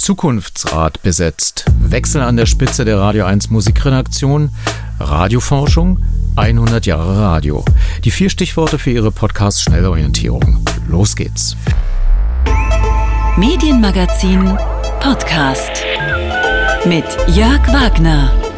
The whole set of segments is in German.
Zukunftsrat besetzt. Wechsel an der Spitze der Radio 1 Musikredaktion. Radioforschung. 100 Jahre Radio. Die vier Stichworte für Ihre Podcast-Schnellorientierung. Los geht's. Medienmagazin Podcast mit Jörg Wagner.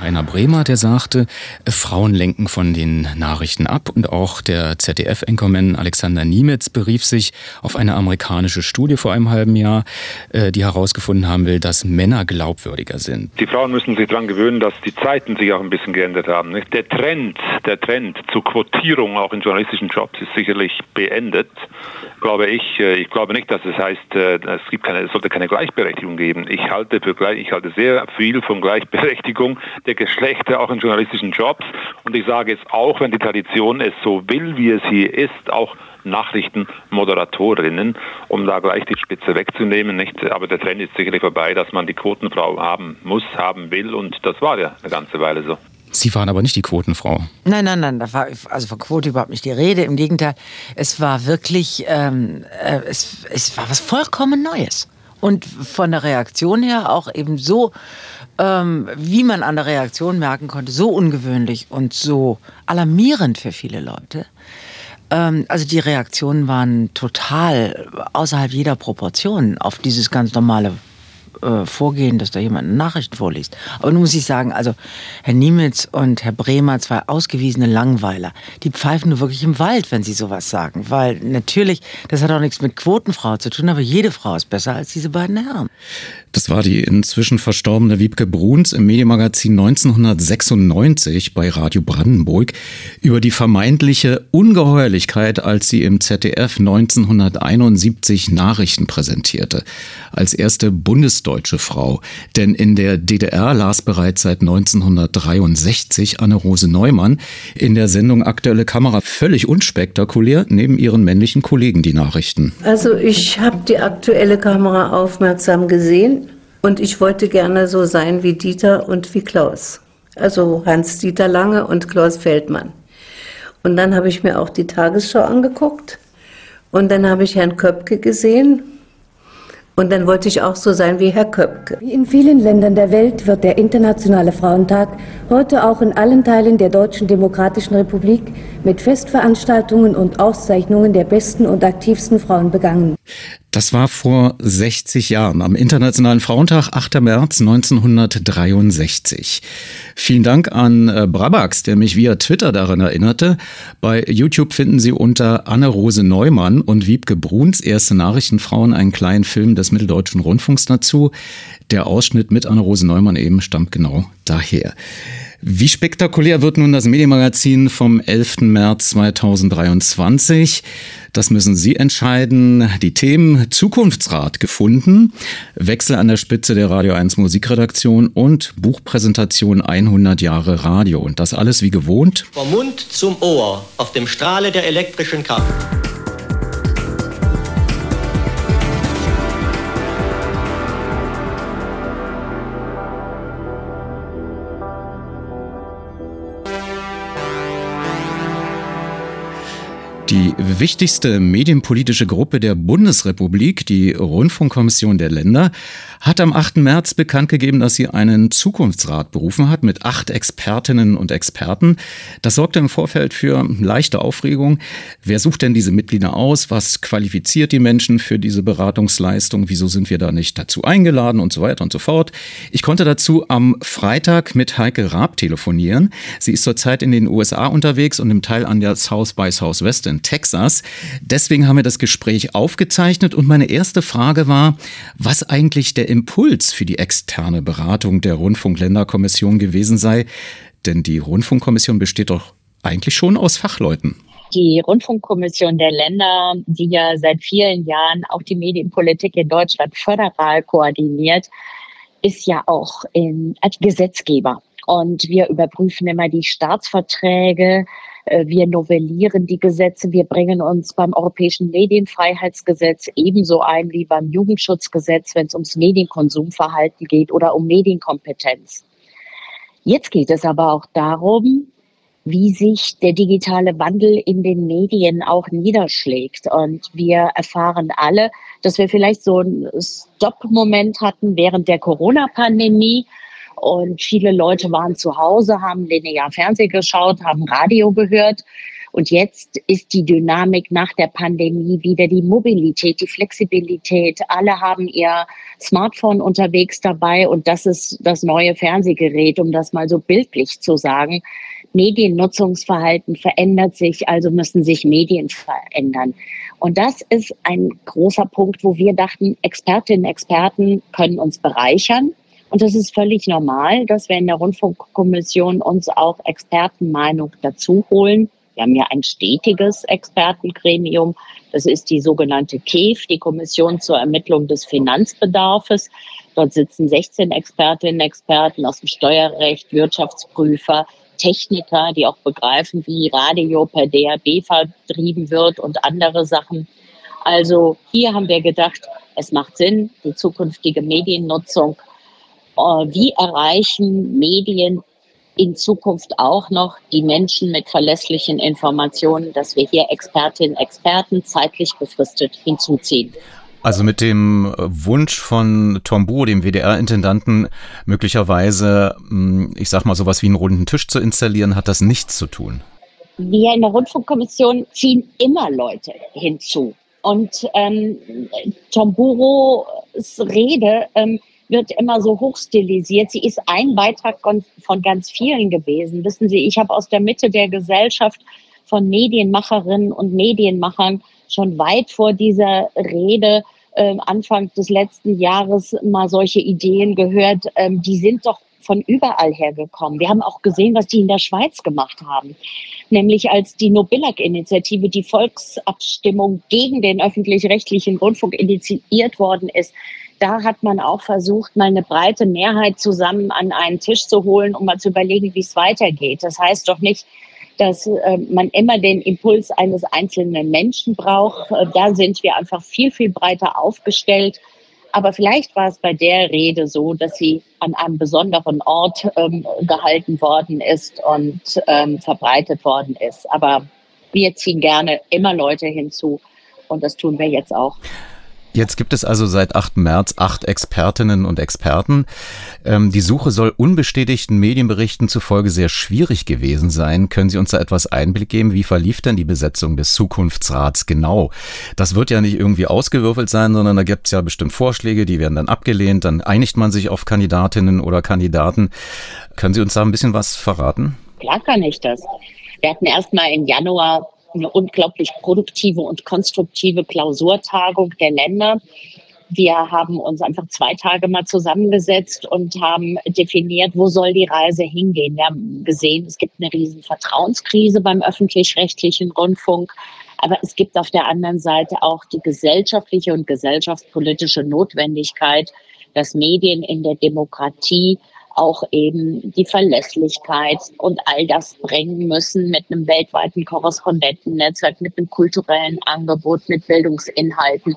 Rainer Bremer, der sagte, Frauen lenken von den Nachrichten ab. Und auch der ZDF-Enkerman Alexander Niemetz berief sich auf eine amerikanische Studie vor einem halben Jahr, äh, die herausgefunden haben will, dass Männer glaubwürdiger sind. Die Frauen müssen sich daran gewöhnen, dass die Zeiten sich auch ein bisschen geändert haben. Der Trend, der Trend zur Quotierung auch in journalistischen Jobs ist sicherlich beendet glaube ich, äh, ich glaube nicht, dass es heißt, äh, es gibt keine, es sollte keine Gleichberechtigung geben. Ich halte für ich halte sehr viel von Gleichberechtigung der Geschlechter auch in journalistischen Jobs. Und ich sage es auch, wenn die Tradition es so will, wie es hier ist, auch Nachrichtenmoderatorinnen, um da gleich die Spitze wegzunehmen. Nicht? Aber der Trend ist sicherlich vorbei, dass man die Quotenfrau haben muss, haben will und das war ja eine ganze Weile so. Sie waren aber nicht die Quotenfrau. Nein, nein, nein, da war also von Quote überhaupt nicht die Rede. Im Gegenteil, es war wirklich, ähm, äh, es, es war was vollkommen Neues. Und von der Reaktion her auch eben so, ähm, wie man an der Reaktion merken konnte, so ungewöhnlich und so alarmierend für viele Leute. Ähm, also die Reaktionen waren total außerhalb jeder Proportion auf dieses ganz normale äh, vorgehen, dass da jemand eine Nachricht vorliest. Aber nun muss ich sagen, also Herr Niemitz und Herr Bremer, zwei ausgewiesene Langweiler, die pfeifen nur wirklich im Wald, wenn sie sowas sagen. Weil natürlich, das hat auch nichts mit Quotenfrau zu tun, aber jede Frau ist besser als diese beiden Herren. Das war die inzwischen verstorbene Wiebke Bruns im Medienmagazin 1996 bei Radio Brandenburg über die vermeintliche Ungeheuerlichkeit, als sie im ZDF 1971 Nachrichten präsentierte. Als erste bundesdeutsche Frau. Denn in der DDR las bereits seit 1963 Anne-Rose Neumann in der Sendung Aktuelle Kamera völlig unspektakulär neben ihren männlichen Kollegen die Nachrichten. Also ich habe die Aktuelle Kamera aufmerksam gesehen und ich wollte gerne so sein wie Dieter und wie Klaus. Also Hans-Dieter Lange und Klaus Feldmann. Und dann habe ich mir auch die Tagesschau angeguckt. Und dann habe ich Herrn Köpke gesehen. Und dann wollte ich auch so sein wie Herr Köpke. Wie in vielen Ländern der Welt wird der Internationale Frauentag heute auch in allen Teilen der Deutschen Demokratischen Republik mit Festveranstaltungen und Auszeichnungen der besten und aktivsten Frauen begangen. Das war vor 60 Jahren, am Internationalen Frauentag, 8. März 1963. Vielen Dank an äh, Brabax, der mich via Twitter daran erinnerte. Bei YouTube finden Sie unter Anne-Rose Neumann und Wiebke Bruns erste Nachrichtenfrauen einen kleinen Film des Mitteldeutschen Rundfunks dazu. Der Ausschnitt mit Anne-Rose Neumann eben stammt genau daher. Wie spektakulär wird nun das Medienmagazin vom 11. März 2023? Das müssen Sie entscheiden. Die Themen Zukunftsrat gefunden, Wechsel an der Spitze der Radio 1 Musikredaktion und Buchpräsentation 100 Jahre Radio. Und das alles wie gewohnt. Vom Mund zum Ohr auf dem Strahle der elektrischen Kraft. Die wichtigste medienpolitische Gruppe der Bundesrepublik, die Rundfunkkommission der Länder, hat am 8. März bekannt gegeben, dass sie einen Zukunftsrat berufen hat mit acht Expertinnen und Experten. Das sorgte im Vorfeld für leichte Aufregung. Wer sucht denn diese Mitglieder aus? Was qualifiziert die Menschen für diese Beratungsleistung? Wieso sind wir da nicht dazu eingeladen und so weiter und so fort? Ich konnte dazu am Freitag mit Heike Raab telefonieren. Sie ist zurzeit in den USA unterwegs und im Teil an der South by Southwest in Texas. Deswegen haben wir das Gespräch aufgezeichnet und meine erste Frage war, was eigentlich der Impuls für die externe Beratung der Rundfunkländerkommission gewesen sei. Denn die Rundfunkkommission besteht doch eigentlich schon aus Fachleuten. Die Rundfunkkommission der Länder, die ja seit vielen Jahren auch die Medienpolitik in Deutschland föderal koordiniert, ist ja auch in, als Gesetzgeber. Und wir überprüfen immer die Staatsverträge, wir novellieren die Gesetze, wir bringen uns beim Europäischen Medienfreiheitsgesetz ebenso ein wie beim Jugendschutzgesetz, wenn es ums Medienkonsumverhalten geht oder um Medienkompetenz. Jetzt geht es aber auch darum, wie sich der digitale Wandel in den Medien auch niederschlägt. Und wir erfahren alle, dass wir vielleicht so einen Stop-Moment hatten während der Corona-Pandemie. Und viele Leute waren zu Hause, haben linear Fernsehen geschaut, haben Radio gehört. Und jetzt ist die Dynamik nach der Pandemie wieder die Mobilität, die Flexibilität. Alle haben ihr Smartphone unterwegs dabei und das ist das neue Fernsehgerät, um das mal so bildlich zu sagen. Mediennutzungsverhalten verändert sich, also müssen sich Medien verändern. Und das ist ein großer Punkt, wo wir dachten, Expertinnen, Experten können uns bereichern. Und das ist völlig normal, dass wir in der Rundfunkkommission uns auch Expertenmeinung dazu holen. Wir haben ja ein stetiges Expertengremium. Das ist die sogenannte KEF, die Kommission zur Ermittlung des Finanzbedarfs. Dort sitzen 16 Expertinnen, Experten aus dem Steuerrecht, Wirtschaftsprüfer, Techniker, die auch begreifen, wie Radio per DAB vertrieben wird und andere Sachen. Also hier haben wir gedacht, es macht Sinn, die zukünftige Mediennutzung. Äh, wie erreichen Medien in Zukunft auch noch die Menschen mit verlässlichen Informationen, dass wir hier Expertinnen, Experten zeitlich befristet hinzuziehen. Also mit dem Wunsch von Tom Buo, dem WDR-Intendanten, möglicherweise, hm, ich sag mal, sowas wie einen runden Tisch zu installieren, hat das nichts zu tun. Wir in der Rundfunkkommission ziehen immer Leute hinzu. Und ähm, Tom Buros Rede ähm, wird immer so hochstilisiert. Sie ist ein Beitrag von, ganz vielen gewesen. Wissen Sie, ich habe aus der Mitte der Gesellschaft von Medienmacherinnen und Medienmachern schon weit vor dieser Rede äh, Anfang des letzten Jahres mal solche Ideen gehört. Ähm, die sind doch von überall hergekommen. Wir haben auch gesehen, was die in der Schweiz gemacht haben. Nämlich als die Nobillag-Initiative, die Volksabstimmung gegen den öffentlich-rechtlichen Rundfunk initiiert worden ist, da hat man auch versucht, mal eine breite Mehrheit zusammen an einen Tisch zu holen, um mal zu überlegen, wie es weitergeht. Das heißt doch nicht, dass äh, man immer den Impuls eines einzelnen Menschen braucht. Äh, da sind wir einfach viel, viel breiter aufgestellt. Aber vielleicht war es bei der Rede so, dass sie an einem besonderen Ort ähm, gehalten worden ist und ähm, verbreitet worden ist. Aber wir ziehen gerne immer Leute hinzu und das tun wir jetzt auch. Jetzt gibt es also seit 8. März acht Expertinnen und Experten. Ähm, die Suche soll unbestätigten Medienberichten zufolge sehr schwierig gewesen sein. Können Sie uns da etwas Einblick geben? Wie verlief denn die Besetzung des Zukunftsrats genau? Das wird ja nicht irgendwie ausgewürfelt sein, sondern da gibt es ja bestimmt Vorschläge, die werden dann abgelehnt. Dann einigt man sich auf Kandidatinnen oder Kandidaten. Können Sie uns da ein bisschen was verraten? Klar kann ich das. Wir hatten erst mal im Januar eine unglaublich produktive und konstruktive Klausurtagung der Länder. Wir haben uns einfach zwei Tage mal zusammengesetzt und haben definiert, wo soll die Reise hingehen. Wir haben gesehen, es gibt eine riesen Vertrauenskrise beim öffentlich-rechtlichen Rundfunk. Aber es gibt auf der anderen Seite auch die gesellschaftliche und gesellschaftspolitische Notwendigkeit, dass Medien in der Demokratie auch eben die Verlässlichkeit und all das bringen müssen mit einem weltweiten Korrespondentennetzwerk, mit einem kulturellen Angebot, mit Bildungsinhalten.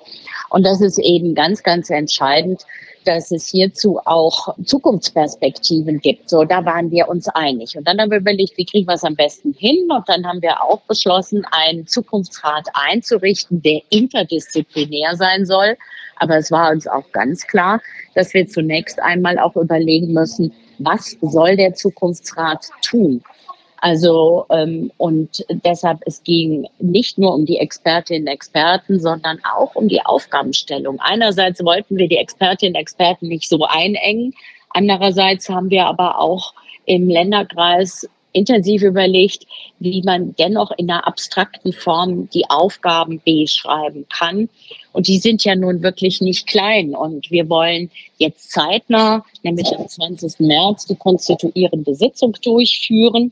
Und das ist eben ganz, ganz entscheidend, dass es hierzu auch Zukunftsperspektiven gibt. So, da waren wir uns einig. Und dann haben wir überlegt, wie kriegen wir es am besten hin? Und dann haben wir auch beschlossen, einen Zukunftsrat einzurichten, der interdisziplinär sein soll. Aber es war uns auch ganz klar, dass wir zunächst einmal auch überlegen müssen, was soll der Zukunftsrat tun? Also ähm, und deshalb es ging nicht nur um die Expertinnen und Experten, sondern auch um die Aufgabenstellung. Einerseits wollten wir die Expertinnen und Experten nicht so einengen, andererseits haben wir aber auch im Länderkreis intensiv überlegt, wie man dennoch in einer abstrakten Form die Aufgaben beschreiben kann. Und die sind ja nun wirklich nicht klein. Und wir wollen jetzt zeitnah, nämlich am 20. März, die konstituierende Sitzung durchführen.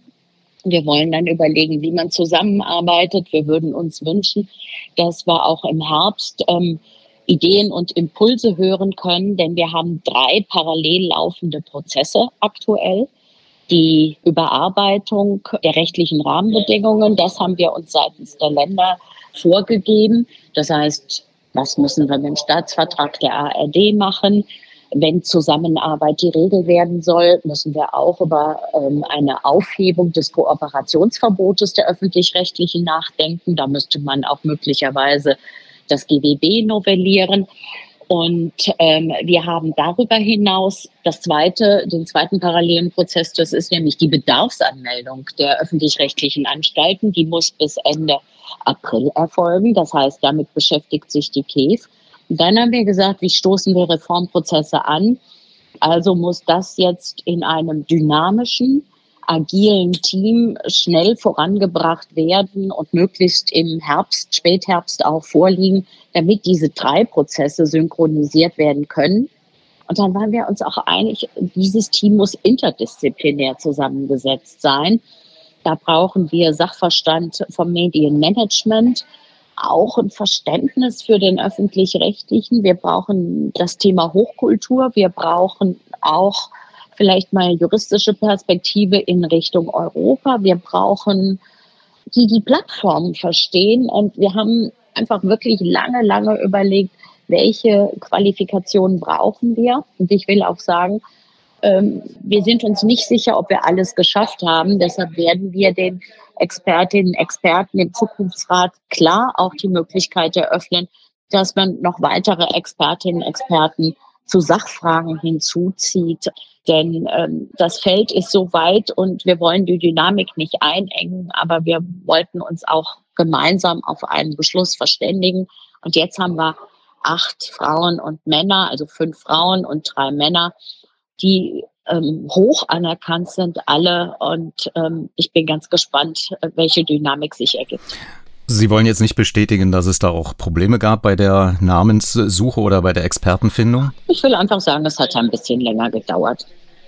Wir wollen dann überlegen, wie man zusammenarbeitet. Wir würden uns wünschen, dass wir auch im Herbst ähm, Ideen und Impulse hören können, denn wir haben drei parallel laufende Prozesse aktuell die Überarbeitung der rechtlichen Rahmenbedingungen. Das haben wir uns seitens der Länder vorgegeben. Das heißt, was müssen wir mit dem Staatsvertrag der ARD machen? wenn Zusammenarbeit die Regel werden soll, müssen wir auch über ähm, eine Aufhebung des Kooperationsverbotes der öffentlich-rechtlichen nachdenken. Da müsste man auch möglicherweise das GWB novellieren. Und ähm, wir haben darüber hinaus das zweite, den zweiten parallelen Prozess, das ist nämlich die Bedarfsanmeldung der öffentlich-rechtlichen Anstalten. Die muss bis Ende April erfolgen. Das heißt, damit beschäftigt sich die KEF. Dann haben wir gesagt, wie stoßen wir Reformprozesse an? Also muss das jetzt in einem dynamischen, agilen Team schnell vorangebracht werden und möglichst im Herbst, Spätherbst auch vorliegen, damit diese drei Prozesse synchronisiert werden können. Und dann waren wir uns auch einig, dieses Team muss interdisziplinär zusammengesetzt sein. Da brauchen wir Sachverstand vom Medienmanagement, auch ein Verständnis für den öffentlich-rechtlichen. Wir brauchen das Thema Hochkultur. Wir brauchen auch vielleicht mal juristische Perspektive in Richtung Europa. Wir brauchen die die Plattformen verstehen. Und wir haben einfach wirklich lange, lange überlegt, welche Qualifikationen brauchen wir. Und ich will auch sagen, ähm, wir sind uns nicht sicher, ob wir alles geschafft haben. Deshalb werden wir den Expertinnen, Experten im Zukunftsrat klar auch die Möglichkeit eröffnen, dass man noch weitere Expertinnen, Experten zu Sachfragen hinzuzieht. Denn ähm, das Feld ist so weit und wir wollen die Dynamik nicht einengen, aber wir wollten uns auch gemeinsam auf einen Beschluss verständigen. Und jetzt haben wir acht Frauen und Männer, also fünf Frauen und drei Männer, die ähm, hoch anerkannt sind, alle. Und ähm, ich bin ganz gespannt, welche Dynamik sich ergibt. Sie wollen jetzt nicht bestätigen, dass es da auch Probleme gab bei der Namenssuche oder bei der Expertenfindung? Ich will einfach sagen, es hat ein bisschen länger gedauert.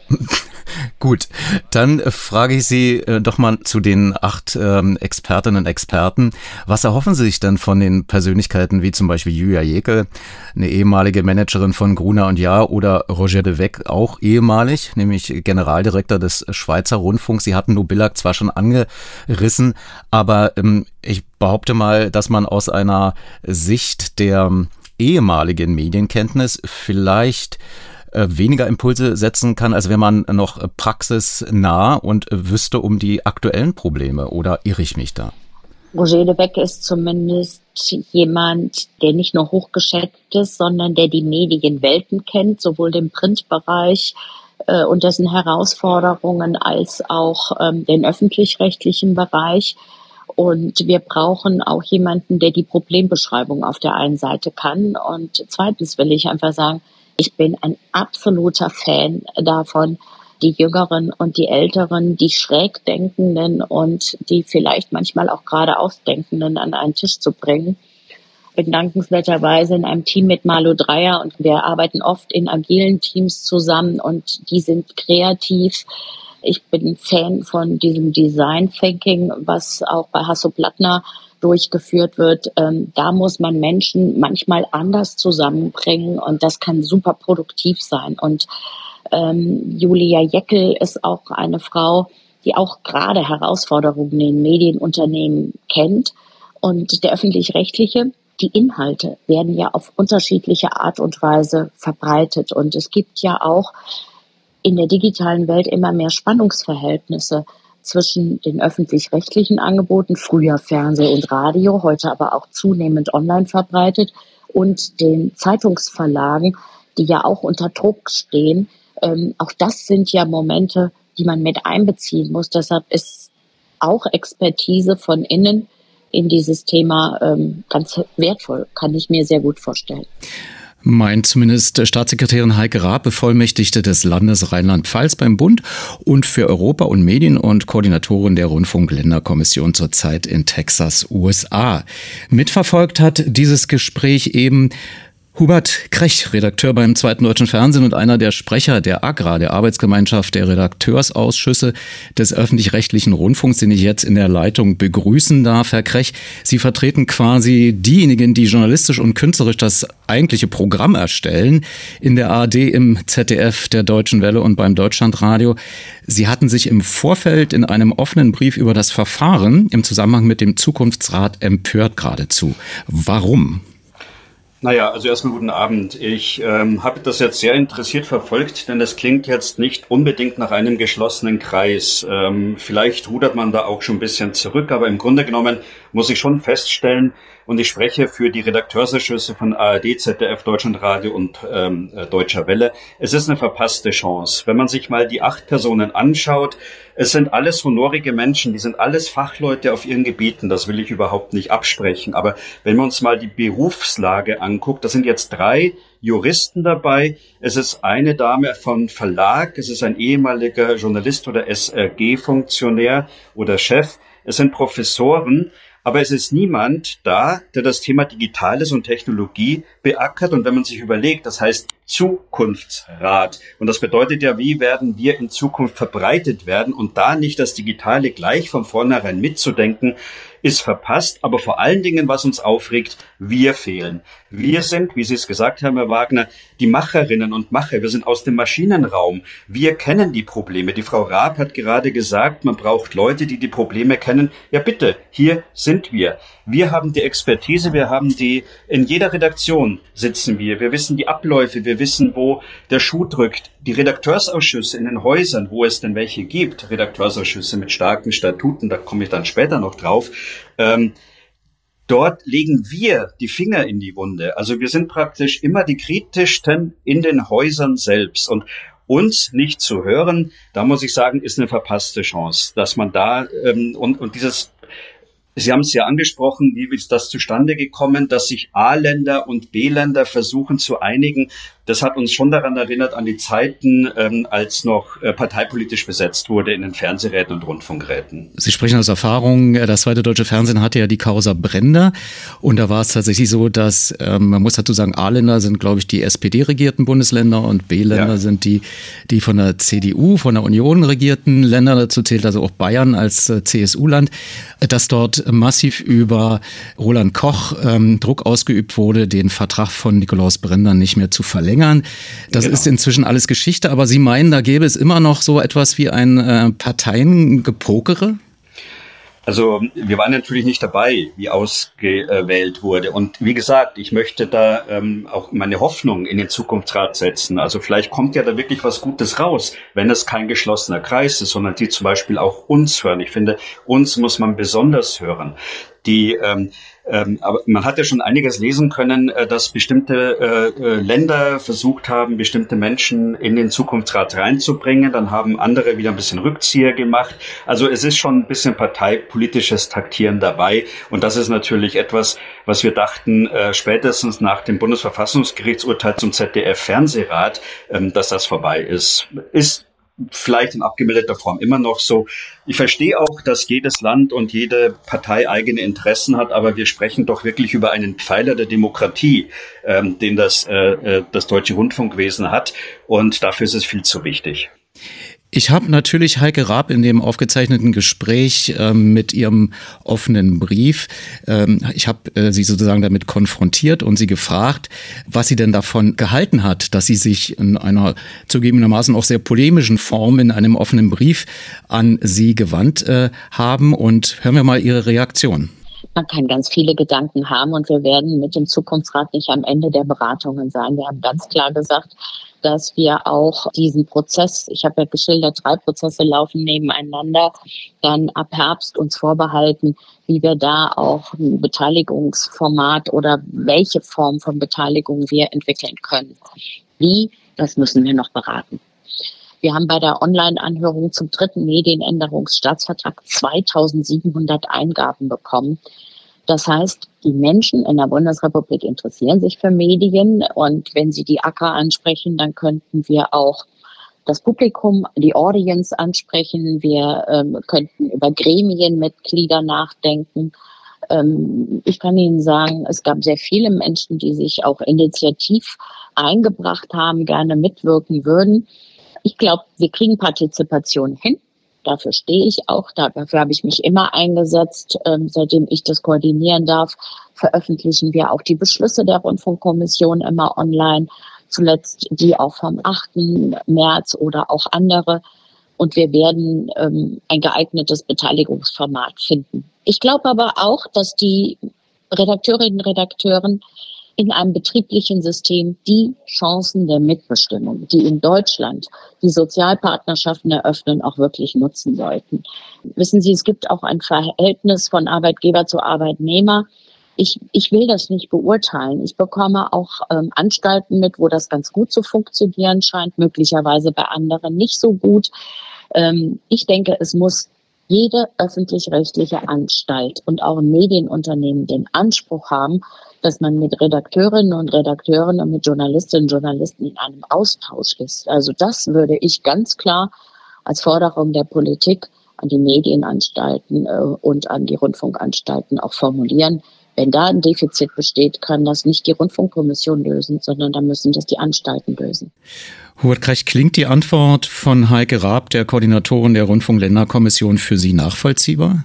Gut, dann frage ich Sie äh, doch mal zu den acht ähm, Expertinnen und Experten. Was erhoffen Sie sich denn von den Persönlichkeiten wie zum Beispiel Julia Jekel, eine ehemalige Managerin von Gruner und Jahr oder Roger de Weck, auch ehemalig, nämlich Generaldirektor des Schweizer Rundfunks. Sie hatten Nobillag zwar schon angerissen, aber ähm, ich behaupte mal, dass man aus einer Sicht der ähm, ehemaligen Medienkenntnis vielleicht äh, weniger Impulse setzen kann, als wenn man noch praxisnah und wüsste um die aktuellen Probleme. Oder irre ich mich da? Roger de Beck ist zumindest jemand, der nicht nur hochgeschätzt ist, sondern der die Medienwelten kennt, sowohl den Printbereich äh, und dessen Herausforderungen als auch ähm, den öffentlich-rechtlichen Bereich. Und wir brauchen auch jemanden, der die Problembeschreibung auf der einen Seite kann. Und zweitens will ich einfach sagen, ich bin ein absoluter Fan davon, die Jüngeren und die Älteren, die Schrägdenkenden und die vielleicht manchmal auch gerade Ausdenkenden an einen Tisch zu bringen. Bin dankenswerterweise in einem Team mit Malu Dreier und wir arbeiten oft in agilen Teams zusammen und die sind kreativ. Ich bin Fan von diesem Design Thinking, was auch bei Hasso Plattner durchgeführt wird, ähm, da muss man Menschen manchmal anders zusammenbringen und das kann super produktiv sein. Und ähm, Julia Jeckel ist auch eine Frau, die auch gerade Herausforderungen in Medienunternehmen kennt. Und der öffentlich-rechtliche, die Inhalte werden ja auf unterschiedliche Art und Weise verbreitet. Und es gibt ja auch in der digitalen Welt immer mehr Spannungsverhältnisse zwischen den öffentlich-rechtlichen Angeboten, früher Fernseh und Radio, heute aber auch zunehmend online verbreitet, und den Zeitungsverlagen, die ja auch unter Druck stehen. Ähm, auch das sind ja Momente, die man mit einbeziehen muss. Deshalb ist auch Expertise von innen in dieses Thema ähm, ganz wertvoll, kann ich mir sehr gut vorstellen meint zumindest Staatssekretärin Heike Raab, Bevollmächtigte des Landes Rheinland-Pfalz beim Bund und für Europa und Medien und Koordinatorin der Rundfunkländerkommission zurzeit in Texas, USA. Mitverfolgt hat dieses Gespräch eben Hubert Krech, Redakteur beim Zweiten Deutschen Fernsehen und einer der Sprecher der AGRA, der Arbeitsgemeinschaft der Redakteursausschüsse des öffentlich-rechtlichen Rundfunks, den ich jetzt in der Leitung begrüßen darf. Herr Krech, Sie vertreten quasi diejenigen, die journalistisch und künstlerisch das eigentliche Programm erstellen in der ARD, im ZDF, der Deutschen Welle und beim Deutschlandradio. Sie hatten sich im Vorfeld in einem offenen Brief über das Verfahren im Zusammenhang mit dem Zukunftsrat empört geradezu. Warum? Naja, also erstmal guten Abend. Ich ähm, habe das jetzt sehr interessiert verfolgt, denn es klingt jetzt nicht unbedingt nach einem geschlossenen Kreis. Ähm, vielleicht rudert man da auch schon ein bisschen zurück, aber im Grunde genommen muss ich schon feststellen, und ich spreche für die Redakteursausschüsse von ARD, ZDF, Deutschlandradio und ähm, äh, Deutscher Welle. Es ist eine verpasste Chance. Wenn man sich mal die acht Personen anschaut, es sind alles honorige Menschen, die sind alles Fachleute auf ihren Gebieten, das will ich überhaupt nicht absprechen. Aber wenn man uns mal die Berufslage anguckt, da sind jetzt drei Juristen dabei. Es ist eine Dame von Verlag, es ist ein ehemaliger Journalist oder SRG-Funktionär oder Chef. Es sind Professoren aber es ist niemand da, der das Thema Digitales und Technologie beackert. Und wenn man sich überlegt, das heißt Zukunftsrat. Und das bedeutet ja, wie werden wir in Zukunft verbreitet werden und da nicht das Digitale gleich von vornherein mitzudenken, ist verpasst. Aber vor allen Dingen, was uns aufregt, wir fehlen. Wir sind, wie Sie es gesagt haben, Herr Wagner, die Macherinnen und Macher. Wir sind aus dem Maschinenraum. Wir kennen die Probleme. Die Frau Raab hat gerade gesagt, man braucht Leute, die die Probleme kennen. Ja, bitte, hier sind wir. Wir haben die Expertise, wir haben die, in jeder Redaktion sitzen wir. Wir wissen die Abläufe, wir wissen, wo der Schuh drückt. Die Redakteursausschüsse in den Häusern, wo es denn welche gibt, Redakteursausschüsse mit starken Statuten, da komme ich dann später noch drauf, ähm, dort legen wir die Finger in die Wunde. Also wir sind praktisch immer die kritischsten in den Häusern selbst. Und uns nicht zu hören, da muss ich sagen, ist eine verpasste Chance, dass man da ähm, und, und dieses Sie haben es ja angesprochen, wie ist das zustande gekommen, dass sich A-Länder und B-Länder versuchen zu einigen das hat uns schon daran erinnert an die Zeiten, ähm, als noch äh, parteipolitisch besetzt wurde in den Fernsehräten und Rundfunkräten. Sie sprechen aus Erfahrung, äh, das zweite deutsche Fernsehen hatte ja die Causa Brender und da war es tatsächlich so, dass ähm, man muss dazu sagen, A-Länder sind, glaube ich, die SPD-regierten Bundesländer und B-Länder ja. sind die, die von der CDU, von der Union regierten Länder. Dazu zählt also auch Bayern als äh, CSU-Land, dass dort massiv über Roland Koch ähm, Druck ausgeübt wurde, den Vertrag von Nikolaus Brender nicht mehr zu verlängern verlängern. Das genau. ist inzwischen alles Geschichte, aber Sie meinen, da gäbe es immer noch so etwas wie ein äh, Parteiengepokere? Also wir waren natürlich nicht dabei, wie ausgewählt wurde. Und wie gesagt, ich möchte da ähm, auch meine Hoffnung in den Zukunftsrat setzen. Also vielleicht kommt ja da wirklich was Gutes raus, wenn es kein geschlossener Kreis ist, sondern die zum Beispiel auch uns hören. Ich finde, uns muss man besonders hören. Die ähm, ähm, aber man hat ja schon einiges lesen können, äh, dass bestimmte äh, äh, Länder versucht haben, bestimmte Menschen in den Zukunftsrat reinzubringen. Dann haben andere wieder ein bisschen Rückzieher gemacht. Also es ist schon ein bisschen parteipolitisches Taktieren dabei. Und das ist natürlich etwas, was wir dachten, äh, spätestens nach dem Bundesverfassungsgerichtsurteil zum ZDF-Fernsehrat, ähm, dass das vorbei ist. Ist vielleicht in abgemilderter Form immer noch so. Ich verstehe auch, dass jedes Land und jede Partei eigene Interessen hat, aber wir sprechen doch wirklich über einen Pfeiler der Demokratie, ähm, den das, äh, äh das deutsche Rundfunkwesen hat. Und dafür ist es viel zu wichtig. Ich habe natürlich Heike Raab in dem aufgezeichneten Gespräch ähm, mit ihrem offenen Brief, ähm, ich habe äh, sie sozusagen damit konfrontiert und sie gefragt, was sie denn davon gehalten hat, dass sie sich in einer zugegebenermaßen auch sehr polemischen Form in einem offenen Brief an sie gewandt äh, haben. Und hören wir mal ihre Reaktion. Man kann ganz viele Gedanken haben und wir werden mit dem Zukunftsrat nicht am Ende der Beratungen sein. Wir haben ganz klar gesagt, dass wir auch diesen Prozess, ich habe ja geschildert, drei Prozesse laufen nebeneinander, dann ab Herbst uns vorbehalten, wie wir da auch ein Beteiligungsformat oder welche Form von Beteiligung wir entwickeln können. Wie, das müssen wir noch beraten. Wir haben bei der Online-Anhörung zum dritten Medienänderungsstaatsvertrag 2700 Eingaben bekommen. Das heißt, die Menschen in der Bundesrepublik interessieren sich für Medien und wenn Sie die ACKA ansprechen, dann könnten wir auch das Publikum, die Audience ansprechen. Wir ähm, könnten über Gremienmitglieder nachdenken. Ähm, ich kann Ihnen sagen, es gab sehr viele Menschen, die sich auch initiativ eingebracht haben, gerne mitwirken würden. Ich glaube, wir kriegen Partizipation hin. Dafür stehe ich auch. Dafür habe ich mich immer eingesetzt. Ähm, seitdem ich das koordinieren darf, veröffentlichen wir auch die Beschlüsse der Rundfunkkommission immer online. Zuletzt die auch vom 8. März oder auch andere. Und wir werden ähm, ein geeignetes Beteiligungsformat finden. Ich glaube aber auch, dass die Redakteurinnen und Redakteuren in einem betrieblichen System die Chancen der Mitbestimmung, die in Deutschland die Sozialpartnerschaften eröffnen, auch wirklich nutzen sollten. Wissen Sie, es gibt auch ein Verhältnis von Arbeitgeber zu Arbeitnehmer. Ich, ich will das nicht beurteilen. Ich bekomme auch ähm, Anstalten mit, wo das ganz gut zu funktionieren scheint, möglicherweise bei anderen nicht so gut. Ähm, ich denke, es muss jede öffentlich-rechtliche Anstalt und auch Medienunternehmen den Anspruch haben, dass man mit Redakteurinnen und Redakteuren und mit Journalistinnen und Journalisten in einem Austausch ist. Also das würde ich ganz klar als Forderung der Politik an die Medienanstalten äh, und an die Rundfunkanstalten auch formulieren. Wenn da ein Defizit besteht, kann das nicht die Rundfunkkommission lösen, sondern da müssen das die Anstalten lösen. Hubert Krech, klingt die Antwort von Heike Raab, der Koordinatorin der Rundfunkländerkommission, für Sie nachvollziehbar?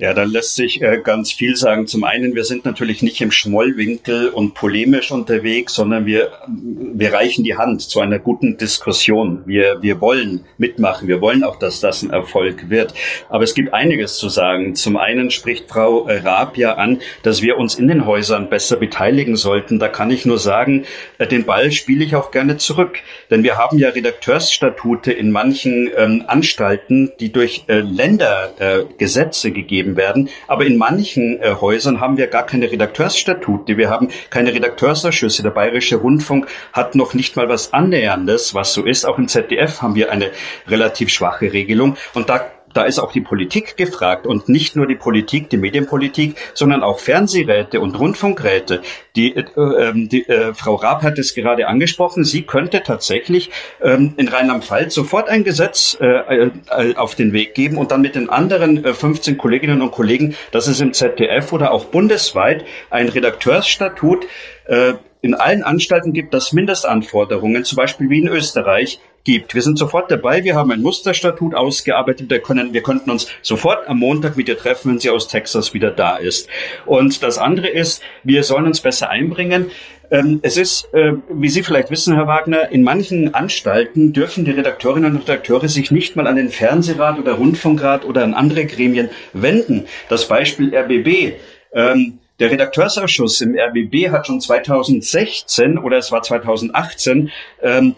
Ja, da lässt sich äh, ganz viel sagen. Zum einen, wir sind natürlich nicht im Schmollwinkel und polemisch unterwegs, sondern wir, wir reichen die Hand zu einer guten Diskussion. Wir, wir wollen mitmachen. Wir wollen auch, dass das ein Erfolg wird. Aber es gibt einiges zu sagen. Zum einen spricht Frau Raab ja an, dass wir uns in den Häusern besser beteiligen sollten. Da kann ich nur sagen, äh, den Ball spiele ich auch gerne zurück. Denn wir haben ja Redakteursstatute in manchen ähm, Anstalten, die durch äh, Ländergesetze äh, gegeben gegeben werden. Aber in manchen äh, Häusern haben wir gar keine Redakteursstatute. Wir haben keine Redakteursausschüsse. Der Bayerische Rundfunk hat noch nicht mal was Annäherndes, was so ist. Auch im ZDF haben wir eine relativ schwache Regelung. Und da da ist auch die Politik gefragt und nicht nur die Politik, die Medienpolitik, sondern auch Fernsehräte und Rundfunkräte. Die, äh, ähm, die äh, Frau Raab hat es gerade angesprochen. Sie könnte tatsächlich ähm, in Rheinland-Pfalz sofort ein Gesetz äh, äh, auf den Weg geben und dann mit den anderen äh, 15 Kolleginnen und Kollegen, dass es im ZDF oder auch bundesweit ein Redakteursstatut äh, in allen Anstalten gibt, das Mindestanforderungen, zum Beispiel wie in Österreich, gibt. Wir sind sofort dabei. Wir haben ein Musterstatut ausgearbeitet. Wir können, wir könnten uns sofort am Montag mit ihr treffen, wenn sie aus Texas wieder da ist. Und das andere ist, wir sollen uns besser einbringen. Ähm, es ist, äh, wie Sie vielleicht wissen, Herr Wagner, in manchen Anstalten dürfen die Redakteurinnen und Redakteure sich nicht mal an den Fernsehrat oder Rundfunkrat oder an andere Gremien wenden. Das Beispiel RBB. Ähm, der Redakteursausschuss im RBB hat schon 2016 oder es war 2018 ähm,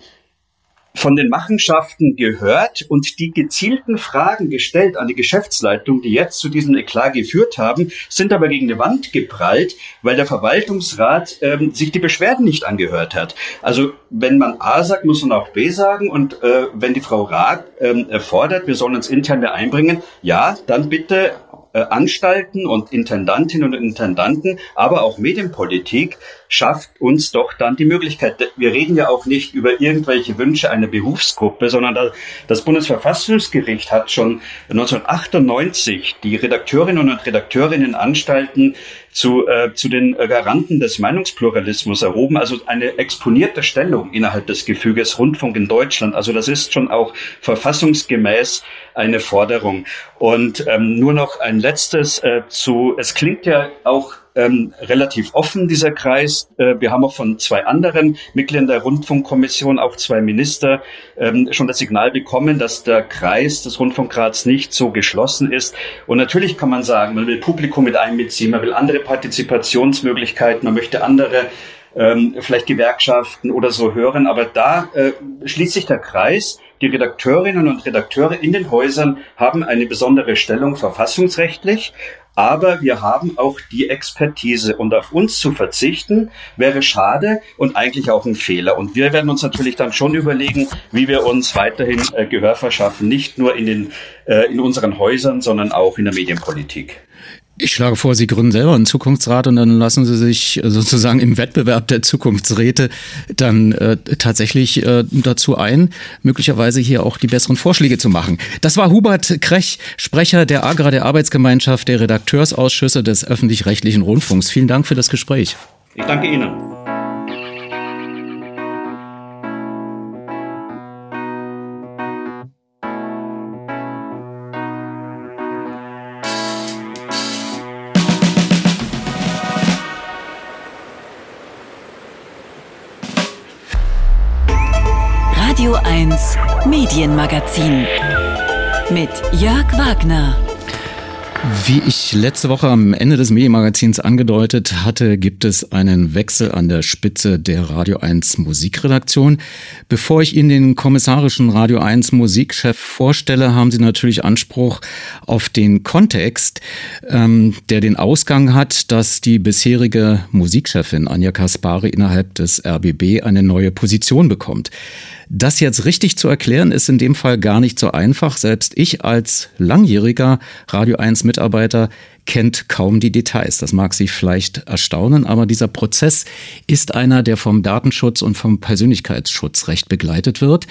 von den Machenschaften gehört und die gezielten Fragen gestellt an die Geschäftsleitung, die jetzt zu diesem Eklat geführt haben, sind aber gegen eine Wand geprallt, weil der Verwaltungsrat ähm, sich die Beschwerden nicht angehört hat. Also wenn man A sagt, muss man auch B sagen und äh, wenn die Frau Rath ähm, fordert, wir sollen uns intern mehr einbringen, ja, dann bitte Anstalten und Intendantinnen und Intendanten, aber auch Medienpolitik schafft uns doch dann die Möglichkeit. Wir reden ja auch nicht über irgendwelche Wünsche einer Berufsgruppe, sondern das Bundesverfassungsgericht hat schon 1998 die Redakteurinnen und Redakteurinnenanstalten zu, äh, zu den Garanten des Meinungspluralismus erhoben, also eine exponierte Stellung innerhalb des Gefüges Rundfunk in Deutschland. Also das ist schon auch verfassungsgemäß eine Forderung. Und ähm, nur noch ein letztes äh, zu, es klingt ja auch ähm, relativ offen, dieser Kreis. Äh, wir haben auch von zwei anderen Mitgliedern der Rundfunkkommission, auch zwei Minister, ähm, schon das Signal bekommen, dass der Kreis des Rundfunkrats nicht so geschlossen ist. Und natürlich kann man sagen, man will Publikum mit einbeziehen, man will andere Partizipationsmöglichkeiten, man möchte andere ähm, vielleicht Gewerkschaften oder so hören, aber da äh, schließt sich der Kreis. Die Redakteurinnen und Redakteure in den Häusern haben eine besondere Stellung verfassungsrechtlich aber wir haben auch die Expertise und auf uns zu verzichten wäre schade und eigentlich auch ein Fehler. Und wir werden uns natürlich dann schon überlegen, wie wir uns weiterhin äh, Gehör verschaffen, nicht nur in den äh, in unseren Häusern, sondern auch in der Medienpolitik. Ich schlage vor, Sie gründen selber einen Zukunftsrat und dann lassen Sie sich äh, sozusagen im Wettbewerb der Zukunftsräte dann äh, tatsächlich äh, dazu ein, möglicherweise hier auch die besseren Vorschläge zu machen. Das war Hubert Krech, Sprecher der AGRA, der Arbeitsgemeinschaft der Redakteursausschüsse des öffentlich-rechtlichen Rundfunks. Vielen Dank für das Gespräch. Ich danke Ihnen. Medienmagazin mit Jörg Wagner. Wie ich letzte Woche am Ende des Medienmagazins angedeutet hatte, gibt es einen Wechsel an der Spitze der Radio 1 Musikredaktion. Bevor ich Ihnen den kommissarischen Radio 1 Musikchef vorstelle, haben Sie natürlich Anspruch auf den Kontext, ähm, der den Ausgang hat, dass die bisherige Musikchefin Anja Kaspari innerhalb des RBB eine neue Position bekommt. Das jetzt richtig zu erklären, ist in dem Fall gar nicht so einfach. Selbst ich als langjähriger Radio 1 Mitarbeiter kennt kaum die Details. Das mag Sie vielleicht erstaunen, aber dieser Prozess ist einer, der vom Datenschutz und vom Persönlichkeitsschutzrecht begleitet wird.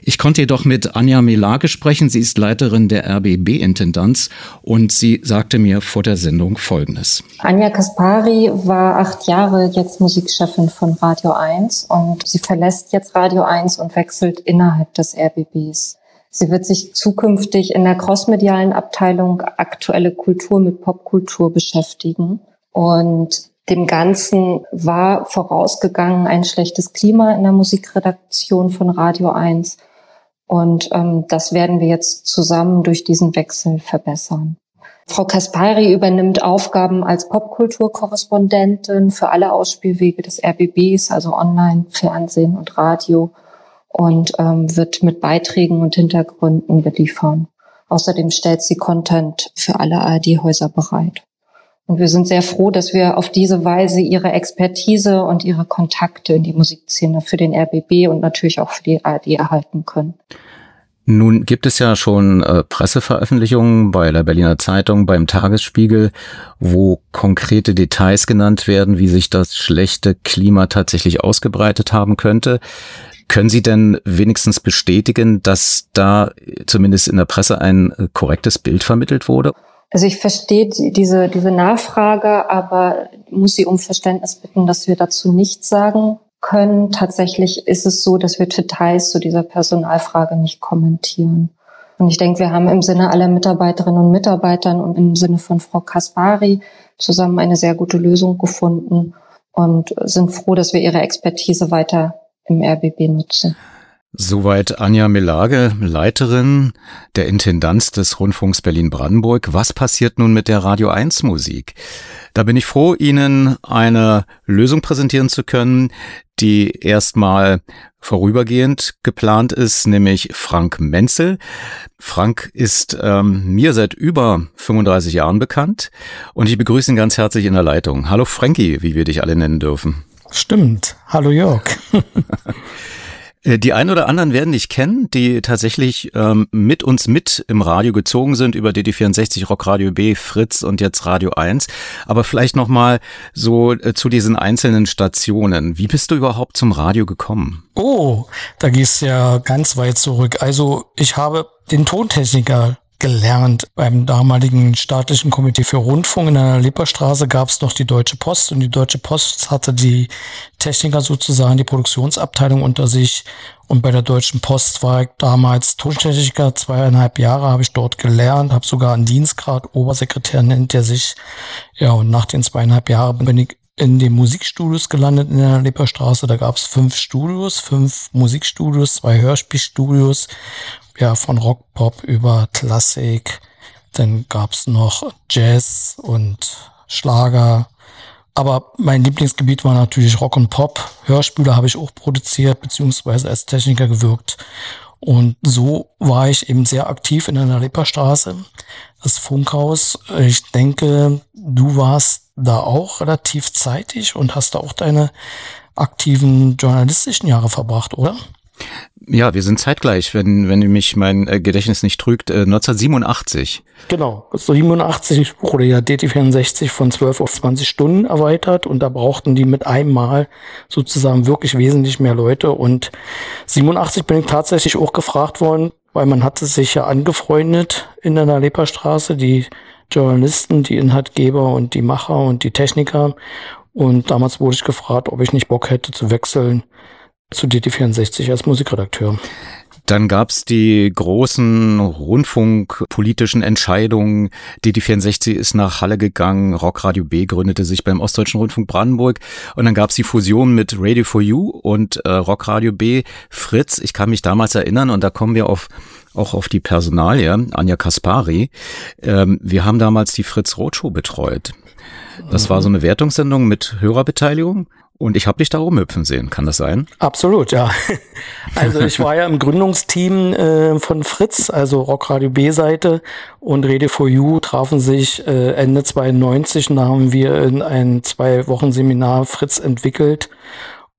Ich konnte jedoch mit Anja Melage sprechen. Sie ist Leiterin der RBB-Intendanz und sie sagte mir vor der Sendung Folgendes. Anja Kaspari war acht Jahre jetzt Musikchefin von Radio 1 und sie verlässt jetzt Radio 1 und wechselt innerhalb des RBBs. Sie wird sich zukünftig in der crossmedialen Abteilung aktuelle Kultur mit Popkultur beschäftigen. Und dem Ganzen war vorausgegangen ein schlechtes Klima in der Musikredaktion von Radio 1. Und ähm, das werden wir jetzt zusammen durch diesen Wechsel verbessern. Frau Kaspari übernimmt Aufgaben als Popkulturkorrespondentin für alle Ausspielwege des RBBs, also Online, Fernsehen und Radio und ähm, wird mit Beiträgen und Hintergründen beliefern. Außerdem stellt sie Content für alle ARD-Häuser bereit. Und wir sind sehr froh, dass wir auf diese Weise ihre Expertise und ihre Kontakte in die Musikszene für den RBB und natürlich auch für die ARD erhalten können. Nun gibt es ja schon äh, Presseveröffentlichungen bei der Berliner Zeitung, beim Tagesspiegel, wo konkrete Details genannt werden, wie sich das schlechte Klima tatsächlich ausgebreitet haben könnte. Können Sie denn wenigstens bestätigen, dass da zumindest in der Presse ein äh, korrektes Bild vermittelt wurde? Also ich verstehe diese, diese Nachfrage, aber muss Sie um Verständnis bitten, dass wir dazu nichts sagen können. Tatsächlich ist es so, dass wir Details zu dieser Personalfrage nicht kommentieren. Und ich denke, wir haben im Sinne aller Mitarbeiterinnen und Mitarbeitern und im Sinne von Frau Kaspari zusammen eine sehr gute Lösung gefunden und sind froh, dass wir ihre Expertise weiter im RBB nutzen. Soweit Anja Melage, Leiterin der Intendanz des Rundfunks Berlin-Brandenburg. Was passiert nun mit der Radio 1 Musik? Da bin ich froh, Ihnen eine Lösung präsentieren zu können, die erstmal vorübergehend geplant ist, nämlich Frank Menzel. Frank ist ähm, mir seit über 35 Jahren bekannt und ich begrüße ihn ganz herzlich in der Leitung. Hallo Frankie, wie wir dich alle nennen dürfen. Stimmt. Hallo Jörg. Äh, die einen oder anderen werden dich kennen, die tatsächlich ähm, mit uns mit im Radio gezogen sind über DD64, Rock Radio B, Fritz und jetzt Radio 1. Aber vielleicht nochmal so äh, zu diesen einzelnen Stationen. Wie bist du überhaupt zum Radio gekommen? Oh, da gehst du ja ganz weit zurück. Also ich habe den Tontechniker gelernt. Beim damaligen staatlichen Komitee für Rundfunk in der Lipperstraße gab es noch die Deutsche Post und die Deutsche Post hatte die Techniker sozusagen die Produktionsabteilung unter sich und bei der Deutschen Post war ich damals Tontechniker, zweieinhalb Jahre habe ich dort gelernt, habe sogar einen Dienstgrad, Obersekretär nennt er sich. Ja, und nach den zweieinhalb Jahren bin ich in den Musikstudios gelandet in der Lipperstraße. Da gab es fünf Studios, fünf Musikstudios, zwei Hörspielstudios ja, von Rock, Pop über Klassik. Dann gab's noch Jazz und Schlager. Aber mein Lieblingsgebiet war natürlich Rock und Pop. Hörspiele habe ich auch produziert, beziehungsweise als Techniker gewirkt. Und so war ich eben sehr aktiv in der Lipperstraße, das Funkhaus. Ich denke, du warst da auch relativ zeitig und hast da auch deine aktiven journalistischen Jahre verbracht, oder? Ja, wir sind zeitgleich, wenn, wenn mich mein äh, Gedächtnis nicht trügt, 1987. Äh, genau, 87 wurde ja DT64 von 12 auf 20 Stunden erweitert und da brauchten die mit einem Mal sozusagen wirklich wesentlich mehr Leute und 87 bin ich tatsächlich auch gefragt worden, weil man hatte sich ja angefreundet in der Leperstraße, die Journalisten, die Inhaltgeber und die Macher und die Techniker und damals wurde ich gefragt, ob ich nicht Bock hätte zu wechseln zu DT64 als Musikredakteur. Dann gab's die großen rundfunkpolitischen Entscheidungen. DD64 ist nach Halle gegangen, Rockradio B gründete sich beim Ostdeutschen Rundfunk Brandenburg und dann gab's die Fusion mit Radio for You und äh, Rockradio B, Fritz. Ich kann mich damals erinnern und da kommen wir auf auch auf die Personalie, Anja Kaspari. Ähm, wir haben damals die Fritz Roadshow betreut. Das war so eine Wertungssendung mit Hörerbeteiligung. Und ich habe dich da rumhüpfen sehen, kann das sein? Absolut, ja. Also ich war ja im Gründungsteam äh, von Fritz, also Rockradio B-Seite und Rede for You trafen sich äh, Ende 92 und da haben wir in ein zwei Wochen Seminar Fritz entwickelt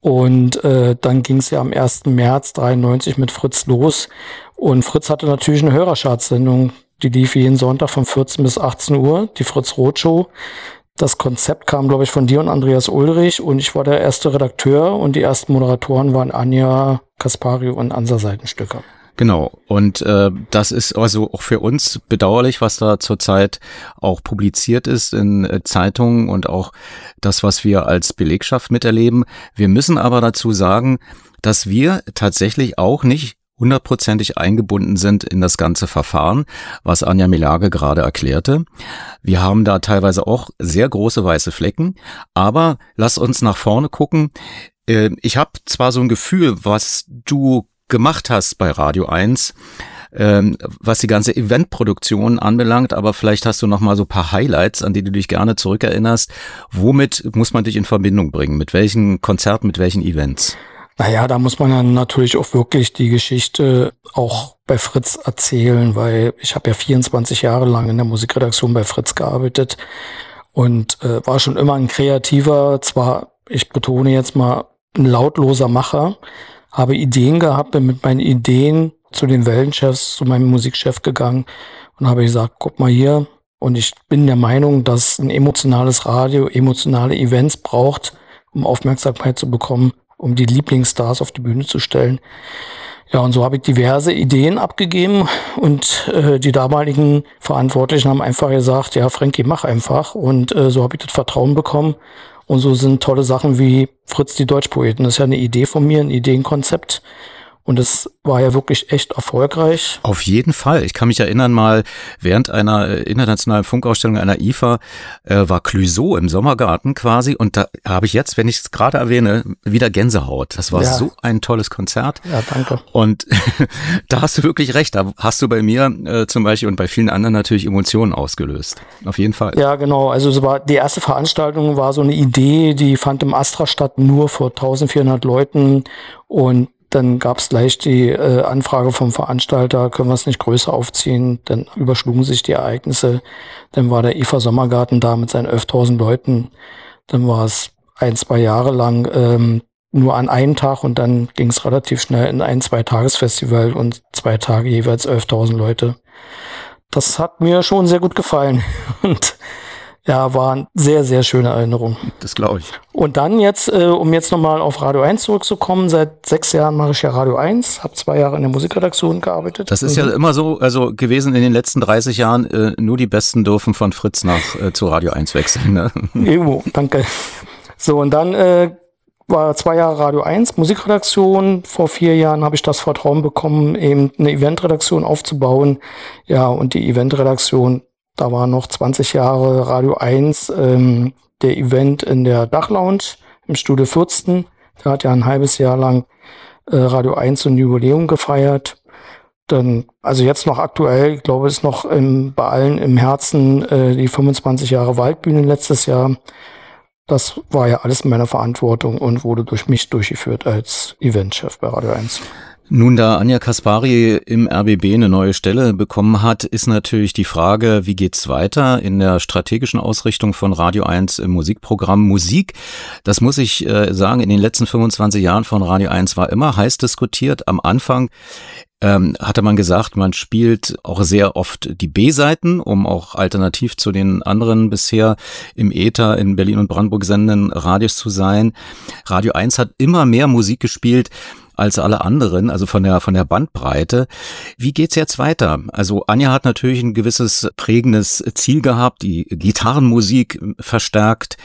und äh, dann ging es ja am 1. März 93 mit Fritz los und Fritz hatte natürlich eine Hörerschatssendung, die lief jeden Sonntag von 14 bis 18 Uhr, die Fritz Roadshow. Das Konzept kam, glaube ich, von dir und Andreas Ulrich und ich war der erste Redakteur und die ersten Moderatoren waren Anja Kaspari und Ansa Seitenstücker. Genau. Und äh, das ist also auch für uns bedauerlich, was da zurzeit auch publiziert ist in äh, Zeitungen und auch das, was wir als Belegschaft miterleben. Wir müssen aber dazu sagen, dass wir tatsächlich auch nicht hundertprozentig eingebunden sind in das ganze Verfahren, was Anja Milage gerade erklärte. Wir haben da teilweise auch sehr große weiße Flecken, aber lass uns nach vorne gucken. Äh, ich habe zwar so ein Gefühl, was du gemacht hast bei Radio 1, ähm, was die ganze Eventproduktion anbelangt, aber vielleicht hast du noch mal so paar Highlights, an die du dich gerne zurückerinnerst. Womit muss man dich in Verbindung bringen? Mit welchen Konzerten, mit welchen Events? Naja, da muss man dann natürlich auch wirklich die Geschichte auch bei Fritz erzählen, weil ich habe ja 24 Jahre lang in der Musikredaktion bei Fritz gearbeitet und äh, war schon immer ein kreativer, zwar, ich betone jetzt mal, ein lautloser Macher, habe Ideen gehabt, bin mit meinen Ideen zu den Wellenchefs, zu meinem Musikchef gegangen und habe gesagt, guck mal hier, und ich bin der Meinung, dass ein emotionales Radio emotionale Events braucht, um Aufmerksamkeit zu bekommen um die Lieblingsstars auf die Bühne zu stellen. Ja, und so habe ich diverse Ideen abgegeben und äh, die damaligen Verantwortlichen haben einfach gesagt, ja, Frankie, mach einfach. Und äh, so habe ich das Vertrauen bekommen. Und so sind tolle Sachen wie Fritz die Deutschpoeten. Das ist ja eine Idee von mir, ein Ideenkonzept. Und es war ja wirklich echt erfolgreich. Auf jeden Fall. Ich kann mich erinnern mal, während einer äh, internationalen Funkausstellung einer IFA äh, war Clouseau im Sommergarten quasi. Und da habe ich jetzt, wenn ich es gerade erwähne, wieder Gänsehaut. Das war ja. so ein tolles Konzert. Ja, danke. Und da hast du wirklich recht. Da hast du bei mir äh, zum Beispiel und bei vielen anderen natürlich Emotionen ausgelöst. Auf jeden Fall. Ja, genau. Also es war, die erste Veranstaltung war so eine Idee, die fand im Astra statt, nur vor 1400 Leuten. Und dann gab es gleich die äh, Anfrage vom Veranstalter, können wir es nicht größer aufziehen? Dann überschlugen sich die Ereignisse. Dann war der IFA Sommergarten da mit seinen 11.000 Leuten. Dann war es ein, zwei Jahre lang ähm, nur an einem Tag und dann ging es relativ schnell in ein, zwei Tagesfestival und zwei Tage jeweils 11.000 Leute. Das hat mir schon sehr gut gefallen. Und ja, waren sehr, sehr schöne Erinnerungen. Das glaube ich. Und dann jetzt, äh, um jetzt nochmal auf Radio 1 zurückzukommen, seit sechs Jahren mache ich ja Radio 1, habe zwei Jahre in der Musikredaktion gearbeitet. Das ist mhm. ja immer so also gewesen in den letzten 30 Jahren, äh, nur die Besten dürfen von Fritz nach äh, zu Radio 1 wechseln. Ne? Evo, danke. So, und dann äh, war zwei Jahre Radio 1 Musikredaktion. Vor vier Jahren habe ich das Vertrauen bekommen, eben eine Eventredaktion aufzubauen. Ja, und die Eventredaktion da war noch 20 Jahre Radio 1 ähm, der Event in der Dachlounge im Studio 14. Der hat ja ein halbes Jahr lang äh, Radio 1 so ein Jubiläum gefeiert. Dann, also jetzt noch aktuell, ich glaube, ist noch im, bei allen im Herzen äh, die 25 Jahre Waldbühne letztes Jahr. Das war ja alles in meiner Verantwortung und wurde durch mich durchgeführt als Eventchef bei Radio 1. Nun, da Anja Kaspari im RBB eine neue Stelle bekommen hat, ist natürlich die Frage, wie geht's weiter in der strategischen Ausrichtung von Radio 1 im Musikprogramm Musik? Das muss ich äh, sagen, in den letzten 25 Jahren von Radio 1 war immer heiß diskutiert. Am Anfang ähm, hatte man gesagt, man spielt auch sehr oft die B-Seiten, um auch alternativ zu den anderen bisher im Äther in Berlin und Brandenburg sendenden Radios zu sein. Radio 1 hat immer mehr Musik gespielt, als alle anderen, also von der, von der Bandbreite. Wie geht's jetzt weiter? Also Anja hat natürlich ein gewisses prägendes Ziel gehabt, die Gitarrenmusik verstärkt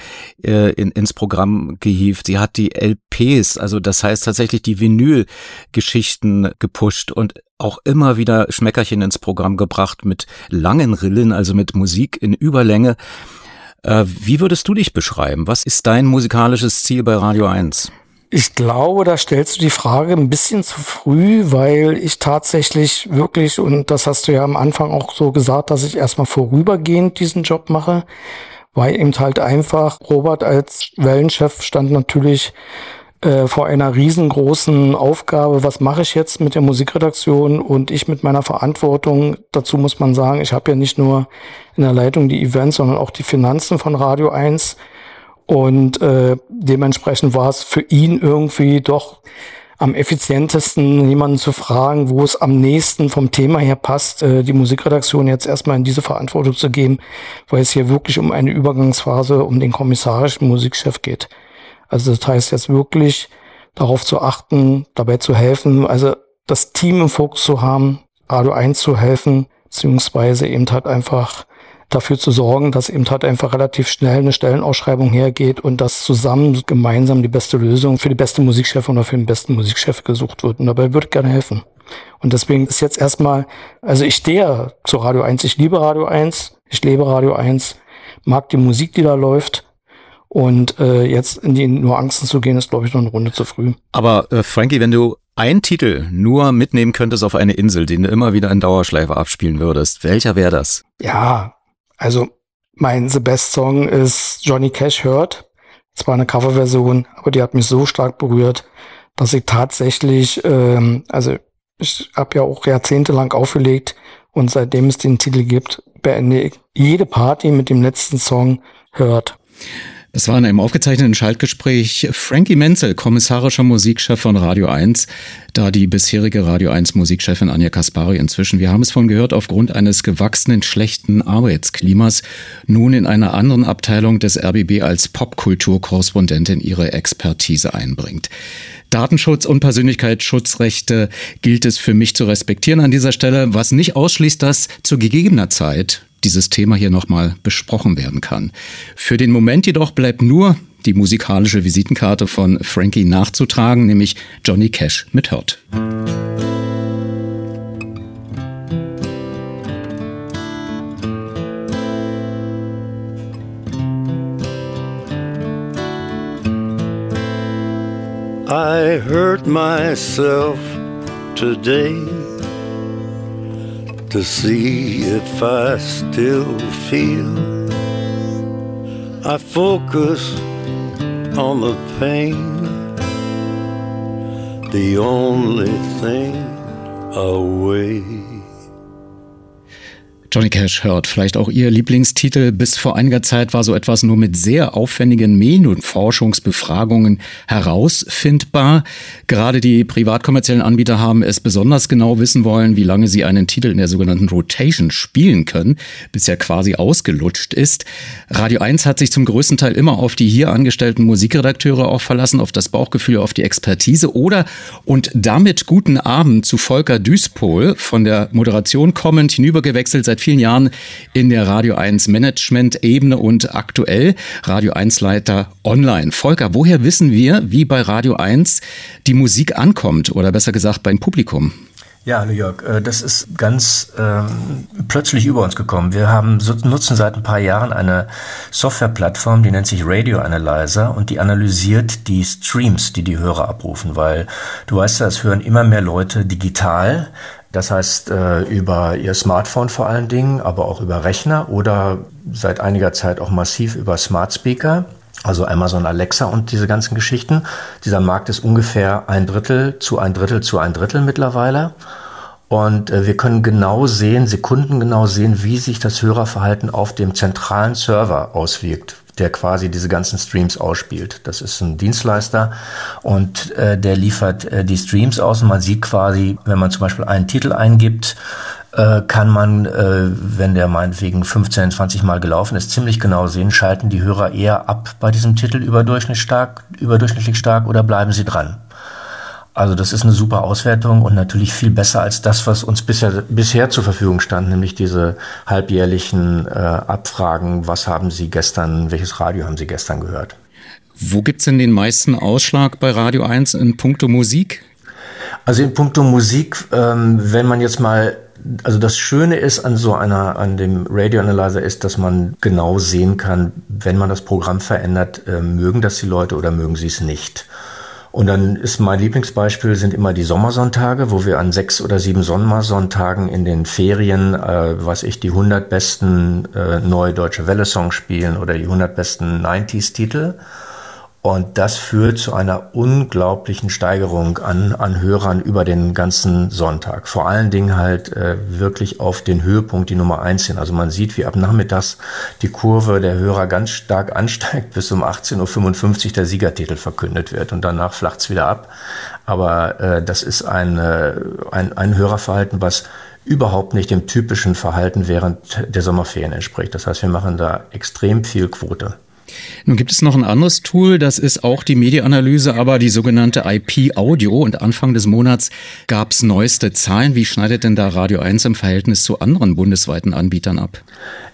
äh, in, ins Programm gehievt. Sie hat die LPs, also das heißt tatsächlich die Vinylgeschichten gepusht und auch immer wieder Schmeckerchen ins Programm gebracht mit langen Rillen, also mit Musik in Überlänge. Äh, wie würdest du dich beschreiben? Was ist dein musikalisches Ziel bei Radio 1? Ich glaube, da stellst du die Frage ein bisschen zu früh, weil ich tatsächlich wirklich, und das hast du ja am Anfang auch so gesagt, dass ich erstmal vorübergehend diesen Job mache, weil eben halt einfach Robert als Wellenchef stand natürlich äh, vor einer riesengroßen Aufgabe, was mache ich jetzt mit der Musikredaktion und ich mit meiner Verantwortung. Dazu muss man sagen, ich habe ja nicht nur in der Leitung die Events, sondern auch die Finanzen von Radio 1. Und äh, dementsprechend war es für ihn irgendwie doch am effizientesten, jemanden zu fragen, wo es am nächsten vom Thema her passt, äh, die Musikredaktion jetzt erstmal in diese Verantwortung zu geben, weil es hier wirklich um eine Übergangsphase, um den kommissarischen Musikchef geht. Also das heißt jetzt wirklich darauf zu achten, dabei zu helfen, also das Team im Fokus zu haben, Radio 1 zu helfen, beziehungsweise eben halt einfach dafür zu sorgen, dass eben halt einfach relativ schnell eine Stellenausschreibung hergeht und dass zusammen gemeinsam die beste Lösung für die beste Musikchef oder für den besten Musikchef gesucht wird. Und dabei würde ich gerne helfen. Und deswegen ist jetzt erstmal, also ich stehe zu Radio 1, ich liebe Radio 1, ich lebe Radio 1, mag die Musik, die da läuft, und äh, jetzt in die Nuancen zu gehen, ist, glaube ich, noch eine Runde zu früh. Aber äh, Frankie, wenn du einen Titel nur mitnehmen könntest auf eine Insel, den du immer wieder in Dauerschleife abspielen würdest, welcher wäre das? Ja, also mein The Best Song ist Johnny Cash Hurt. Zwar eine Coverversion, aber die hat mich so stark berührt, dass ich tatsächlich, ähm, also ich habe ja auch jahrzehntelang aufgelegt und seitdem es den Titel gibt, beende ich jede Party mit dem letzten Song Hurt. Es war in einem aufgezeichneten Schaltgespräch Frankie Menzel, kommissarischer Musikchef von Radio 1, da die bisherige Radio 1 Musikchefin Anja Kaspari inzwischen, wir haben es von gehört, aufgrund eines gewachsenen schlechten Arbeitsklimas nun in einer anderen Abteilung des RBB als Popkulturkorrespondentin ihre Expertise einbringt. Datenschutz und Persönlichkeitsschutzrechte gilt es für mich zu respektieren an dieser Stelle, was nicht ausschließt, dass zu gegebener Zeit dieses Thema hier nochmal besprochen werden kann. Für den Moment jedoch bleibt nur die musikalische Visitenkarte von Frankie nachzutragen, nämlich Johnny Cash mit Hurt. I hurt myself today to see if I still feel. I focus on the pain, the only thing away. Johnny Cash hört. Vielleicht auch Ihr Lieblingstitel. Bis vor einiger Zeit war so etwas nur mit sehr aufwendigen Medien- und Forschungsbefragungen herausfindbar. Gerade die privatkommerziellen Anbieter haben es besonders genau wissen wollen, wie lange sie einen Titel in der sogenannten Rotation spielen können, bis er quasi ausgelutscht ist. Radio 1 hat sich zum größten Teil immer auf die hier angestellten Musikredakteure auch verlassen, auf das Bauchgefühl, auf die Expertise oder und damit guten Abend zu Volker Duispol von der Moderation kommend hinübergewechselt seit vielen Jahren in der Radio 1 Management-Ebene und aktuell Radio 1 Leiter online. Volker, woher wissen wir, wie bei Radio 1 die Musik ankommt oder besser gesagt beim Publikum? Ja, New York, äh, das ist ganz ähm, plötzlich über uns gekommen. Wir haben nutzen seit ein paar Jahren eine Softwareplattform, die nennt sich Radio Analyzer und die analysiert die Streams, die die Hörer abrufen, weil du weißt ja, es hören immer mehr Leute digital. Das heißt, äh, über ihr Smartphone vor allen Dingen, aber auch über Rechner oder seit einiger Zeit auch massiv über Smart Speaker. Also Amazon Alexa und diese ganzen Geschichten. Dieser Markt ist ungefähr ein Drittel zu ein Drittel zu ein Drittel mittlerweile. Und äh, wir können genau sehen, sekundengenau sehen, wie sich das Hörerverhalten auf dem zentralen Server auswirkt der quasi diese ganzen Streams ausspielt. Das ist ein Dienstleister und äh, der liefert äh, die Streams aus und man sieht quasi, wenn man zum Beispiel einen Titel eingibt, äh, kann man, äh, wenn der meinetwegen 15, 20 Mal gelaufen ist, ziemlich genau sehen, schalten die Hörer eher ab bei diesem Titel überdurchschnittlich stark, überdurchschnittlich stark oder bleiben sie dran. Also das ist eine super Auswertung und natürlich viel besser als das, was uns bisher, bisher zur Verfügung stand, nämlich diese halbjährlichen äh, Abfragen, was haben Sie gestern, welches Radio haben Sie gestern gehört. Wo gibt's denn den meisten Ausschlag bei Radio 1 in puncto Musik? Also in puncto Musik, ähm, wenn man jetzt mal also das Schöne ist an so einer, an dem Radio Analyzer ist, dass man genau sehen kann, wenn man das Programm verändert, äh, mögen das die Leute oder mögen sie es nicht. Und dann ist mein Lieblingsbeispiel sind immer die Sommersonntage, wo wir an sechs oder sieben Sommersonntagen in den Ferien, äh, was ich, die 100 besten äh, neue deutsche Welle-Songs spielen oder die 100 besten 90s-Titel. Und das führt zu einer unglaublichen Steigerung an, an Hörern über den ganzen Sonntag. Vor allen Dingen halt äh, wirklich auf den Höhepunkt die Nummer eins hin. Also man sieht, wie ab Nachmittags die Kurve der Hörer ganz stark ansteigt, bis um 18.55 Uhr der Siegertitel verkündet wird und danach flacht's wieder ab. Aber äh, das ist ein, äh, ein, ein Hörerverhalten, was überhaupt nicht dem typischen Verhalten während der Sommerferien entspricht. Das heißt, wir machen da extrem viel Quote. Nun gibt es noch ein anderes Tool, das ist auch die Medienanalyse, aber die sogenannte IP-Audio. Und Anfang des Monats gab es neueste Zahlen. Wie schneidet denn da Radio 1 im Verhältnis zu anderen bundesweiten Anbietern ab?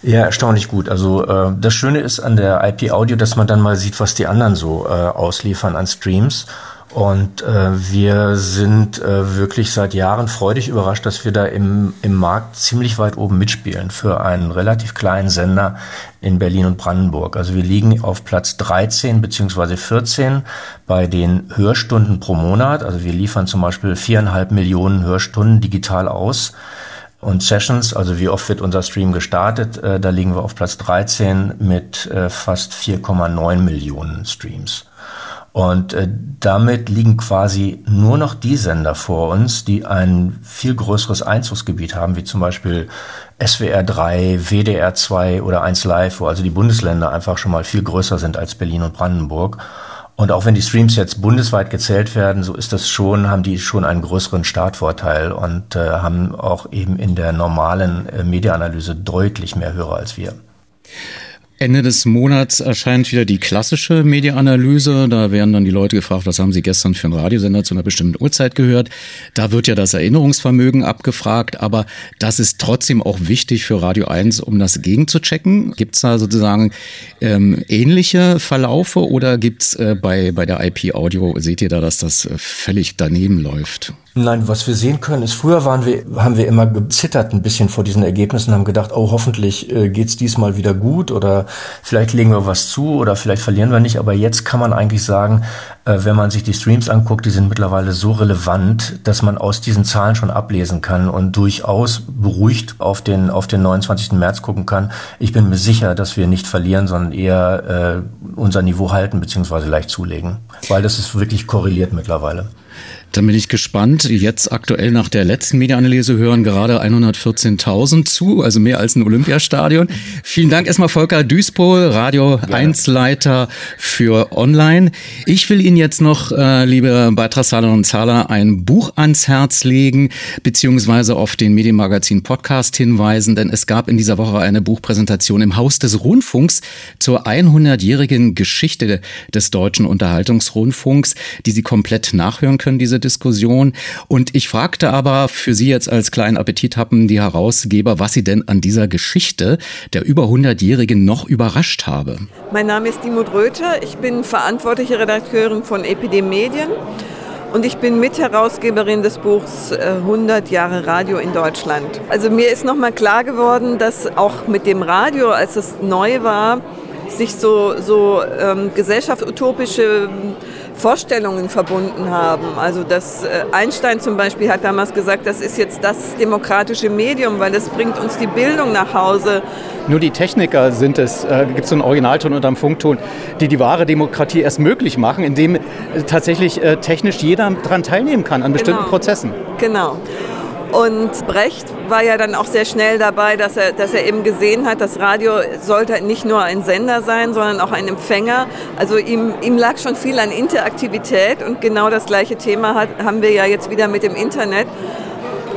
Ja, erstaunlich gut. Also äh, das Schöne ist an der IP-Audio, dass man dann mal sieht, was die anderen so äh, ausliefern an Streams. Und äh, wir sind äh, wirklich seit Jahren freudig überrascht, dass wir da im, im Markt ziemlich weit oben mitspielen für einen relativ kleinen Sender in Berlin und Brandenburg. Also wir liegen auf Platz 13 beziehungsweise 14 bei den Hörstunden pro Monat. Also wir liefern zum Beispiel viereinhalb Millionen Hörstunden digital aus. Und Sessions, also wie oft wird unser Stream gestartet, äh, da liegen wir auf Platz 13 mit äh, fast 4,9 Millionen Streams. Und äh, damit liegen quasi nur noch die Sender vor uns, die ein viel größeres Einzugsgebiet haben, wie zum Beispiel SWR 3, WDR 2 oder 1 Live, wo also die Bundesländer einfach schon mal viel größer sind als Berlin und Brandenburg. Und auch wenn die Streams jetzt bundesweit gezählt werden, so ist das schon, haben die schon einen größeren Startvorteil und äh, haben auch eben in der normalen äh, Mediaanalyse deutlich mehr Hörer als wir. Ende des Monats erscheint wieder die klassische Mediaanalyse. Da werden dann die Leute gefragt, was haben sie gestern für einen Radiosender zu einer bestimmten Uhrzeit gehört. Da wird ja das Erinnerungsvermögen abgefragt, aber das ist trotzdem auch wichtig für Radio 1, um das gegenzuchecken. Gibt es da sozusagen ähm, ähnliche Verlaufe oder gibt es äh, bei, bei der IP-Audio, seht ihr da, dass das äh, völlig daneben läuft? Nein, was wir sehen können, ist, früher waren wir, haben wir immer gezittert ein bisschen vor diesen Ergebnissen, haben gedacht, oh, hoffentlich äh, geht's diesmal wieder gut oder vielleicht legen wir was zu oder vielleicht verlieren wir nicht. Aber jetzt kann man eigentlich sagen, äh, wenn man sich die Streams anguckt, die sind mittlerweile so relevant, dass man aus diesen Zahlen schon ablesen kann und durchaus beruhigt auf den, auf den 29. März gucken kann. Ich bin mir sicher, dass wir nicht verlieren, sondern eher äh, unser Niveau halten bzw. leicht zulegen, weil das ist wirklich korreliert mittlerweile. Dann bin ich gespannt. Jetzt aktuell nach der letzten Medienanalyse hören gerade 114.000 zu, also mehr als ein Olympiastadion. Vielen Dank erstmal Volker Duispohl, Radio 1 Leiter für Online. Ich will Ihnen jetzt noch, äh, liebe Beitragszahlerinnen und Zahler, ein Buch ans Herz legen, beziehungsweise auf den Medienmagazin Podcast hinweisen, denn es gab in dieser Woche eine Buchpräsentation im Haus des Rundfunks zur 100-jährigen Geschichte des deutschen Unterhaltungsrundfunks, die Sie komplett nachhören können, diese Diskussion. Und ich fragte aber für Sie jetzt als kleinen Appetit haben die Herausgeber, was Sie denn an dieser Geschichte der über 100-Jährigen noch überrascht habe. Mein Name ist Dimut Röther. Ich bin verantwortliche Redakteurin von EPD Medien. Und ich bin Mitherausgeberin des Buchs 100 äh, Jahre Radio in Deutschland. Also mir ist nochmal klar geworden, dass auch mit dem Radio, als es neu war, sich so, so ähm, gesellschaftsutopische Vorstellungen verbunden haben. Also das äh, Einstein zum Beispiel hat damals gesagt, das ist jetzt das demokratische Medium, weil es bringt uns die Bildung nach Hause. Nur die Techniker sind es, äh, gibt es so einen Originalton unter dem Funkton, die die wahre Demokratie erst möglich machen, indem äh, tatsächlich äh, technisch jeder daran teilnehmen kann, an bestimmten genau. Prozessen. Genau. Und Brecht war ja dann auch sehr schnell dabei, dass er, dass er eben gesehen hat, das Radio sollte nicht nur ein Sender sein, sondern auch ein Empfänger. Also ihm, ihm lag schon viel an Interaktivität und genau das gleiche Thema hat, haben wir ja jetzt wieder mit dem Internet.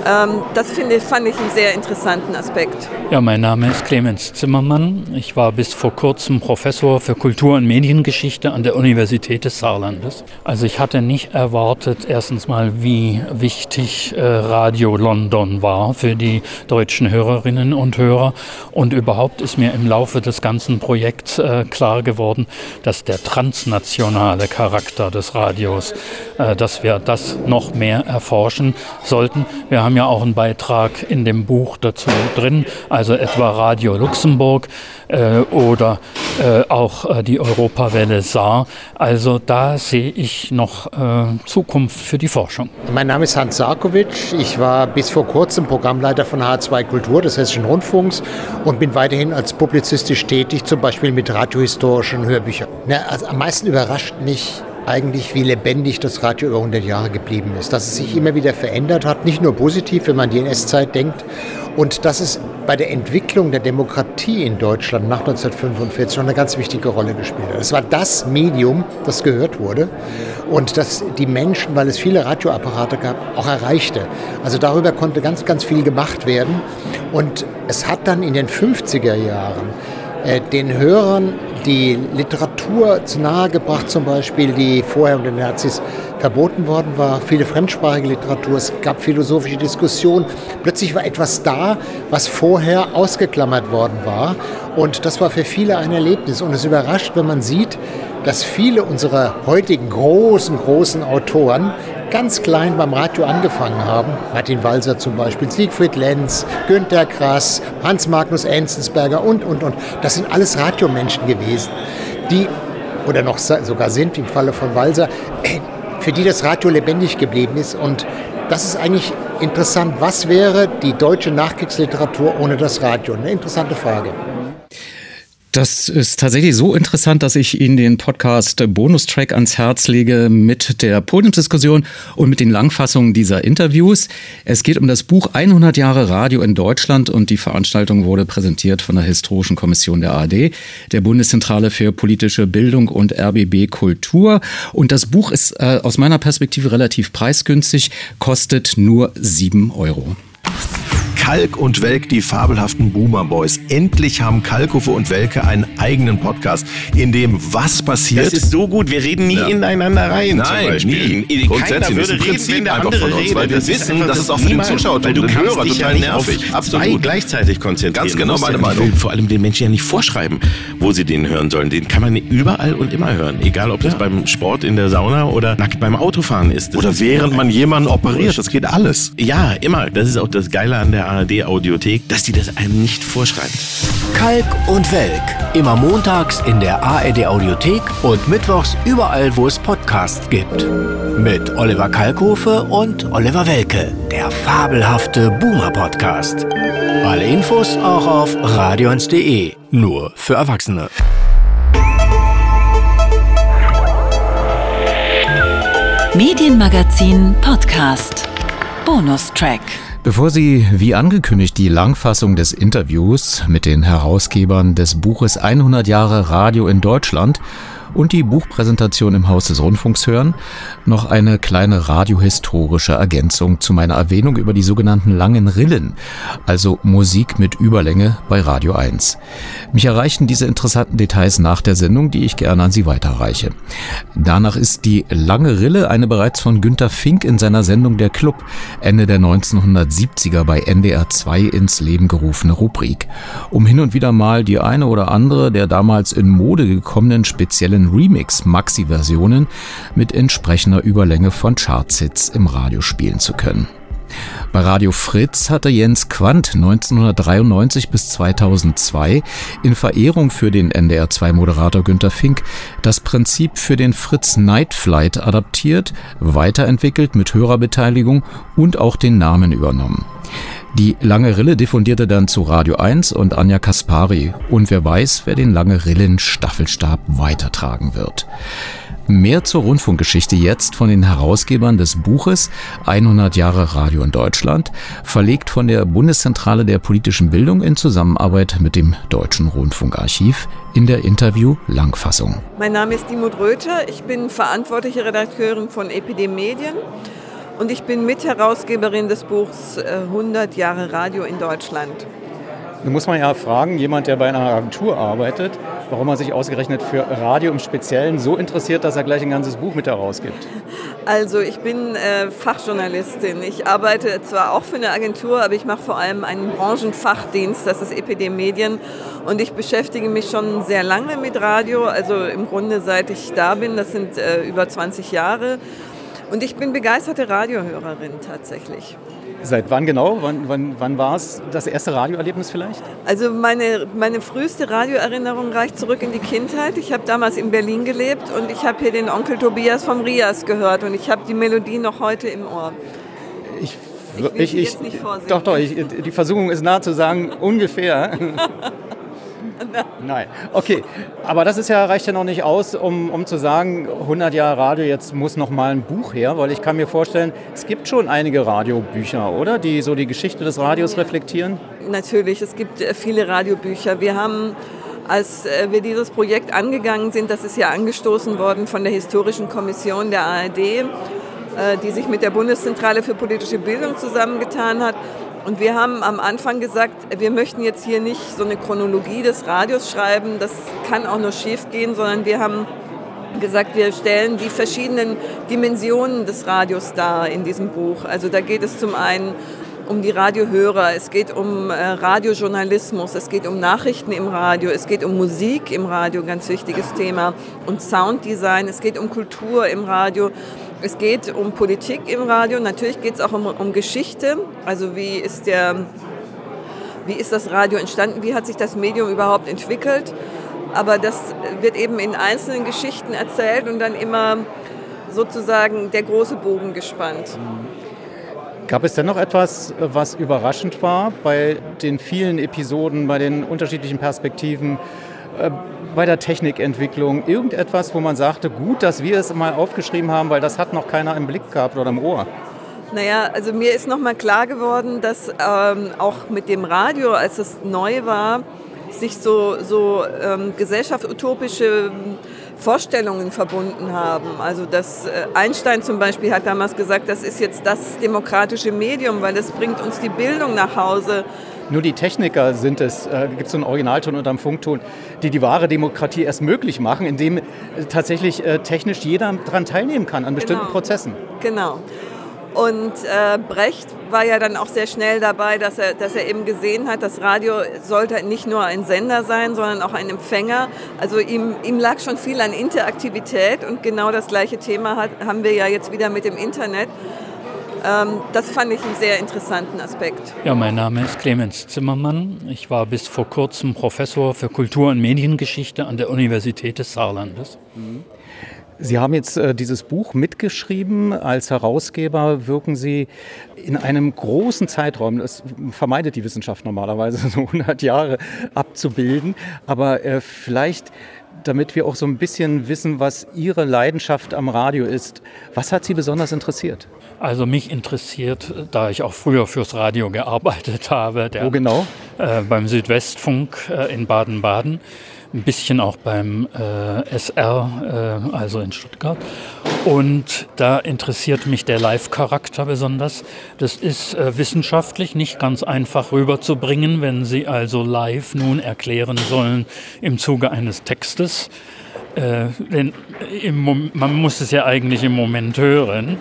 Ähm, das finde, fand ich einen sehr interessanten Aspekt. Ja, mein Name ist Clemens Zimmermann. Ich war bis vor kurzem Professor für Kultur- und Mediengeschichte an der Universität des Saarlandes. Also ich hatte nicht erwartet, erstens mal, wie wichtig äh, Radio London war für die deutschen Hörerinnen und Hörer. Und überhaupt ist mir im Laufe des ganzen Projekts äh, klar geworden, dass der transnationale Charakter des Radios, äh, dass wir das noch mehr erforschen sollten. Wir haben ja auch einen Beitrag in dem Buch dazu drin, also etwa Radio Luxemburg äh, oder äh, auch äh, die Europawelle Saar. Also da sehe ich noch äh, Zukunft für die Forschung. Mein Name ist Hans Sarkovic. Ich war bis vor kurzem Programmleiter von H2 Kultur des Hessischen Rundfunks und bin weiterhin als publizistisch tätig, zum Beispiel mit radiohistorischen Hörbüchern. Na, also am meisten überrascht mich eigentlich, wie lebendig das Radio über 100 Jahre geblieben ist. Dass es sich immer wieder verändert hat, nicht nur positiv, wenn man die NS-Zeit denkt, und dass es bei der Entwicklung der Demokratie in Deutschland nach 1945 schon eine ganz wichtige Rolle gespielt hat. Es war das Medium, das gehört wurde und das die Menschen, weil es viele Radioapparate gab, auch erreichte. Also darüber konnte ganz, ganz viel gemacht werden. Und es hat dann in den 50er Jahren äh, den Hörern die Literatur zu nahe gebracht, zum Beispiel, die vorher unter den Nazis verboten worden war. Viele fremdsprachige Literatur, es gab philosophische Diskussionen. Plötzlich war etwas da, was vorher ausgeklammert worden war. Und das war für viele ein Erlebnis. Und es überrascht, wenn man sieht, dass viele unserer heutigen großen, großen Autoren ganz klein beim Radio angefangen haben. Martin Walser zum Beispiel, Siegfried Lenz, Günter Grass, Hans Magnus Enzensberger und, und, und. Das sind alles Radiomenschen gewesen, die, oder noch sogar sind im Falle von Walser, für die das Radio lebendig geblieben ist. Und das ist eigentlich interessant. Was wäre die deutsche Nachkriegsliteratur ohne das Radio? Eine interessante Frage. Das ist tatsächlich so interessant, dass ich Ihnen den Podcast Bonustrack ans Herz lege mit der Podiumsdiskussion und mit den Langfassungen dieser Interviews. Es geht um das Buch 100 Jahre Radio in Deutschland und die Veranstaltung wurde präsentiert von der Historischen Kommission der ARD, der Bundeszentrale für politische Bildung und RBB Kultur. Und das Buch ist äh, aus meiner Perspektive relativ preisgünstig, kostet nur sieben Euro. Kalk und Welk, die fabelhaften Boomer Boys. Endlich haben Kalkofe und Welke einen eigenen Podcast, in dem was passiert. Das ist so gut, wir reden nie ja. ineinander rein. Nein, nie. Keiner würde reden, wenn der andere redet. Weil wir das wissen, dass es auch für den Zuschauer und den Hörer total nervig. Auf zwei gleichzeitig konzentrieren. Ganz genau meine Meinung. Ich will vor allem den Menschen ja nicht vorschreiben, wo sie den hören sollen. Den kann man überall und immer hören. Egal, ob das ja. beim Sport in der Sauna oder nackt beim Autofahren ist. Das oder ist während man jemanden operiert. Das geht alles. Ja, immer. Das ist auch das Geile an der ARD-Audiothek, dass die das einem nicht vorschreibt. Kalk und Welk. Immer montags in der ARD-Audiothek und mittwochs überall, wo es Podcasts gibt. Mit Oliver Kalkofe und Oliver Welke. Der fabelhafte Boomer-Podcast. Alle Infos auch auf radions.de. Nur für Erwachsene. Medienmagazin Podcast. Bonustrack. Bevor Sie, wie angekündigt, die Langfassung des Interviews mit den Herausgebern des Buches 100 Jahre Radio in Deutschland und die Buchpräsentation im Haus des Rundfunks hören, noch eine kleine radiohistorische Ergänzung zu meiner Erwähnung über die sogenannten langen Rillen, also Musik mit Überlänge bei Radio 1. Mich erreichen diese interessanten Details nach der Sendung, die ich gerne an Sie weiterreiche. Danach ist die lange Rille eine bereits von Günter Fink in seiner Sendung Der Club Ende der 1970er bei NDR 2 ins Leben gerufene Rubrik, um hin und wieder mal die eine oder andere der damals in Mode gekommenen speziellen Remix-Maxi-Versionen mit entsprechender Überlänge von Chartsits im Radio spielen zu können. Bei Radio Fritz hatte Jens Quandt 1993 bis 2002 in Verehrung für den NDR2-Moderator Günter Fink das Prinzip für den Fritz Night Flight adaptiert, weiterentwickelt mit Hörerbeteiligung und auch den Namen übernommen. Die Lange Rille diffundierte dann zu Radio 1 und Anja Kaspari und wer weiß, wer den Lange Rillen Staffelstab weitertragen wird. Mehr zur Rundfunkgeschichte jetzt von den Herausgebern des Buches 100 Jahre Radio in Deutschland, verlegt von der Bundeszentrale der politischen Bildung in Zusammenarbeit mit dem Deutschen Rundfunkarchiv in der Interview-Langfassung. Mein Name ist Dimut Röther, ich bin verantwortliche Redakteurin von EPD Medien und ich bin Mitherausgeberin des Buchs 100 äh, Jahre Radio in Deutschland. Nun muss man ja fragen, jemand, der bei einer Agentur arbeitet, warum er sich ausgerechnet für Radio im Speziellen so interessiert, dass er gleich ein ganzes Buch mit herausgibt. Also ich bin äh, Fachjournalistin. Ich arbeite zwar auch für eine Agentur, aber ich mache vor allem einen Branchenfachdienst, das ist EPD Medien. Und ich beschäftige mich schon sehr lange mit Radio, also im Grunde seit ich da bin, das sind äh, über 20 Jahre. Und ich bin begeisterte Radiohörerin tatsächlich. Seit wann genau? Wann, wann, wann war es das erste Radioerlebnis vielleicht? Also meine, meine früheste Radioerinnerung reicht zurück in die Kindheit. Ich habe damals in Berlin gelebt und ich habe hier den Onkel Tobias vom Rias gehört und ich habe die Melodie noch heute im Ohr. Ich, ich, ich, ich doch, doch, die Versuchung ist nah zu sagen, ungefähr. Nein, okay. Aber das ist ja, reicht ja noch nicht aus, um, um zu sagen, 100 Jahre Radio, jetzt muss noch mal ein Buch her, weil ich kann mir vorstellen, es gibt schon einige Radiobücher, oder? Die so die Geschichte des Radios reflektieren? Natürlich, es gibt äh, viele Radiobücher. Wir haben als äh, wir dieses Projekt angegangen sind, das ist ja angestoßen worden von der Historischen Kommission der ARD, äh, die sich mit der Bundeszentrale für politische Bildung zusammengetan hat, und wir haben am Anfang gesagt, wir möchten jetzt hier nicht so eine Chronologie des Radios schreiben, das kann auch nur schief gehen, sondern wir haben gesagt, wir stellen die verschiedenen Dimensionen des Radios dar in diesem Buch. Also da geht es zum einen um die Radiohörer, es geht um äh, Radiojournalismus, es geht um Nachrichten im Radio, es geht um Musik im Radio, ganz wichtiges Thema, und Sounddesign, es geht um Kultur im Radio. Es geht um Politik im Radio, natürlich geht es auch um, um Geschichte. Also wie ist, der, wie ist das Radio entstanden, wie hat sich das Medium überhaupt entwickelt. Aber das wird eben in einzelnen Geschichten erzählt und dann immer sozusagen der große Bogen gespannt. Gab es denn noch etwas, was überraschend war bei den vielen Episoden, bei den unterschiedlichen Perspektiven? Bei der Technikentwicklung irgendetwas, wo man sagte, gut, dass wir es mal aufgeschrieben haben, weil das hat noch keiner im Blick gehabt oder im Ohr? Naja, also mir ist nochmal klar geworden, dass ähm, auch mit dem Radio, als es neu war, sich so, so ähm, gesellschaftsutopische Vorstellungen verbunden haben. Also dass äh, Einstein zum Beispiel hat damals gesagt, das ist jetzt das demokratische Medium, weil es bringt uns die Bildung nach Hause. Nur die Techniker sind es, äh, gibt es so einen Originalton unter dem Funkton, die die wahre Demokratie erst möglich machen, indem äh, tatsächlich äh, technisch jeder daran teilnehmen kann, an bestimmten genau. Prozessen. Genau. Und äh, Brecht war ja dann auch sehr schnell dabei, dass er, dass er eben gesehen hat, das Radio sollte nicht nur ein Sender sein, sondern auch ein Empfänger. Also ihm, ihm lag schon viel an Interaktivität und genau das gleiche Thema hat, haben wir ja jetzt wieder mit dem Internet. Ähm, das fand ich einen sehr interessanten Aspekt. Ja, mein Name ist Clemens Zimmermann. Ich war bis vor kurzem Professor für Kultur- und Mediengeschichte an der Universität des Saarlandes. Sie haben jetzt äh, dieses Buch mitgeschrieben. Als Herausgeber wirken Sie in einem großen Zeitraum. Das vermeidet die Wissenschaft normalerweise, so 100 Jahre abzubilden. Aber äh, vielleicht damit wir auch so ein bisschen wissen, was Ihre Leidenschaft am Radio ist. Was hat Sie besonders interessiert? Also mich interessiert, da ich auch früher fürs Radio gearbeitet habe. Der, Wo genau? Äh, beim Südwestfunk äh, in Baden-Baden ein bisschen auch beim äh, SR, äh, also in Stuttgart. Und da interessiert mich der Live-Charakter besonders. Das ist äh, wissenschaftlich nicht ganz einfach rüberzubringen, wenn Sie also live nun erklären sollen im Zuge eines Textes. Äh, denn im, man muss es ja eigentlich im Moment hören.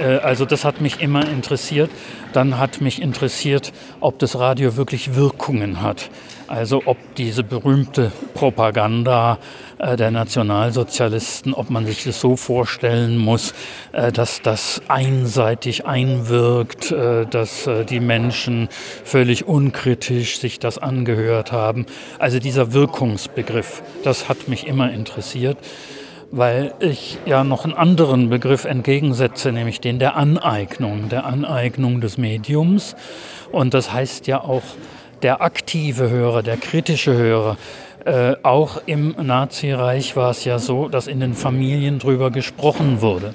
Äh, also das hat mich immer interessiert. Dann hat mich interessiert, ob das Radio wirklich Wirkungen hat. Also ob diese berühmte Propaganda äh, der Nationalsozialisten, ob man sich das so vorstellen muss, äh, dass das einseitig einwirkt, dass die Menschen völlig unkritisch sich das angehört haben. Also dieser Wirkungsbegriff, das hat mich immer interessiert weil ich ja noch einen anderen Begriff entgegensetze, nämlich den der Aneignung, der Aneignung des Mediums. Und das heißt ja auch der aktive Hörer, der kritische Hörer. Äh, auch im Nazireich war es ja so, dass in den Familien drüber gesprochen wurde.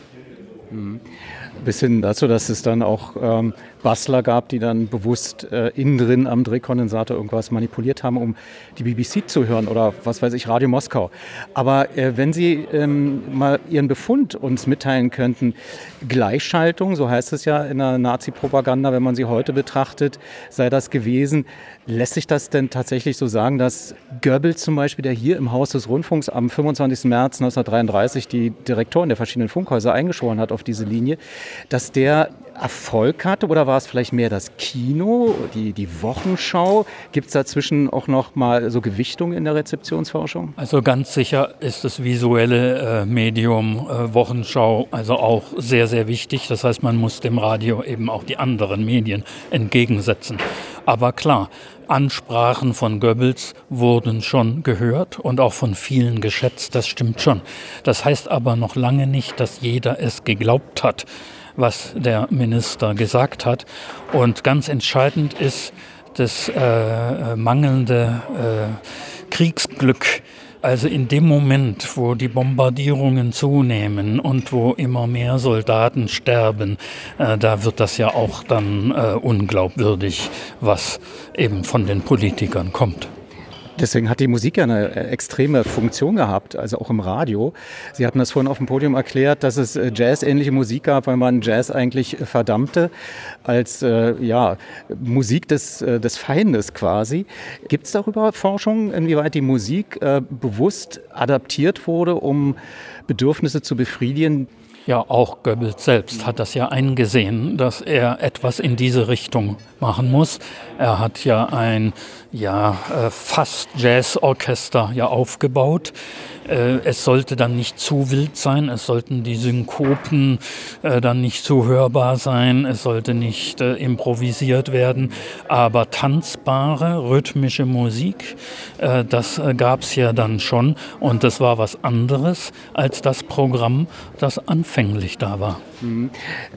Mhm. Bis hin dazu, dass es dann auch ähm, Bastler gab, die dann bewusst äh, innen drin am Drehkondensator irgendwas manipuliert haben, um die BBC zu hören oder was weiß ich, Radio Moskau. Aber äh, wenn Sie ähm, mal Ihren Befund uns mitteilen könnten, Gleichschaltung, so heißt es ja in der Nazi-Propaganda, wenn man sie heute betrachtet, sei das gewesen. Lässt sich das denn tatsächlich so sagen, dass Goebbels zum Beispiel, der hier im Haus des Rundfunks am 25. März 1933 die Direktoren der verschiedenen Funkhäuser eingeschworen hat auf diese Linie, dass der Erfolg hatte oder war es vielleicht mehr das Kino, die, die Wochenschau? Gibt es dazwischen auch noch mal so Gewichtungen in der Rezeptionsforschung? Also ganz sicher ist das visuelle äh, Medium äh, Wochenschau also auch sehr, sehr wichtig. Das heißt, man muss dem Radio eben auch die anderen Medien entgegensetzen. Aber klar, Ansprachen von Goebbels wurden schon gehört und auch von vielen geschätzt, das stimmt schon. Das heißt aber noch lange nicht, dass jeder es geglaubt hat was der Minister gesagt hat. Und ganz entscheidend ist das äh, mangelnde äh, Kriegsglück. Also in dem Moment, wo die Bombardierungen zunehmen und wo immer mehr Soldaten sterben, äh, da wird das ja auch dann äh, unglaubwürdig, was eben von den Politikern kommt. Deswegen hat die Musik ja eine äh, extreme Funktion gehabt, also auch im Radio. Sie hatten das vorhin auf dem Podium erklärt, dass es äh, Jazz-ähnliche Musik gab, weil man Jazz eigentlich äh, verdammte als äh, ja, Musik des, des Feindes quasi. Gibt es darüber Forschung, inwieweit die Musik äh, bewusst adaptiert wurde, um Bedürfnisse zu befriedigen, ja, auch Goebbels selbst hat das ja eingesehen, dass er etwas in diese Richtung machen muss. Er hat ja ein ja, äh, fast Jazzorchester ja aufgebaut. Äh, es sollte dann nicht zu wild sein, es sollten die Synkopen äh, dann nicht zu hörbar sein, es sollte nicht improvisiert werden, aber tanzbare, rhythmische Musik, das gab es ja dann schon und das war was anderes als das Programm, das anfänglich da war. Mhm.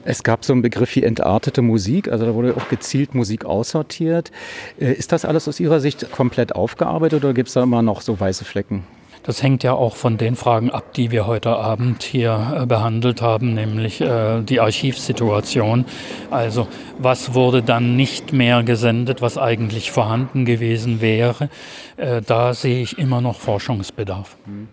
Es gab so einen Begriff wie entartete Musik, also da wurde auch gezielt Musik aussortiert. Äh, ist das alles aus Ihrer Sicht komplett aufgearbeitet oder gibt es da immer noch so weiße Flecken? Das hängt ja auch von den Fragen ab, die wir heute Abend hier äh, behandelt haben, nämlich äh, die Archivsituation. Also was wurde dann nicht mehr gesendet, was eigentlich vorhanden gewesen wäre. Äh, da sehe ich immer noch Forschungsbedarf. Mhm.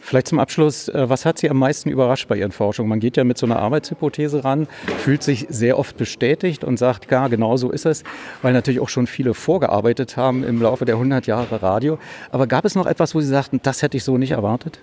Vielleicht zum Abschluss, äh, was hat Sie am meisten überrascht bei Ihren Forschungen? Man geht ja mit so einer Arbeitshypothese ran, fühlt sich sehr oft bestätigt und sagt, ja, genau so ist es, weil natürlich auch schon viele vorgearbeitet haben im Laufe der 100 Jahre Radio. Aber gab es noch etwas, wo Sie sagten, das hätte ich so nicht erwartet?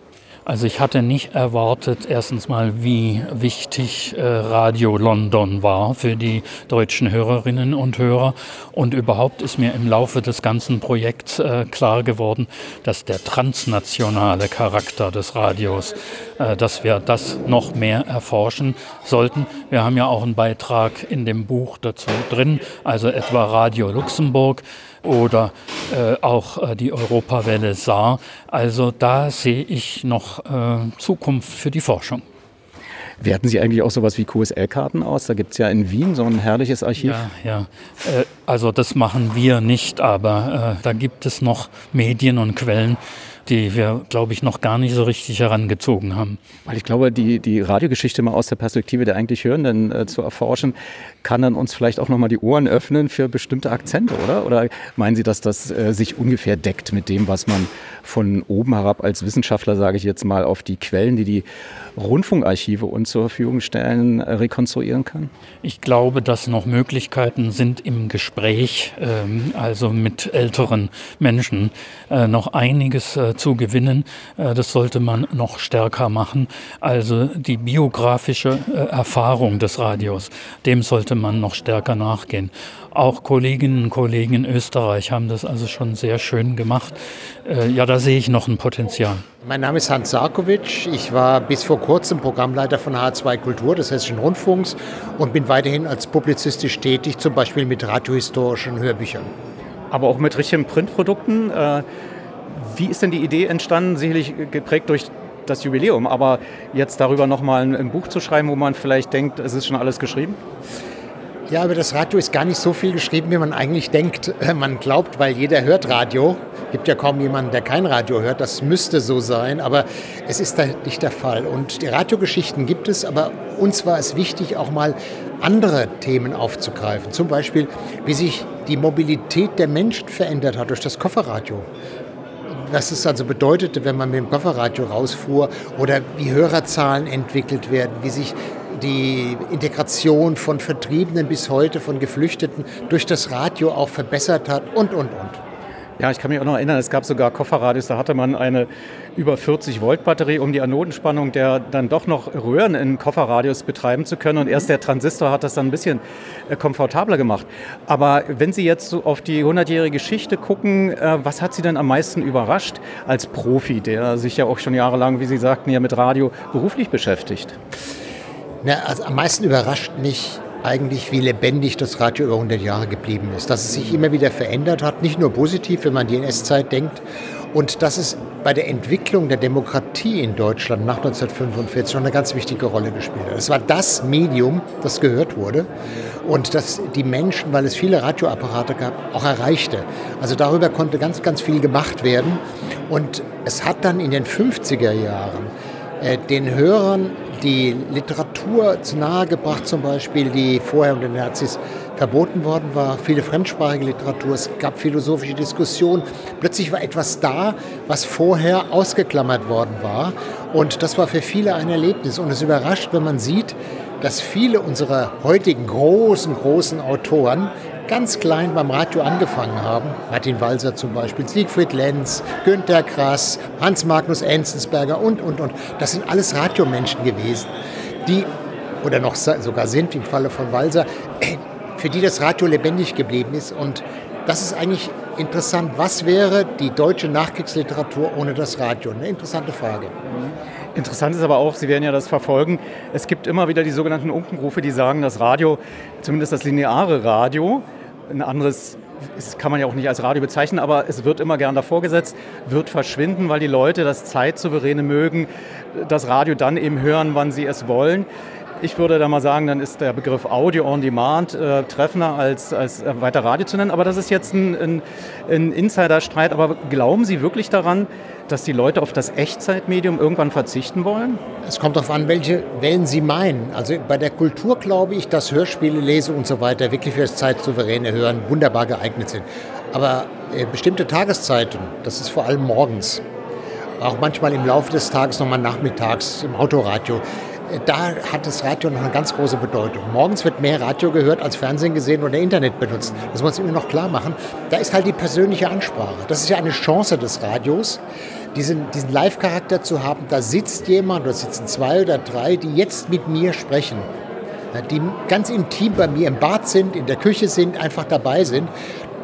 Also ich hatte nicht erwartet, erstens mal, wie wichtig äh, Radio London war für die deutschen Hörerinnen und Hörer. Und überhaupt ist mir im Laufe des ganzen Projekts äh, klar geworden, dass der transnationale Charakter des Radios, äh, dass wir das noch mehr erforschen sollten. Wir haben ja auch einen Beitrag in dem Buch dazu drin, also etwa Radio Luxemburg oder äh, auch äh, die Europawelle Saar. Also da sehe ich noch äh, Zukunft für die Forschung. Werten Sie eigentlich auch sowas wie QSL-Karten aus? Da gibt es ja in Wien so ein herrliches Archiv. Ja, ja. Äh, also das machen wir nicht, aber äh, da gibt es noch Medien und Quellen, die wir, glaube ich, noch gar nicht so richtig herangezogen haben. Weil ich glaube, die, die Radiogeschichte mal aus der Perspektive der eigentlich Hörenden äh, zu erforschen, kann dann uns vielleicht auch nochmal die Ohren öffnen für bestimmte Akzente, oder? Oder meinen Sie, dass das äh, sich ungefähr deckt mit dem, was man von oben herab als Wissenschaftler, sage ich jetzt mal, auf die Quellen, die die Rundfunkarchive uns zur Verfügung stellen, äh, rekonstruieren kann? Ich glaube, dass noch Möglichkeiten sind im Gespräch, ähm, also mit älteren Menschen, äh, noch einiges äh, zu gewinnen. Äh, das sollte man noch stärker machen. Also die biografische äh, Erfahrung des Radios, dem sollte man noch stärker nachgehen. Auch Kolleginnen und Kollegen in Österreich haben das also schon sehr schön gemacht. Äh, ja, da sehe ich noch ein Potenzial. Mein Name ist Hans Sarkovic. Ich war bis vor kurzem Programmleiter von H2 Kultur des Hessischen Rundfunks und bin weiterhin als publizistisch tätig, zum Beispiel mit radiohistorischen Hörbüchern. Aber auch mit richtigen Printprodukten. Wie ist denn die Idee entstanden? Sicherlich geprägt durch das Jubiläum, aber jetzt darüber nochmal ein, ein Buch zu schreiben, wo man vielleicht denkt, es ist schon alles geschrieben? Ja, über das Radio ist gar nicht so viel geschrieben, wie man eigentlich denkt. Man glaubt, weil jeder hört Radio, Gibt ja kaum jemanden, der kein Radio hört. Das müsste so sein, aber es ist da nicht der Fall. Und die Radiogeschichten gibt es, aber uns war es wichtig, auch mal andere Themen aufzugreifen. Zum Beispiel, wie sich die Mobilität der Menschen verändert hat durch das Kofferradio was es also bedeutete, wenn man mit dem Kofferradio rausfuhr oder wie Hörerzahlen entwickelt werden, wie sich die Integration von Vertriebenen bis heute, von Geflüchteten durch das Radio auch verbessert hat und, und, und. Ja, ich kann mich auch noch erinnern, es gab sogar Kofferradios, da hatte man eine über 40 Volt Batterie, um die Anodenspannung der dann doch noch Röhren in Kofferradios betreiben zu können. Und erst der Transistor hat das dann ein bisschen äh, komfortabler gemacht. Aber wenn Sie jetzt so auf die 100-jährige Geschichte gucken, äh, was hat Sie denn am meisten überrascht als Profi, der sich ja auch schon jahrelang, wie Sie sagten, ja mit Radio beruflich beschäftigt? Na, also am meisten überrascht mich eigentlich, wie lebendig das Radio über 100 Jahre geblieben ist. Dass es sich immer wieder verändert hat, nicht nur positiv, wenn man die NS-Zeit denkt, und dass es bei der Entwicklung der Demokratie in Deutschland nach 1945 noch eine ganz wichtige Rolle gespielt hat. Es war das Medium, das gehört wurde und das die Menschen, weil es viele Radioapparate gab, auch erreichte. Also darüber konnte ganz, ganz viel gemacht werden. Und es hat dann in den 50er Jahren äh, den Hörern die Literatur zu nahe gebracht, zum Beispiel, die vorher unter den Nazis verboten worden war. Viele fremdsprachige Literatur, es gab philosophische Diskussionen. Plötzlich war etwas da, was vorher ausgeklammert worden war. Und das war für viele ein Erlebnis. Und es überrascht, wenn man sieht, dass viele unserer heutigen großen, großen Autoren ganz klein beim Radio angefangen haben. Martin Walser zum Beispiel, Siegfried Lenz, Günter Grass, Hans Magnus Enzensberger und, und, und. Das sind alles Radiomenschen gewesen, die, oder noch sogar sind im Falle von Walser, für die das Radio lebendig geblieben ist. Und das ist eigentlich interessant. Was wäre die deutsche Nachkriegsliteratur ohne das Radio? Eine interessante Frage. Interessant ist aber auch, Sie werden ja das verfolgen, es gibt immer wieder die sogenannten Unkenrufe, die sagen, das Radio, zumindest das lineare Radio, ein anderes das kann man ja auch nicht als Radio bezeichnen, aber es wird immer gern davor gesetzt, wird verschwinden, weil die Leute das Zeitsouveräne mögen, das Radio dann eben hören, wann sie es wollen. Ich würde da mal sagen, dann ist der Begriff Audio on Demand äh, treffender als, als äh, weiter Radio zu nennen. Aber das ist jetzt ein, ein, ein Insider-Streit. Aber glauben Sie wirklich daran, dass die Leute auf das Echtzeitmedium irgendwann verzichten wollen? Es kommt darauf an, welche Wellen Sie meinen. Also bei der Kultur glaube ich, dass Hörspiele, Lese und so weiter wirklich für das zeitsouveräne Hören wunderbar geeignet sind. Aber äh, bestimmte Tageszeiten, das ist vor allem morgens, auch manchmal im Laufe des Tages, nochmal nachmittags im Autoradio, da hat das Radio noch eine ganz große Bedeutung. Morgens wird mehr Radio gehört als Fernsehen gesehen oder Internet benutzt. Das muss man immer noch klar machen. Da ist halt die persönliche Ansprache. Das ist ja eine Chance des Radios, diesen, diesen Live-Charakter zu haben. Da sitzt jemand oder sitzen zwei oder drei, die jetzt mit mir sprechen. Die ganz intim bei mir im Bad sind, in der Küche sind, einfach dabei sind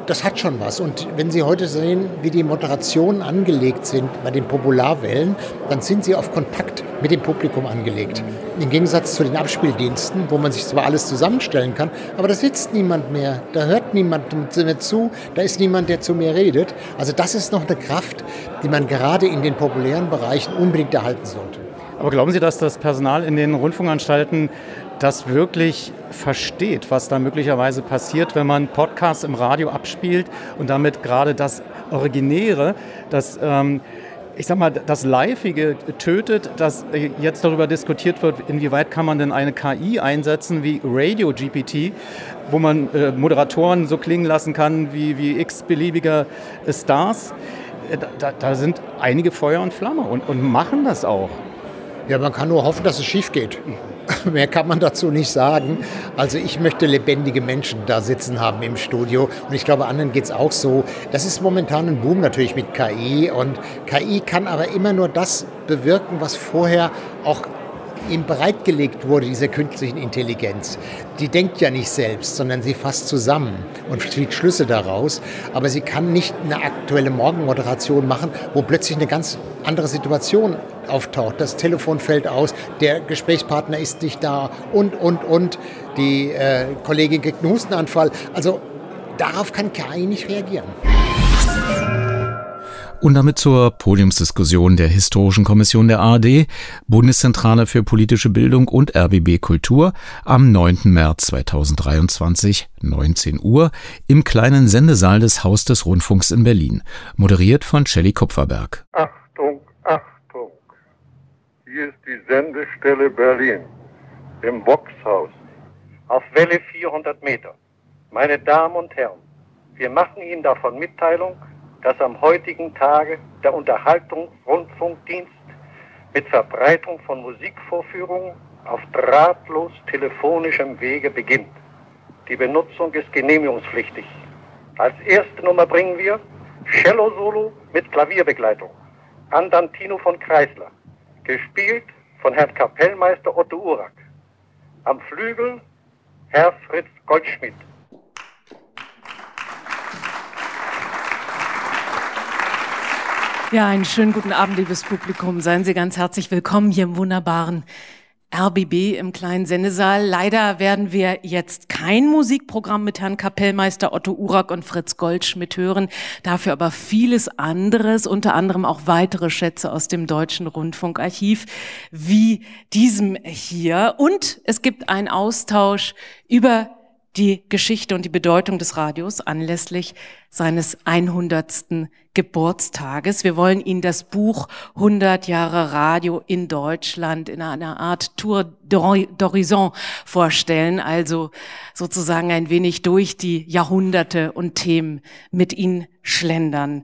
das hat schon was. Und wenn Sie heute sehen, wie die Moderationen angelegt sind bei den Popularwellen, dann sind sie auf Kontakt mit dem Publikum angelegt. Im Gegensatz zu den Abspieldiensten, wo man sich zwar alles zusammenstellen kann, aber da sitzt niemand mehr, da hört niemand mehr zu, da ist niemand, der zu mir redet. Also das ist noch eine Kraft, die man gerade in den populären Bereichen unbedingt erhalten sollte. Aber glauben Sie, dass das Personal in den Rundfunkanstalten das wirklich versteht, was da möglicherweise passiert, wenn man Podcasts im Radio abspielt und damit gerade das Originäre, das ähm, ich sag mal, das Liveige tötet, dass jetzt darüber diskutiert wird, inwieweit kann man denn eine KI einsetzen wie Radio GPT, wo man äh, Moderatoren so klingen lassen kann wie, wie x-beliebiger Stars. Äh, da, da, sind einige Feuer und Flamme und, und machen das auch. Ja, man kann nur hoffen, dass es schief geht. Mehr kann man dazu nicht sagen. Also ich möchte lebendige Menschen da sitzen haben im Studio und ich glaube, anderen geht es auch so. Das ist momentan ein Boom natürlich mit KI und KI kann aber immer nur das bewirken, was vorher auch ihm bereitgelegt wurde, diese künstlichen Intelligenz. Die denkt ja nicht selbst, sondern sie fasst zusammen und zieht Schlüsse daraus. Aber sie kann nicht eine aktuelle Morgenmoderation machen, wo plötzlich eine ganz andere Situation auftaucht. Das Telefon fällt aus, der Gesprächspartner ist nicht da und, und, und. Die äh, Kollegin kriegt einen Hustenanfall. Also darauf kann KI nicht reagieren. Und damit zur Podiumsdiskussion der Historischen Kommission der ARD, Bundeszentrale für politische Bildung und RBB Kultur am 9. März 2023, 19 Uhr, im kleinen Sendesaal des Haus des Rundfunks in Berlin. Moderiert von Shelley Kupferberg. Achtung, Achtung. Hier ist die Sendestelle Berlin im Boxhaus auf Welle 400 Meter. Meine Damen und Herren, wir machen Ihnen davon Mitteilung, dass am heutigen Tage der Unterhaltungsrundfunkdienst mit Verbreitung von Musikvorführungen auf drahtlos telefonischem Wege beginnt. Die Benutzung ist genehmigungspflichtig. Als erste Nummer bringen wir Cello Solo mit Klavierbegleitung. Andantino von Kreisler. Gespielt von Herrn Kapellmeister Otto Urak. Am Flügel Herr Fritz Goldschmidt. Ja, einen schönen guten Abend, liebes Publikum. Seien Sie ganz herzlich willkommen hier im wunderbaren RBB im kleinen Sendesaal. Leider werden wir jetzt kein Musikprogramm mit Herrn Kapellmeister Otto Urak und Fritz Goldschmidt hören, dafür aber vieles anderes, unter anderem auch weitere Schätze aus dem Deutschen Rundfunkarchiv, wie diesem hier. Und es gibt einen Austausch über die Geschichte und die Bedeutung des Radios anlässlich seines 100. Geburtstages. Wir wollen Ihnen das Buch 100 Jahre Radio in Deutschland in einer Art Tour d'Horizon vorstellen, also sozusagen ein wenig durch die Jahrhunderte und Themen mit Ihnen schlendern.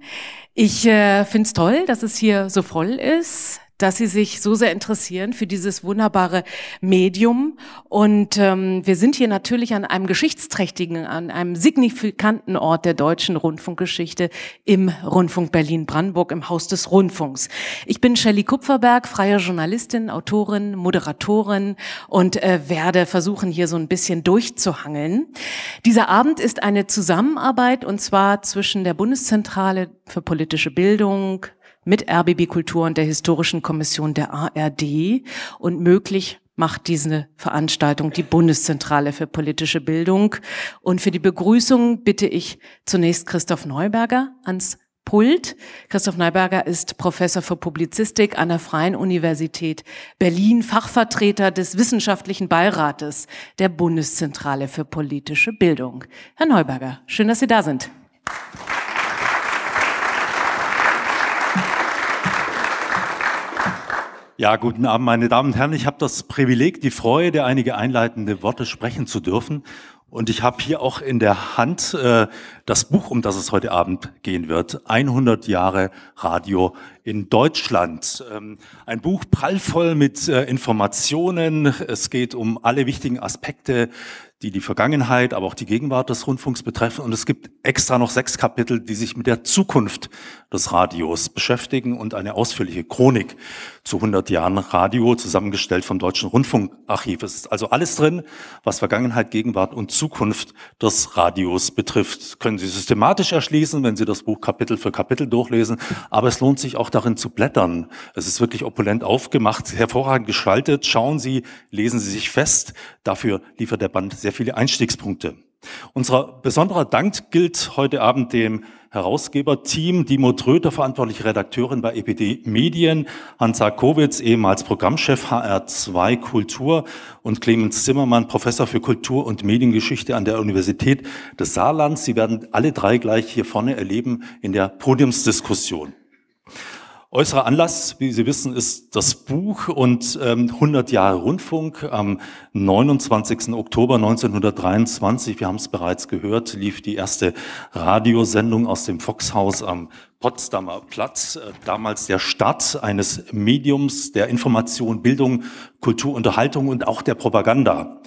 Ich äh, finde es toll, dass es hier so voll ist dass Sie sich so sehr interessieren für dieses wunderbare Medium. Und ähm, wir sind hier natürlich an einem geschichtsträchtigen, an einem signifikanten Ort der deutschen Rundfunkgeschichte im Rundfunk Berlin-Brandenburg im Haus des Rundfunks. Ich bin Shelley Kupferberg, freie Journalistin, Autorin, Moderatorin und äh, werde versuchen, hier so ein bisschen durchzuhangeln. Dieser Abend ist eine Zusammenarbeit und zwar zwischen der Bundeszentrale für politische Bildung, mit RBB Kultur und der Historischen Kommission der ARD und möglich macht diese Veranstaltung die Bundeszentrale für politische Bildung. Und für die Begrüßung bitte ich zunächst Christoph Neuberger ans Pult. Christoph Neuberger ist Professor für Publizistik an der Freien Universität Berlin, Fachvertreter des Wissenschaftlichen Beirates der Bundeszentrale für politische Bildung. Herr Neuberger, schön, dass Sie da sind. Ja, guten Abend, meine Damen und Herren. Ich habe das Privileg, die Freude, einige einleitende Worte sprechen zu dürfen. Und ich habe hier auch in der Hand äh, das Buch, um das es heute Abend gehen wird. 100 Jahre Radio in Deutschland. Ähm, ein Buch prallvoll mit äh, Informationen. Es geht um alle wichtigen Aspekte die die Vergangenheit, aber auch die Gegenwart des Rundfunks betreffen. Und es gibt extra noch sechs Kapitel, die sich mit der Zukunft des Radios beschäftigen und eine ausführliche Chronik zu 100 Jahren Radio zusammengestellt vom Deutschen Rundfunkarchiv. Es ist also alles drin, was Vergangenheit, Gegenwart und Zukunft des Radios betrifft. Können Sie systematisch erschließen, wenn Sie das Buch Kapitel für Kapitel durchlesen. Aber es lohnt sich auch darin zu blättern. Es ist wirklich opulent aufgemacht, hervorragend geschaltet. Schauen Sie, lesen Sie sich fest. Dafür liefert der Band sehr sehr viele Einstiegspunkte. Unser besonderer Dank gilt heute Abend dem Herausgeberteam, Dimo Tröter, verantwortliche Redakteurin bei EPD Medien, Hansa Kowitz, ehemals Programmchef HR2 Kultur und Clemens Zimmermann, Professor für Kultur und Mediengeschichte an der Universität des Saarlands. Sie werden alle drei gleich hier vorne erleben in der Podiumsdiskussion. Äußerer Anlass, wie Sie wissen, ist das Buch und ähm, 100 Jahre Rundfunk. Am 29. Oktober 1923, wir haben es bereits gehört, lief die erste Radiosendung aus dem Foxhaus am Potsdamer Platz, äh, damals der Start eines Mediums der Information, Bildung, Kultur, Unterhaltung und auch der Propaganda.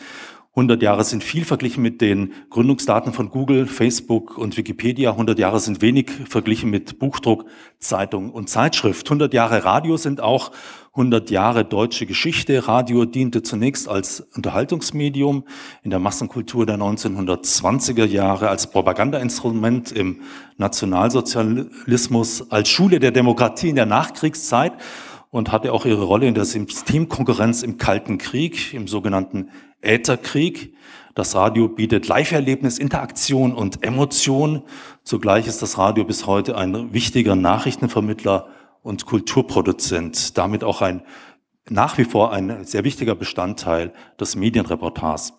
100 Jahre sind viel verglichen mit den Gründungsdaten von Google, Facebook und Wikipedia. 100 Jahre sind wenig verglichen mit Buchdruck, Zeitung und Zeitschrift. 100 Jahre Radio sind auch 100 Jahre deutsche Geschichte. Radio diente zunächst als Unterhaltungsmedium in der Massenkultur der 1920er Jahre, als Propagandainstrument im Nationalsozialismus, als Schule der Demokratie in der Nachkriegszeit und hatte auch ihre Rolle in der Systemkonkurrenz im Kalten Krieg, im sogenannten Ätherkrieg. Das Radio bietet Live-Erlebnis, Interaktion und Emotion. Zugleich ist das Radio bis heute ein wichtiger Nachrichtenvermittler und Kulturproduzent, damit auch ein nach wie vor ein sehr wichtiger Bestandteil des Medienreportars.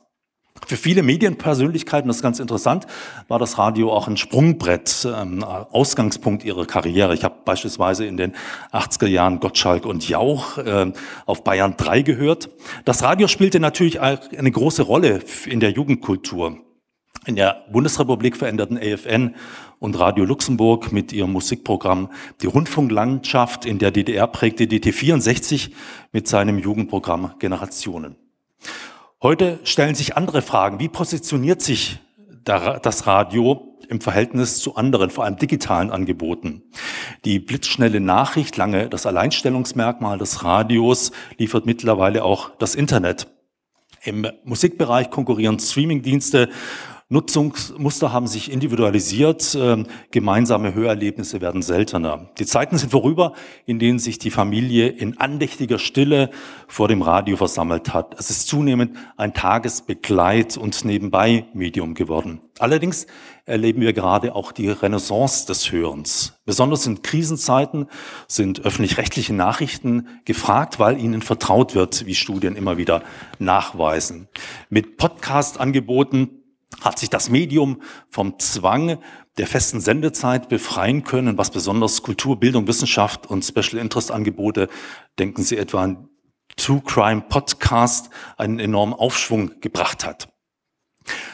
Für viele Medienpersönlichkeiten, das ist ganz interessant, war das Radio auch ein Sprungbrett, ähm, Ausgangspunkt ihrer Karriere. Ich habe beispielsweise in den 80er Jahren Gottschalk und Jauch äh, auf Bayern 3 gehört. Das Radio spielte natürlich eine große Rolle in der Jugendkultur. In der Bundesrepublik veränderten AFN und Radio Luxemburg mit ihrem Musikprogramm die Rundfunklandschaft. In der DDR prägte DT64 mit seinem Jugendprogramm Generationen. Heute stellen sich andere Fragen. Wie positioniert sich das Radio im Verhältnis zu anderen, vor allem digitalen Angeboten? Die blitzschnelle Nachricht, lange das Alleinstellungsmerkmal des Radios, liefert mittlerweile auch das Internet. Im Musikbereich konkurrieren Streamingdienste Nutzungsmuster haben sich individualisiert, äh, gemeinsame Hörerlebnisse werden seltener. Die Zeiten sind vorüber, in denen sich die Familie in andächtiger Stille vor dem Radio versammelt hat. Es ist zunehmend ein Tagesbegleit- und Nebenbei-Medium geworden. Allerdings erleben wir gerade auch die Renaissance des Hörens. Besonders in Krisenzeiten sind öffentlich-rechtliche Nachrichten gefragt, weil ihnen vertraut wird, wie Studien immer wieder nachweisen. Mit Podcast-Angeboten hat sich das Medium vom Zwang der festen Sendezeit befreien können, was besonders Kultur, Bildung, Wissenschaft und Special Interest Angebote, denken Sie etwa an True Crime Podcast, einen enormen Aufschwung gebracht hat.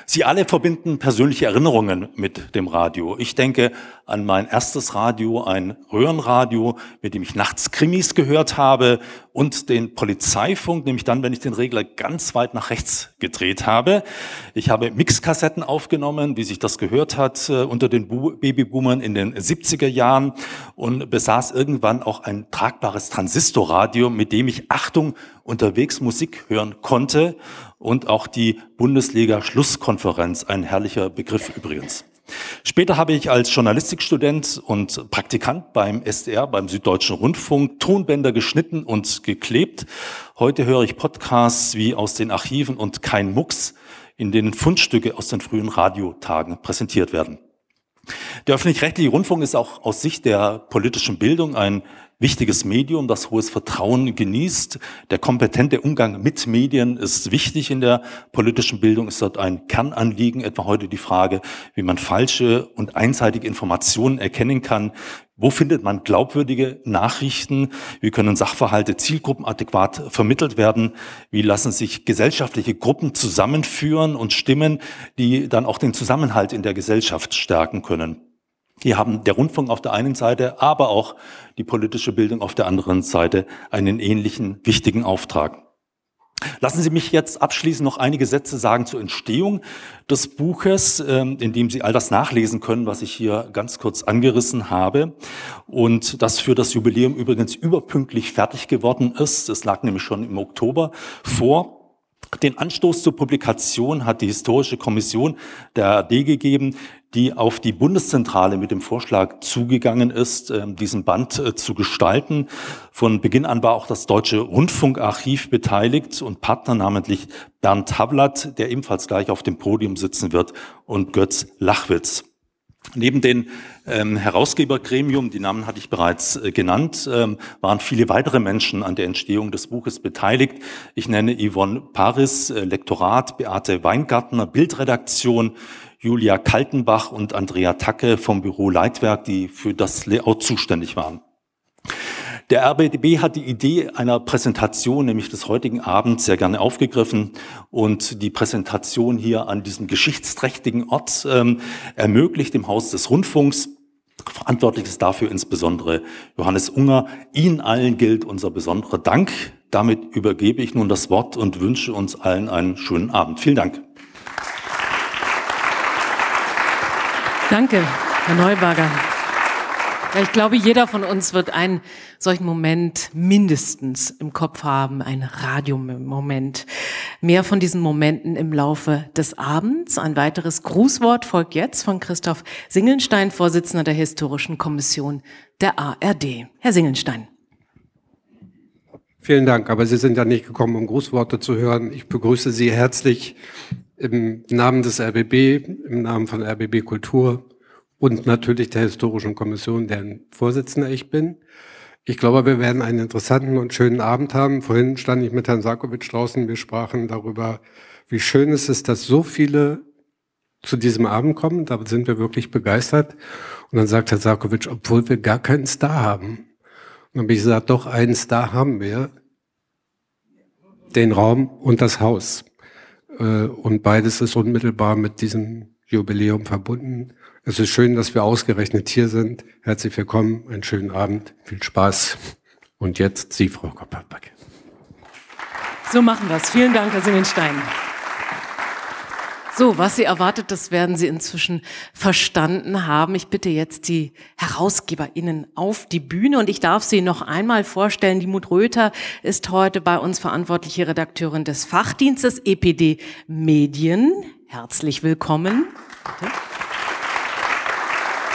Sie alle verbinden persönliche Erinnerungen mit dem Radio. Ich denke an mein erstes Radio, ein Röhrenradio, mit dem ich nachts Krimis gehört habe und den Polizeifunk, nämlich dann, wenn ich den Regler ganz weit nach rechts gedreht habe. Ich habe Mixkassetten aufgenommen, wie sich das gehört hat, äh, unter den Babyboomern in den 70er Jahren und besaß irgendwann auch ein tragbares Transistorradio, mit dem ich, Achtung, unterwegs Musik hören konnte und auch die Bundesliga-Schlusskonferenz, ein herrlicher Begriff übrigens. Später habe ich als Journalistikstudent und Praktikant beim SDR, beim Süddeutschen Rundfunk, Tonbänder geschnitten und geklebt. Heute höre ich Podcasts wie aus den Archiven und kein Mucks, in denen Fundstücke aus den frühen Radiotagen präsentiert werden. Der öffentlich-rechtliche Rundfunk ist auch aus Sicht der politischen Bildung ein wichtiges Medium, das hohes Vertrauen genießt. Der kompetente Umgang mit Medien ist wichtig in der politischen Bildung, ist dort ein Kernanliegen, etwa heute die Frage, wie man falsche und einseitige Informationen erkennen kann. Wo findet man glaubwürdige Nachrichten? Wie können Sachverhalte zielgruppenadäquat vermittelt werden? Wie lassen sich gesellschaftliche Gruppen zusammenführen und stimmen, die dann auch den Zusammenhalt in der Gesellschaft stärken können? Hier haben der Rundfunk auf der einen Seite, aber auch die politische Bildung auf der anderen Seite einen ähnlichen wichtigen Auftrag. Lassen Sie mich jetzt abschließend noch einige Sätze sagen zur Entstehung des Buches, ähm, in dem Sie all das nachlesen können, was ich hier ganz kurz angerissen habe und das für das Jubiläum übrigens überpünktlich fertig geworden ist. Es lag nämlich schon im Oktober vor. Den Anstoß zur Publikation hat die Historische Kommission der ARD gegeben, die auf die Bundeszentrale mit dem Vorschlag zugegangen ist, ähm, diesen Band äh, zu gestalten. Von Beginn an war auch das Deutsche Rundfunkarchiv beteiligt und Partner namentlich Bernd Havlat, der ebenfalls gleich auf dem Podium sitzen wird, und Götz Lachwitz. Neben den ähm, Herausgebergremium, die Namen hatte ich bereits äh, genannt, ähm, waren viele weitere Menschen an der Entstehung des Buches beteiligt. Ich nenne Yvonne Paris, äh, Lektorat, Beate Weingartner, Bildredaktion, Julia Kaltenbach und Andrea Tacke vom Büro Leitwerk, die für das Layout zuständig waren. Der RBDB hat die Idee einer Präsentation, nämlich des heutigen Abends, sehr gerne aufgegriffen und die Präsentation hier an diesem geschichtsträchtigen Ort ähm, ermöglicht im Haus des Rundfunks. Verantwortlich ist dafür insbesondere Johannes Unger. Ihnen allen gilt unser besonderer Dank. Damit übergebe ich nun das Wort und wünsche uns allen einen schönen Abend. Vielen Dank. Danke, Herr Neuberger. Ich glaube, jeder von uns wird einen solchen Moment mindestens im Kopf haben, ein Radiomoment. Mehr von diesen Momenten im Laufe des Abends. Ein weiteres Grußwort folgt jetzt von Christoph Singelstein, Vorsitzender der Historischen Kommission der ARD. Herr Singelstein. Vielen Dank, aber Sie sind ja nicht gekommen, um Grußworte zu hören. Ich begrüße Sie herzlich im Namen des RBB, im Namen von RBB Kultur und natürlich der Historischen Kommission, deren Vorsitzender ich bin. Ich glaube, wir werden einen interessanten und schönen Abend haben. Vorhin stand ich mit Herrn Sarkovic draußen. Wir sprachen darüber, wie schön es ist, dass so viele zu diesem Abend kommen. Da sind wir wirklich begeistert. Und dann sagt Herr Sarkovic, obwohl wir gar keinen Star haben. Und dann habe ich gesagt, doch, einen Star haben wir. Den Raum und das Haus. Äh, und beides ist unmittelbar mit diesem Jubiläum verbunden. Es ist schön, dass wir ausgerechnet hier sind. Herzlich willkommen, einen schönen Abend, viel Spaß. Und jetzt Sie, Frau Kopperback. So machen wir es. Vielen Dank, Herr Singenstein. So, was Sie erwartet, das werden Sie inzwischen verstanden haben. Ich bitte jetzt die HerausgeberInnen auf die Bühne und ich darf Sie noch einmal vorstellen. Die Mut Röther ist heute bei uns verantwortliche Redakteurin des Fachdienstes EPD Medien. Herzlich willkommen.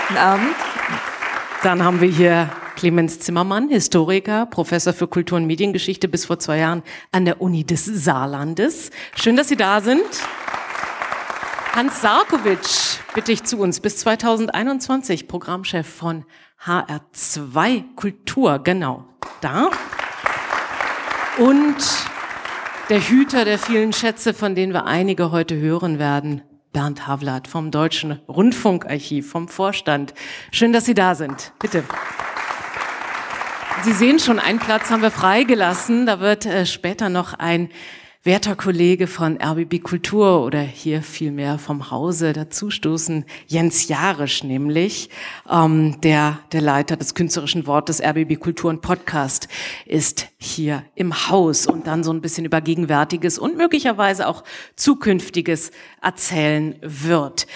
Guten Abend. Dann haben wir hier Clemens Zimmermann, Historiker, Professor für Kultur- und Mediengeschichte bis vor zwei Jahren an der Uni des Saarlandes. Schön, dass Sie da sind. Hans Sarkovic bitte ich zu uns, bis 2021 Programmchef von HR2 Kultur, genau, da. Und der Hüter der vielen Schätze, von denen wir einige heute hören werden, Bernd Havlat vom Deutschen Rundfunkarchiv, vom Vorstand. Schön, dass Sie da sind. Bitte. Sie sehen schon, einen Platz haben wir freigelassen. Da wird äh, später noch ein werter Kollege von RBB Kultur oder hier vielmehr vom Hause dazustoßen, Jens Jarisch nämlich, ähm, der, der Leiter des künstlerischen Wortes RBB Kultur und Podcast ist hier im Haus und dann so ein bisschen über Gegenwärtiges und möglicherweise auch Zukünftiges erzählen wird.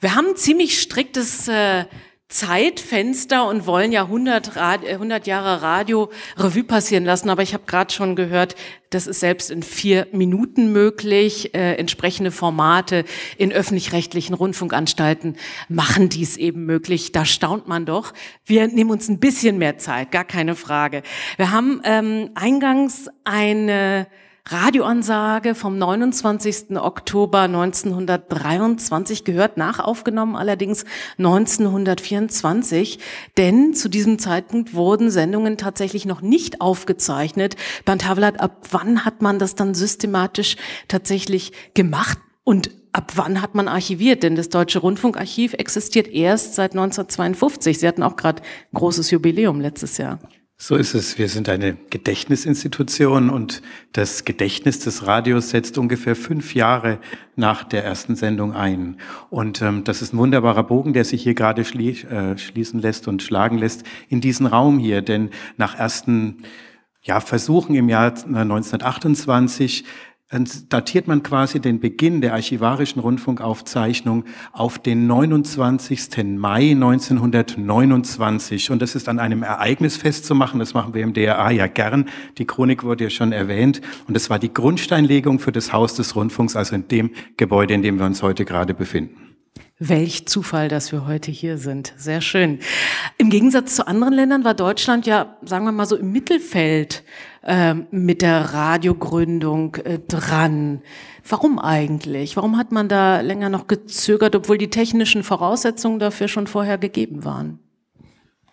Wir haben ziemlich striktes äh, Zeitfenster und wollen ja 100, Rad, 100 Jahre Radio Revue passieren lassen. Aber ich habe gerade schon gehört, das ist selbst in vier Minuten möglich. Äh, entsprechende Formate in öffentlich-rechtlichen Rundfunkanstalten machen dies eben möglich. Da staunt man doch. Wir nehmen uns ein bisschen mehr Zeit, gar keine Frage. Wir haben ähm, eingangs eine Radioansage vom 29. Oktober 1923 gehört, nachaufgenommen allerdings 1924, denn zu diesem Zeitpunkt wurden Sendungen tatsächlich noch nicht aufgezeichnet. Bernd Havlat, ab wann hat man das dann systematisch tatsächlich gemacht und ab wann hat man archiviert? Denn das Deutsche Rundfunkarchiv existiert erst seit 1952. Sie hatten auch gerade großes Jubiläum letztes Jahr. So ist es. Wir sind eine Gedächtnisinstitution und das Gedächtnis des Radios setzt ungefähr fünf Jahre nach der ersten Sendung ein. Und ähm, das ist ein wunderbarer Bogen, der sich hier gerade schlie äh, schließen lässt und schlagen lässt in diesen Raum hier. Denn nach ersten ja, Versuchen im Jahr 1928 datiert man quasi den Beginn der archivarischen Rundfunkaufzeichnung auf den 29. Mai 1929. Und das ist an einem Ereignis festzumachen. Das machen wir im DRA ja gern. Die Chronik wurde ja schon erwähnt. Und das war die Grundsteinlegung für das Haus des Rundfunks, also in dem Gebäude, in dem wir uns heute gerade befinden. Welch Zufall, dass wir heute hier sind. Sehr schön. Im Gegensatz zu anderen Ländern war Deutschland ja, sagen wir mal so, im Mittelfeld äh, mit der Radiogründung äh, dran. Warum eigentlich? Warum hat man da länger noch gezögert, obwohl die technischen Voraussetzungen dafür schon vorher gegeben waren?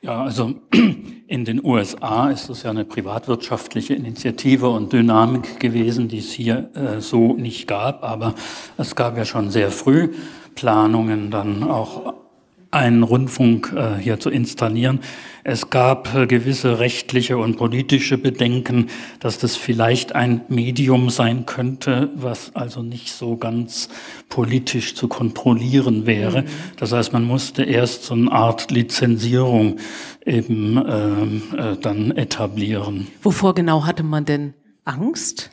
Ja, also in den USA ist es ja eine privatwirtschaftliche Initiative und Dynamik gewesen, die es hier äh, so nicht gab. Aber es gab ja schon sehr früh Planungen dann auch einen Rundfunk äh, hier zu installieren. Es gab äh, gewisse rechtliche und politische Bedenken, dass das vielleicht ein Medium sein könnte, was also nicht so ganz politisch zu kontrollieren wäre. Mhm. Das heißt, man musste erst so eine Art Lizenzierung eben ähm, äh, dann etablieren. Wovor genau hatte man denn Angst?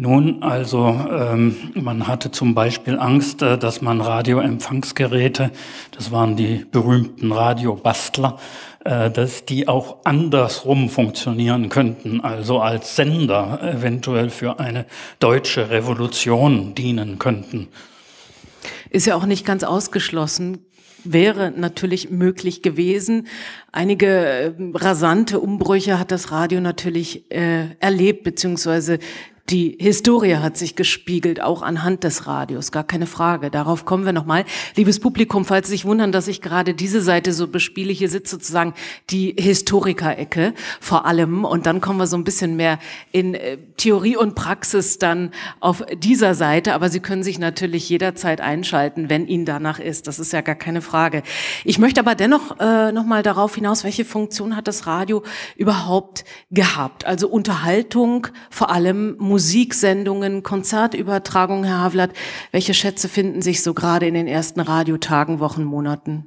Nun, also ähm, man hatte zum Beispiel Angst, äh, dass man Radioempfangsgeräte, das waren die berühmten Radiobastler, äh, dass die auch andersrum funktionieren könnten, also als Sender eventuell für eine deutsche Revolution dienen könnten. Ist ja auch nicht ganz ausgeschlossen, wäre natürlich möglich gewesen. Einige äh, rasante Umbrüche hat das Radio natürlich äh, erlebt, beziehungsweise die Historie hat sich gespiegelt, auch anhand des Radios, gar keine Frage. Darauf kommen wir nochmal. Liebes Publikum, falls Sie sich wundern, dass ich gerade diese Seite so bespiele, hier sitzt sozusagen die Historiker-Ecke vor allem. Und dann kommen wir so ein bisschen mehr in äh, Theorie und Praxis dann auf dieser Seite. Aber Sie können sich natürlich jederzeit einschalten, wenn Ihnen danach ist. Das ist ja gar keine Frage. Ich möchte aber dennoch äh, nochmal darauf hinaus, welche Funktion hat das Radio überhaupt gehabt? Also Unterhaltung, vor allem Musik Musiksendungen, Konzertübertragungen, Herr Havlat. Welche Schätze finden sich so gerade in den ersten Radiotagen, Wochen, Monaten?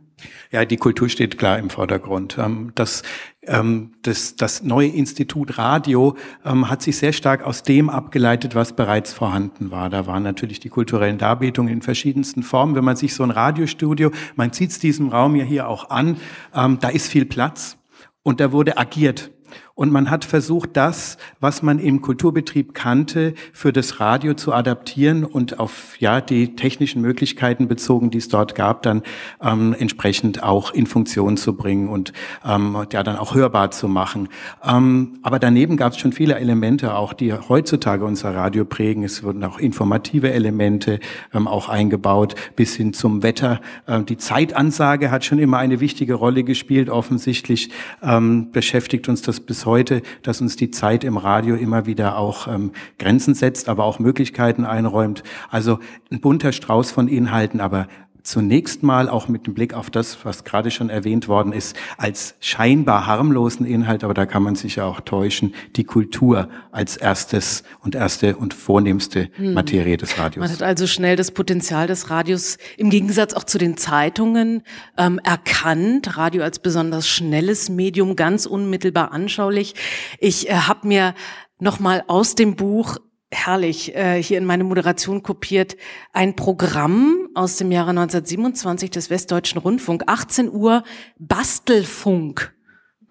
Ja, die Kultur steht klar im Vordergrund. Ähm, das, ähm, das, das neue Institut Radio ähm, hat sich sehr stark aus dem abgeleitet, was bereits vorhanden war. Da waren natürlich die kulturellen Darbietungen in verschiedensten Formen. Wenn man sich so ein Radiostudio, man sieht es diesem Raum ja hier auch an, da ist viel Platz und da wurde agiert. Und man hat versucht, das, was man im Kulturbetrieb kannte, für das Radio zu adaptieren und auf ja die technischen Möglichkeiten bezogen, die es dort gab, dann ähm, entsprechend auch in Funktion zu bringen und ähm, ja dann auch hörbar zu machen. Ähm, aber daneben gab es schon viele Elemente, auch die heutzutage unser Radio prägen. Es wurden auch informative Elemente ähm, auch eingebaut, bis hin zum Wetter. Ähm, die Zeitansage hat schon immer eine wichtige Rolle gespielt. Offensichtlich ähm, beschäftigt uns das bis heute, dass uns die Zeit im Radio immer wieder auch ähm, Grenzen setzt, aber auch Möglichkeiten einräumt. Also ein bunter Strauß von Inhalten, aber zunächst mal auch mit dem Blick auf das, was gerade schon erwähnt worden ist, als scheinbar harmlosen Inhalt, aber da kann man sich ja auch täuschen, die Kultur als erstes und erste und vornehmste hm. Materie des Radios. Man hat also schnell das Potenzial des Radios im Gegensatz auch zu den Zeitungen ähm, erkannt. Radio als besonders schnelles Medium, ganz unmittelbar anschaulich. Ich äh, habe mir nochmal aus dem Buch herrlich äh, hier in meine Moderation kopiert ein Programm aus dem Jahre 1927 des Westdeutschen Rundfunk, 18 Uhr Bastelfunk.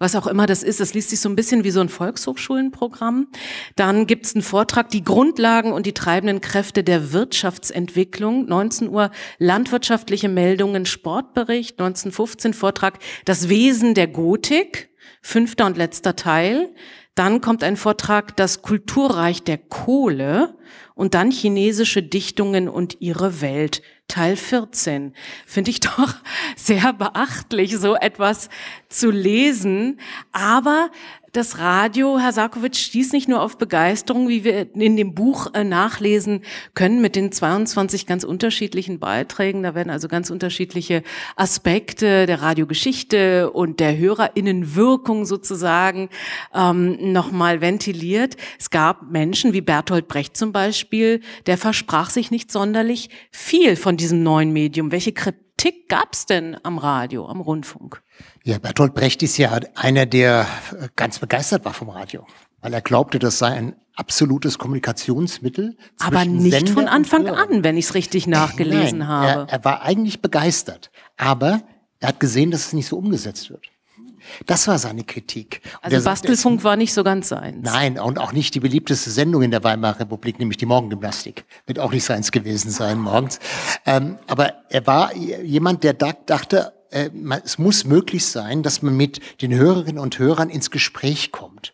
Was auch immer das ist, das liest sich so ein bisschen wie so ein Volkshochschulenprogramm. Dann gibt's einen Vortrag, die Grundlagen und die treibenden Kräfte der Wirtschaftsentwicklung. 19 Uhr landwirtschaftliche Meldungen, Sportbericht. 1915 Vortrag, das Wesen der Gotik. Fünfter und letzter Teil. Dann kommt ein Vortrag Das Kulturreich der Kohle und dann chinesische Dichtungen und ihre Welt, Teil 14. Finde ich doch sehr beachtlich, so etwas zu lesen. Aber das Radio, Herr Sarkovic, stieß nicht nur auf Begeisterung, wie wir in dem Buch äh, nachlesen können, mit den 22 ganz unterschiedlichen Beiträgen. Da werden also ganz unterschiedliche Aspekte der Radiogeschichte und der Hörerinnenwirkung sozusagen ähm, nochmal ventiliert. Es gab Menschen wie Bertolt Brecht zum Beispiel, der versprach sich nicht sonderlich viel von diesem neuen Medium. Welche Kritik gab es denn am Radio, am Rundfunk? Ja, Bertolt Brecht ist ja einer, der ganz begeistert war vom Radio, weil er glaubte, das sei ein absolutes Kommunikationsmittel. Aber nicht Sender von Anfang an, wenn ich es richtig nachgelesen Nein, habe. Er, er war eigentlich begeistert, aber er hat gesehen, dass es nicht so umgesetzt wird. Das war seine Kritik. Und also Bastelfunk war nicht so ganz seins. Nein, und auch nicht die beliebteste Sendung in der Weimarer Republik, nämlich die Morgengymnastik. Wird auch nicht seins gewesen sein morgens. Ähm, aber er war jemand, der dachte, äh, es muss möglich sein, dass man mit den Hörerinnen und Hörern ins Gespräch kommt.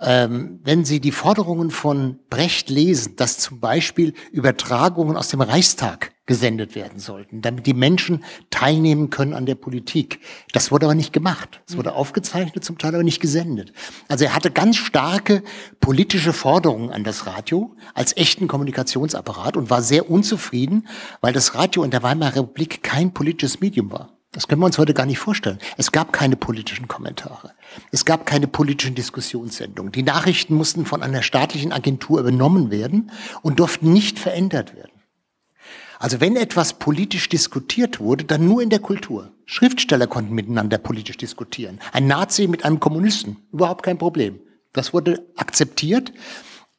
Ähm, wenn Sie die Forderungen von Brecht lesen, dass zum Beispiel Übertragungen aus dem Reichstag gesendet werden sollten, damit die Menschen teilnehmen können an der Politik. Das wurde aber nicht gemacht. Es wurde aufgezeichnet, zum Teil aber nicht gesendet. Also er hatte ganz starke politische Forderungen an das Radio als echten Kommunikationsapparat und war sehr unzufrieden, weil das Radio in der Weimarer Republik kein politisches Medium war. Das können wir uns heute gar nicht vorstellen. Es gab keine politischen Kommentare. Es gab keine politischen Diskussionssendungen. Die Nachrichten mussten von einer staatlichen Agentur übernommen werden und durften nicht verändert werden. Also wenn etwas politisch diskutiert wurde, dann nur in der Kultur. Schriftsteller konnten miteinander politisch diskutieren. Ein Nazi mit einem Kommunisten, überhaupt kein Problem. Das wurde akzeptiert.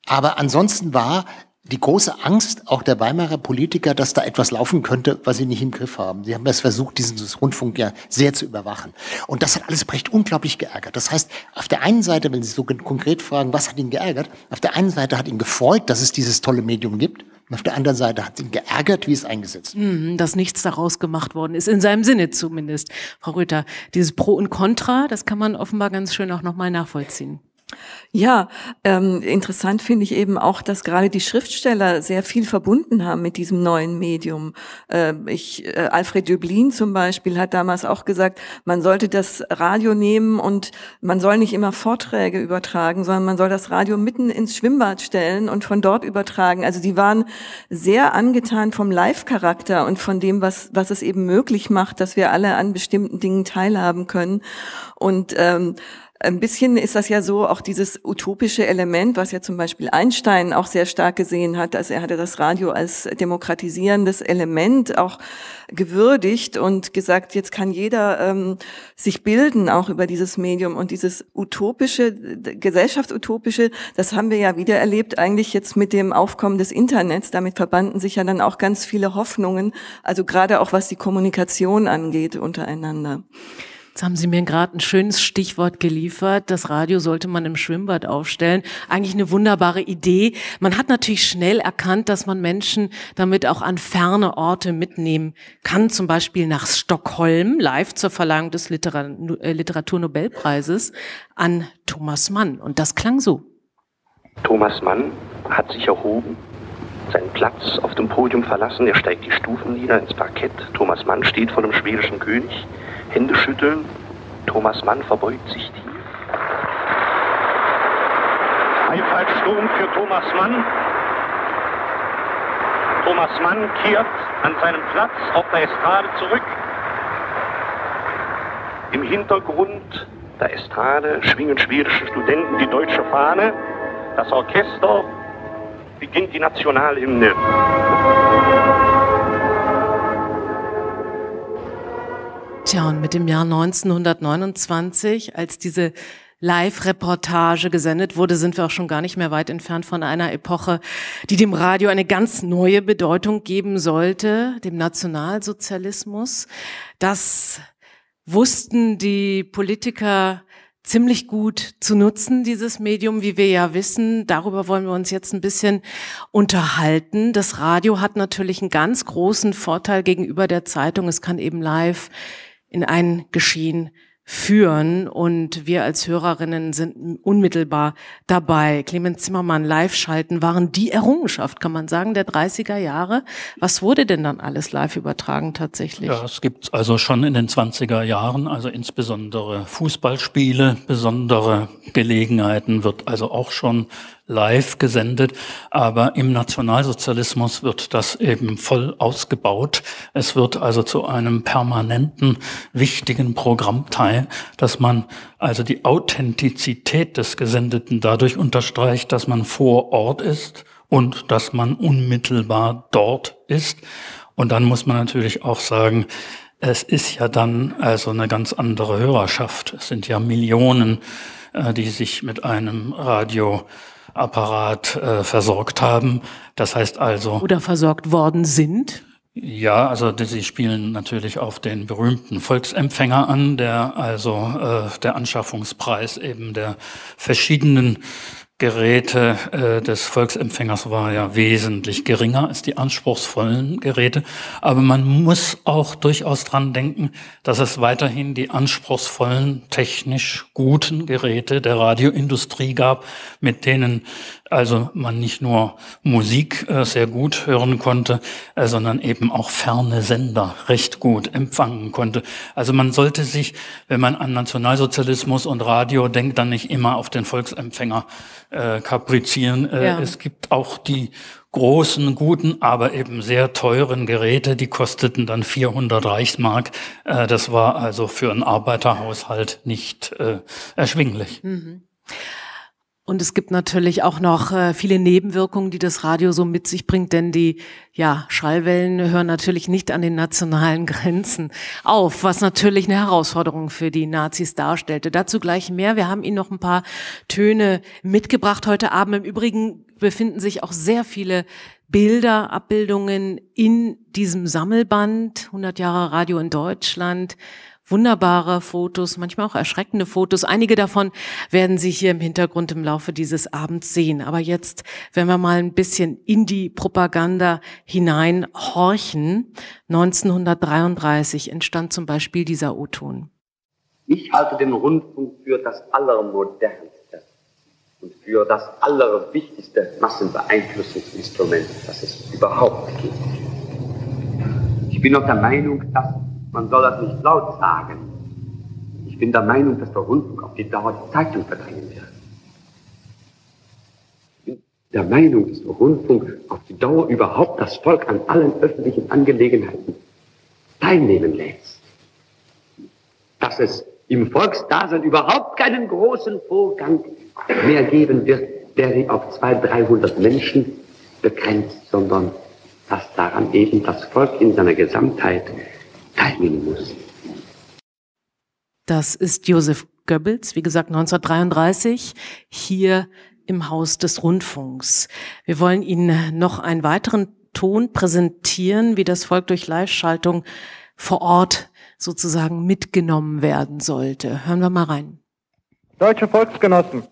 Aber ansonsten war die große Angst auch der Weimarer Politiker, dass da etwas laufen könnte, was sie nicht im Griff haben. Sie haben es versucht, diesen Rundfunk ja sehr zu überwachen. Und das hat alles Brecht unglaublich geärgert. Das heißt, auf der einen Seite, wenn Sie so konkret fragen, was hat ihn geärgert, auf der einen Seite hat ihn gefreut, dass es dieses tolle Medium gibt, Und auf der anderen Seite hat ihn geärgert, wie es eingesetzt wird. Mhm, dass nichts daraus gemacht worden ist, in seinem Sinne zumindest. Frau Rüther, dieses Pro und Contra, das kann man offenbar ganz schön auch nochmal nachvollziehen. Ja, ähm, interessant finde ich eben auch, dass gerade die Schriftsteller sehr viel verbunden haben mit diesem neuen Medium. Äh, ich, äh, Alfred Döblin zum Beispiel hat damals auch gesagt, man sollte das Radio nehmen und man soll nicht immer Vorträge übertragen, sondern man soll das Radio mitten ins Schwimmbad stellen und von dort übertragen. Also die waren sehr angetan vom Live-Charakter und von dem, was, was es eben möglich macht, dass wir alle an bestimmten Dingen teilhaben können. Und ähm, ein bisschen ist das ja so, auch dieses utopische Element, was ja zum Beispiel Einstein auch sehr stark gesehen hat. Also er hatte das Radio als demokratisierendes Element auch gewürdigt und gesagt, jetzt kann jeder ähm, sich bilden auch über dieses Medium und dieses utopische, gesellschaftsutopische, das haben wir ja wieder erlebt eigentlich jetzt mit dem Aufkommen des Internets. Damit verbanden sich ja dann auch ganz viele Hoffnungen, also gerade auch was die Kommunikation angeht untereinander. Jetzt haben Sie mir gerade ein schönes Stichwort geliefert. Das Radio sollte man im Schwimmbad aufstellen. Eigentlich eine wunderbare Idee. Man hat natürlich schnell erkannt, dass man Menschen damit auch an ferne Orte mitnehmen kann. Zum Beispiel nach Stockholm, live zur Verleihung des Literar äh, Literaturnobelpreises an Thomas Mann. Und das klang so. Thomas Mann hat sich erhoben, seinen Platz auf dem Podium verlassen. Er steigt die Stufen nieder ins Parkett. Thomas Mann steht vor dem schwedischen König. Hände schütteln. Thomas Mann verbeugt sich tief. Einfallsturm für Thomas Mann. Thomas Mann kehrt an seinem Platz auf der Estrade zurück. Im Hintergrund der Estrade schwingen schwedische Studenten die deutsche Fahne. Das Orchester beginnt die Nationalhymne. Tja, und mit dem Jahr 1929, als diese Live-Reportage gesendet wurde, sind wir auch schon gar nicht mehr weit entfernt von einer Epoche, die dem Radio eine ganz neue Bedeutung geben sollte, dem Nationalsozialismus. Das wussten die Politiker ziemlich gut zu nutzen, dieses Medium, wie wir ja wissen. Darüber wollen wir uns jetzt ein bisschen unterhalten. Das Radio hat natürlich einen ganz großen Vorteil gegenüber der Zeitung. Es kann eben live in ein Geschehen führen und wir als Hörerinnen sind unmittelbar dabei. Clemens Zimmermann live schalten waren die Errungenschaft, kann man sagen, der 30er Jahre. Was wurde denn dann alles live übertragen tatsächlich? Ja, es gibt also schon in den 20er Jahren, also insbesondere Fußballspiele, besondere Gelegenheiten wird also auch schon live gesendet, aber im Nationalsozialismus wird das eben voll ausgebaut. Es wird also zu einem permanenten, wichtigen Programmteil, dass man also die Authentizität des Gesendeten dadurch unterstreicht, dass man vor Ort ist und dass man unmittelbar dort ist. Und dann muss man natürlich auch sagen, es ist ja dann also eine ganz andere Hörerschaft. Es sind ja Millionen, äh, die sich mit einem Radio Apparat äh, versorgt haben. Das heißt also. Oder versorgt worden sind. Ja, also sie spielen natürlich auf den berühmten Volksempfänger an, der also äh, der Anschaffungspreis eben der verschiedenen Geräte äh, des Volksempfängers war ja wesentlich geringer als die anspruchsvollen Geräte. Aber man muss auch durchaus dran denken, dass es weiterhin die anspruchsvollen, technisch guten Geräte der Radioindustrie gab, mit denen also man nicht nur Musik äh, sehr gut hören konnte, äh, sondern eben auch ferne Sender recht gut empfangen konnte. Also man sollte sich, wenn man an Nationalsozialismus und Radio denkt, dann nicht immer auf den Volksempfänger äh, kaprizieren. Äh, ja. Es gibt auch die großen, guten, aber eben sehr teuren Geräte, die kosteten dann 400 Reichsmark. Das war also für einen Arbeiterhaushalt nicht erschwinglich. Mhm. Und es gibt natürlich auch noch äh, viele Nebenwirkungen, die das Radio so mit sich bringt, denn die ja, Schallwellen hören natürlich nicht an den nationalen Grenzen auf, was natürlich eine Herausforderung für die Nazis darstellte. Dazu gleich mehr. Wir haben Ihnen noch ein paar Töne mitgebracht heute Abend. Im Übrigen befinden sich auch sehr viele Bilder, Abbildungen in diesem Sammelband 100 Jahre Radio in Deutschland wunderbare Fotos, manchmal auch erschreckende Fotos. Einige davon werden Sie hier im Hintergrund im Laufe dieses Abends sehen. Aber jetzt, wenn wir mal ein bisschen in die Propaganda hineinhorchen. 1933 entstand zum Beispiel dieser O-Ton. Ich halte den Rundfunk für das Allermodernste und für das Allerwichtigste Massenbeeinflussungsinstrument, das es überhaupt gibt. Ich bin auch der Meinung, dass man soll das nicht laut sagen. Ich bin der Meinung, dass der Rundfunk auf die Dauer die Zeitung verdrängen wird. Ich bin der Meinung, dass der Rundfunk auf die Dauer überhaupt das Volk an allen öffentlichen Angelegenheiten teilnehmen lässt. Dass es im Volksdasein überhaupt keinen großen Vorgang mehr geben wird, der sich auf 200, 300 Menschen begrenzt, sondern dass daran eben das Volk in seiner Gesamtheit teilnehmen muss. Das ist Josef Goebbels, wie gesagt 1933, hier im Haus des Rundfunks. Wir wollen Ihnen noch einen weiteren Ton präsentieren, wie das Volk durch Live-Schaltung vor Ort sozusagen mitgenommen werden sollte. Hören wir mal rein. Deutsche Volksgenossen,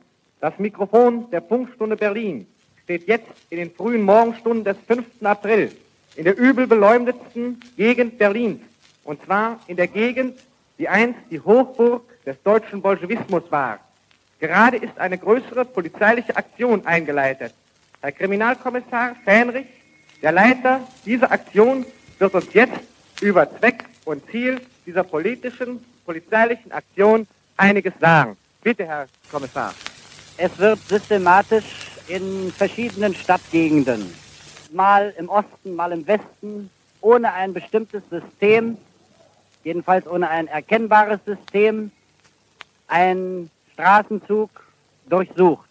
das Mikrofon der Funkstunde Berlin steht jetzt in den frühen Morgenstunden des 5. April in der übel beleumdetsten Gegend Berlins. Und zwar in der Gegend, die einst die Hochburg des deutschen Bolschewismus war. Gerade ist eine größere polizeiliche Aktion eingeleitet. Herr Kriminalkommissar Fähnrich, der Leiter dieser Aktion, wird uns jetzt über Zweck und Ziel dieser politischen, polizeilichen Aktion einiges sagen. Bitte, Herr Kommissar. Es wird systematisch in verschiedenen Stadtgegenden, mal im Osten, mal im Westen, ohne ein bestimmtes System, jedenfalls ohne ein erkennbares System, ein Straßenzug durchsucht.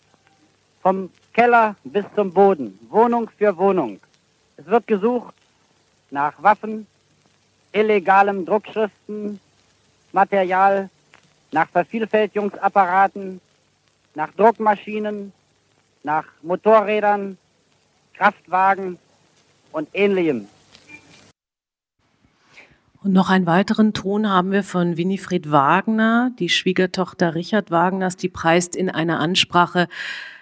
Vom Keller bis zum Boden, Wohnung für Wohnung. Es wird gesucht nach Waffen, illegalem Druckschriften, Material, nach Vervielfältigungsapparaten, nach Druckmaschinen, nach Motorrädern, Kraftwagen und ähnlichem. Und noch einen weiteren Ton haben wir von Winifred Wagner, die Schwiegertochter Richard Wagners, die preist in einer Ansprache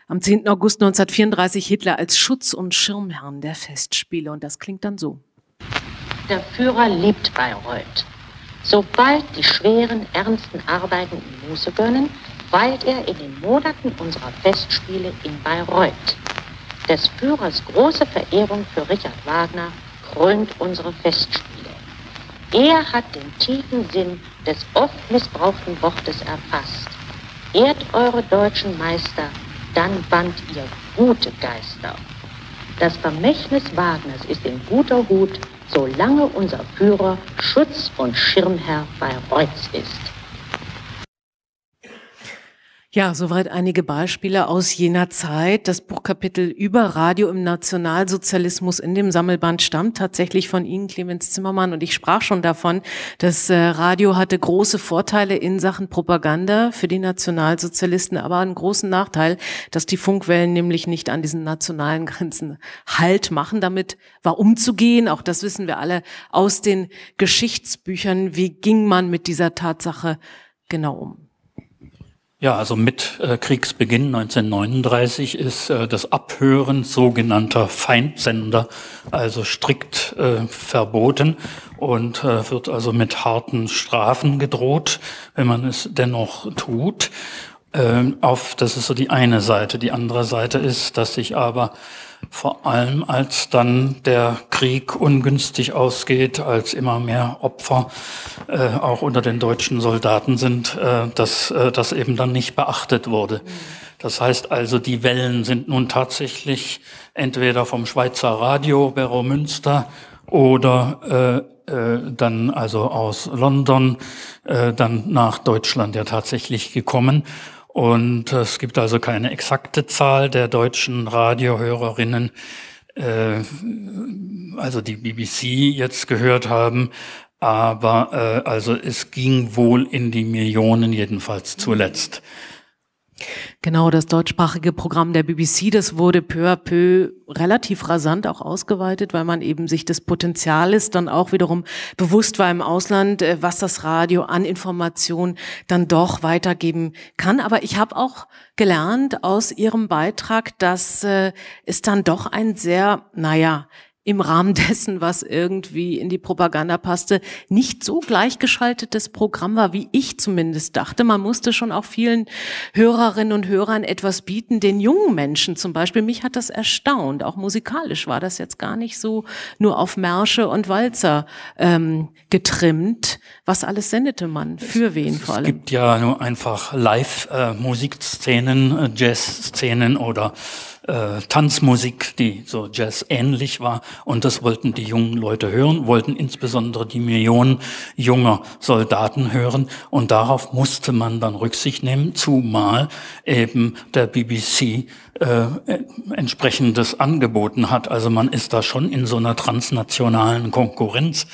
am 10. August 1934 Hitler als Schutz- und Schirmherrn der Festspiele. Und das klingt dann so. Der Führer liebt Bayreuth. Sobald die schweren, ernsten Arbeiten ihm Muße gönnen, weilt er in den Monaten unserer Festspiele in Bayreuth. Des Führers große Verehrung für Richard Wagner krönt unsere Festspiele. Er hat den tiefen Sinn des oft missbrauchten Wortes erfasst. Ehrt eure deutschen Meister, dann bannt ihr gute Geister. Das Vermächtnis Wagners ist in guter Hut, solange unser Führer Schutz- und Schirmherr bei Reutz ist. Ja, soweit einige Beispiele aus jener Zeit. Das Buchkapitel über Radio im Nationalsozialismus in dem Sammelband stammt tatsächlich von Ihnen, Clemens Zimmermann. Und ich sprach schon davon, das äh, Radio hatte große Vorteile in Sachen Propaganda für die Nationalsozialisten, aber einen großen Nachteil, dass die Funkwellen nämlich nicht an diesen nationalen Grenzen Halt machen. Damit war umzugehen. Auch das wissen wir alle aus den Geschichtsbüchern. Wie ging man mit dieser Tatsache genau um? Ja, also mit äh, Kriegsbeginn 1939 ist äh, das Abhören sogenannter Feindsender also strikt äh, verboten und äh, wird also mit harten Strafen gedroht, wenn man es dennoch tut. Ähm, auf, das ist so die eine Seite. Die andere Seite ist, dass sich aber vor allem als dann der Krieg ungünstig ausgeht, als immer mehr Opfer äh, auch unter den deutschen Soldaten sind, äh, dass äh, das eben dann nicht beachtet wurde. Das heißt also, die Wellen sind nun tatsächlich entweder vom Schweizer Radio Berro Münster oder äh, äh, dann also aus London äh, dann nach Deutschland ja tatsächlich gekommen. Und es gibt also keine exakte Zahl der deutschen Radiohörerinnen, äh, also die BBC jetzt gehört haben, aber äh, also es ging wohl in die Millionen jedenfalls zuletzt. Genau, das deutschsprachige Programm der BBC, das wurde peu à peu relativ rasant auch ausgeweitet, weil man eben sich des Potenziales dann auch wiederum bewusst war im Ausland, äh, was das Radio an Informationen dann doch weitergeben kann. Aber ich habe auch gelernt aus Ihrem Beitrag, dass äh, es dann doch ein sehr, naja, im Rahmen dessen, was irgendwie in die Propaganda passte, nicht so gleichgeschaltetes Programm war, wie ich zumindest dachte. Man musste schon auch vielen Hörerinnen und Hörern etwas bieten, den jungen Menschen zum Beispiel. Mich hat das erstaunt. Auch musikalisch war das jetzt gar nicht so nur auf Märsche und Walzer ähm, getrimmt. Was alles sendete man? Für wen vor allem? Es gibt ja nur einfach Live-Musikszenen, äh, Jazz-Szenen oder äh, Tanzmusik, die so Jazz ähnlich war. Und das wollten die jungen Leute hören, wollten insbesondere die Millionen junger Soldaten hören. Und darauf musste man dann Rücksicht nehmen, zumal eben der BBC äh, entsprechendes angeboten hat. Also man ist da schon in so einer transnationalen Konkurrenz.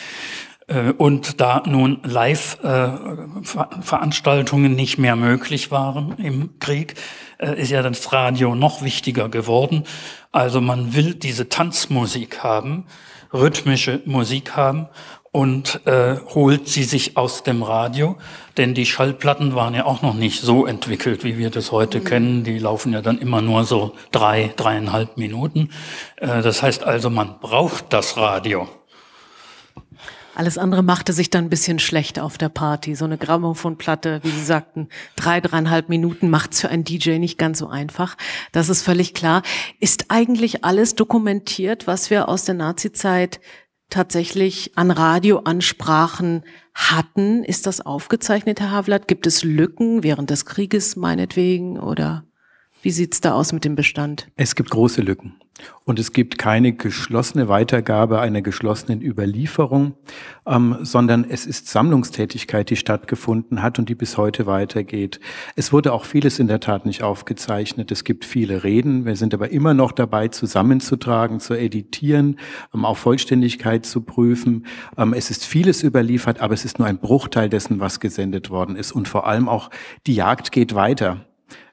Äh, und da nun Live-Veranstaltungen äh, nicht mehr möglich waren im Krieg, äh, ist ja das Radio noch wichtiger geworden. Also man will diese Tanzmusik haben, rhythmische Musik haben und äh, holt sie sich aus dem Radio, denn die Schallplatten waren ja auch noch nicht so entwickelt, wie wir das heute mhm. kennen. Die laufen ja dann immer nur so drei, dreieinhalb Minuten. Äh, das heißt also, man braucht das Radio. Alles andere machte sich dann ein bisschen schlecht auf der Party. So eine Grammophonplatte, wie Sie sagten, drei, dreieinhalb Minuten macht's für einen DJ nicht ganz so einfach. Das ist völlig klar. Ist eigentlich alles dokumentiert, was wir aus der Nazizeit tatsächlich an Radioansprachen hatten? Ist das aufgezeichnet, Herr Havlat? Gibt es Lücken während des Krieges meinetwegen oder? Wie sieht's da aus mit dem Bestand? Es gibt große Lücken. Und es gibt keine geschlossene Weitergabe einer geschlossenen Überlieferung, ähm, sondern es ist Sammlungstätigkeit, die stattgefunden hat und die bis heute weitergeht. Es wurde auch vieles in der Tat nicht aufgezeichnet. Es gibt viele Reden. Wir sind aber immer noch dabei, zusammenzutragen, zu editieren, ähm, auch Vollständigkeit zu prüfen. Ähm, es ist vieles überliefert, aber es ist nur ein Bruchteil dessen, was gesendet worden ist. Und vor allem auch die Jagd geht weiter.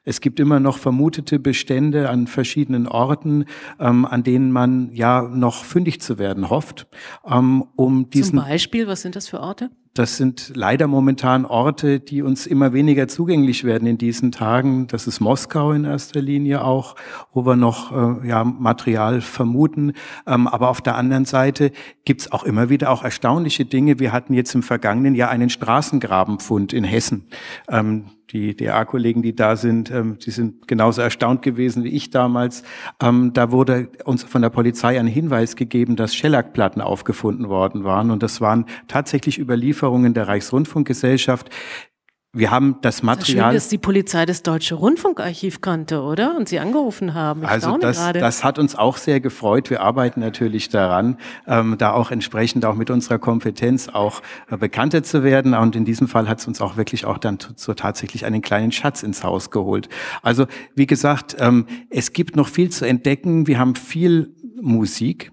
Es gibt immer noch vermutete Bestände an verschiedenen Orten, ähm, an denen man ja noch fündig zu werden hofft. Ähm, um diesen, Zum Beispiel, was sind das für Orte? Das sind leider momentan Orte, die uns immer weniger zugänglich werden in diesen Tagen. Das ist Moskau in erster Linie auch, wo wir noch äh, ja, Material vermuten. Ähm, aber auf der anderen Seite gibt's auch immer wieder auch erstaunliche Dinge. Wir hatten jetzt im vergangenen Jahr einen Straßengrabenfund in Hessen. Ähm, die DA-Kollegen, die da sind, ähm, die sind genauso erstaunt gewesen wie ich damals. Ähm, da wurde uns von der Polizei ein Hinweis gegeben, dass Schellackplatten aufgefunden worden waren. Und das waren tatsächlich Überlieferungen der Reichsrundfunkgesellschaft, wir haben das Material. Das schön, dass die Polizei das Deutsche Rundfunkarchiv kannte, oder? Und Sie angerufen haben. Ich also das, gerade. das hat uns auch sehr gefreut. Wir arbeiten natürlich daran, ähm, da auch entsprechend auch mit unserer Kompetenz auch äh, bekannter zu werden. Und in diesem Fall hat es uns auch wirklich auch dann so tatsächlich einen kleinen Schatz ins Haus geholt. Also wie gesagt, ähm, es gibt noch viel zu entdecken. Wir haben viel Musik.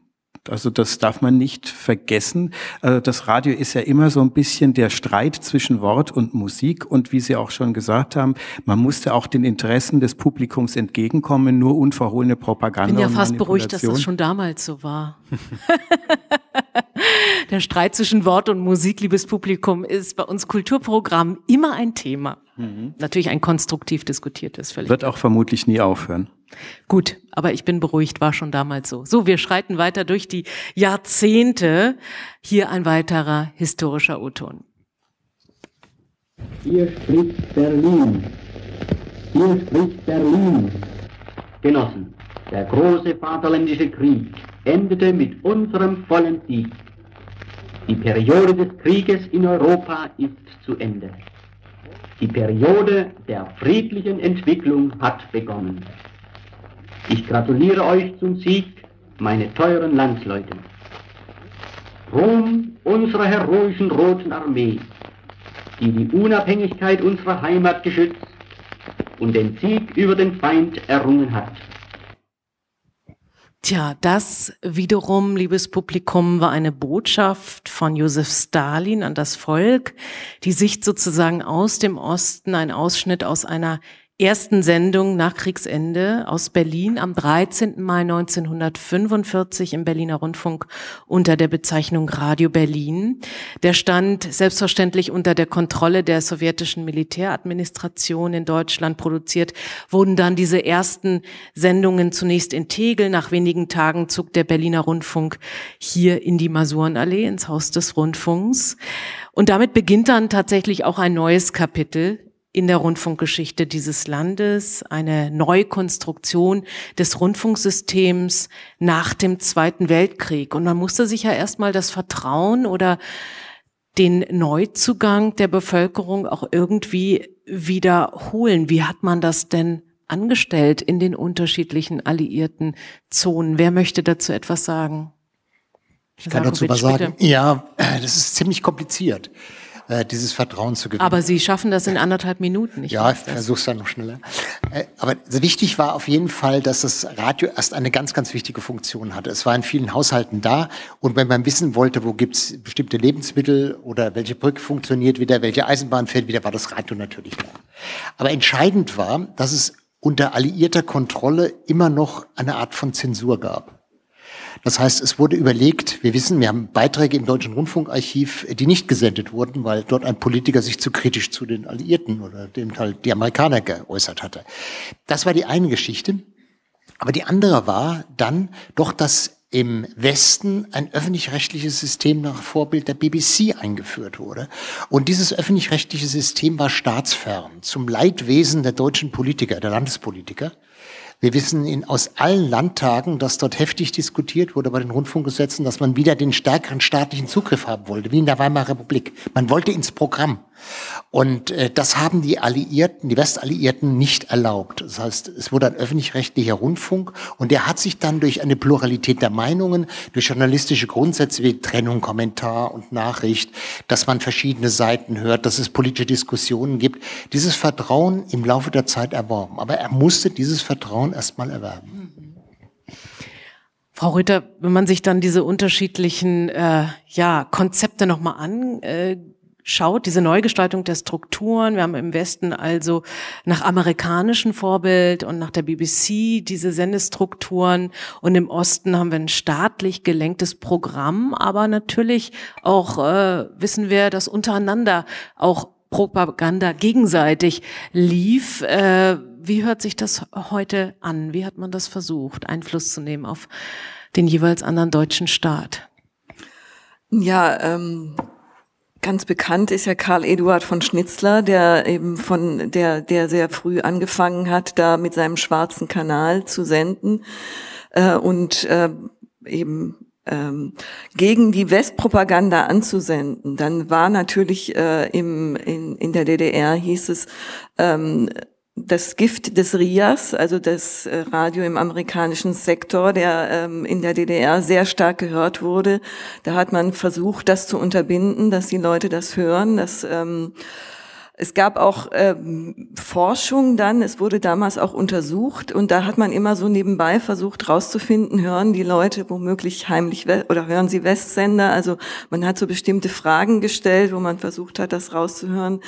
Also das darf man nicht vergessen. Äh, das Radio ist ja immer so ein bisschen der Streit zwischen Wort und Musik. Und wie Sie auch schon gesagt haben, man musste auch den Interessen des Publikums entgegenkommen. Nur unverhohlene Propaganda. Ich bin ja fast beruhigt, dass das schon damals so war. der Streit zwischen Wort und Musik, liebes Publikum, ist bei uns Kulturprogramm immer ein Thema. Mhm. Natürlich ein konstruktiv diskutiertes. Völlig Wird auch vermutlich nie aufhören. Gut, aber ich bin beruhigt, war schon damals so. So, wir schreiten weiter durch die Jahrzehnte. Hier ein weiterer historischer O-Ton. Hier spricht Berlin. Hier spricht Berlin. Genossen, der große Vaterländische Krieg endete mit unserem vollen Sieg. Die Periode des Krieges in Europa ist zu Ende. Die Periode der friedlichen Entwicklung hat begonnen. Ich gratuliere euch zum Sieg, meine teuren Landsleute. Ruhm unserer heroischen Roten Armee, die die Unabhängigkeit unserer Heimat geschützt und den Sieg über den Feind errungen hat. Tja, das wiederum, liebes Publikum, war eine Botschaft von Josef Stalin an das Volk, die Sicht sozusagen aus dem Osten, ein Ausschnitt aus einer ersten Sendung nach Kriegsende aus Berlin am 13. Mai 1945 im Berliner Rundfunk unter der Bezeichnung Radio Berlin. Der stand selbstverständlich unter der Kontrolle der sowjetischen Militäradministration in Deutschland produziert, wurden dann diese ersten Sendungen zunächst in Tegel. Nach wenigen Tagen zog der Berliner Rundfunk hier in die Masurenallee ins Haus des Rundfunks. Und damit beginnt dann tatsächlich auch ein neues Kapitel in der Rundfunkgeschichte dieses Landes, eine Neukonstruktion des Rundfunksystems nach dem Zweiten Weltkrieg. Und man musste sich ja erstmal das Vertrauen oder den Neuzugang der Bevölkerung auch irgendwie wiederholen. Wie hat man das denn angestellt in den unterschiedlichen alliierten Zonen? Wer möchte dazu etwas sagen? Ich kann dazu was sagen. Ja, das ist ziemlich kompliziert. Äh, dieses Vertrauen zu gewinnen. Aber Sie schaffen das in anderthalb Minuten, nicht? Ja, ich versuche es dann noch schneller. Äh, aber wichtig war auf jeden Fall, dass das Radio erst eine ganz, ganz wichtige Funktion hatte. Es war in vielen Haushalten da und wenn man wissen wollte, wo gibt's bestimmte Lebensmittel oder welche Brücke funktioniert wieder, welche Eisenbahn fährt wieder, war das Radio natürlich da. Aber entscheidend war, dass es unter alliierter Kontrolle immer noch eine Art von Zensur gab. Das heißt, es wurde überlegt, wir wissen, wir haben Beiträge im Deutschen Rundfunkarchiv, die nicht gesendet wurden, weil dort ein Politiker sich zu kritisch zu den Alliierten oder dem halt die Amerikaner geäußert hatte. Das war die eine Geschichte. Aber die andere war dann doch, dass im Westen ein öffentlich-rechtliches System nach Vorbild der BBC eingeführt wurde. Und dieses öffentlich-rechtliche System war staatsfern, zum Leidwesen der deutschen Politiker, der Landespolitiker. Wir wissen in, aus allen Landtagen, dass dort heftig diskutiert wurde bei den Rundfunkgesetzen, dass man wieder den stärkeren staatlichen Zugriff haben wollte, wie in der Weimarer Republik. Man wollte ins Programm. Und äh, das haben die Alliierten, die Westalliierten nicht erlaubt. Das heißt, es wurde ein öffentlich-rechtlicher Rundfunk und der hat sich dann durch eine Pluralität der Meinungen, durch journalistische Grundsätze wie Trennung, Kommentar und Nachricht, dass man verschiedene Seiten hört, dass es politische Diskussionen gibt, dieses Vertrauen im Laufe der Zeit erworben. Aber er musste dieses Vertrauen erstmal erwerben. Frau Rüther, wenn man sich dann diese unterschiedlichen äh, ja, Konzepte nochmal an äh, schaut, diese Neugestaltung der Strukturen. Wir haben im Westen also nach amerikanischem Vorbild und nach der BBC diese Sendestrukturen und im Osten haben wir ein staatlich gelenktes Programm, aber natürlich auch äh, wissen wir, dass untereinander auch Propaganda gegenseitig lief. Äh, wie hört sich das heute an? Wie hat man das versucht, Einfluss zu nehmen auf den jeweils anderen deutschen Staat? Ja, ähm, Ganz bekannt ist ja Karl Eduard von Schnitzler, der eben von der der sehr früh angefangen hat, da mit seinem schwarzen Kanal zu senden äh, und äh, eben ähm, gegen die Westpropaganda anzusenden. Dann war natürlich äh, im in, in der DDR hieß es ähm, das Gift des RIAS, also das äh, Radio im amerikanischen Sektor, der ähm, in der DDR sehr stark gehört wurde. Da hat man versucht, das zu unterbinden, dass die Leute das hören. Dass, ähm, es gab auch ähm, Forschung dann, es wurde damals auch untersucht und da hat man immer so nebenbei versucht rauszufinden, hören die Leute womöglich heimlich oder hören sie Westsender. Also man hat so bestimmte Fragen gestellt, wo man versucht hat, das rauszuhören.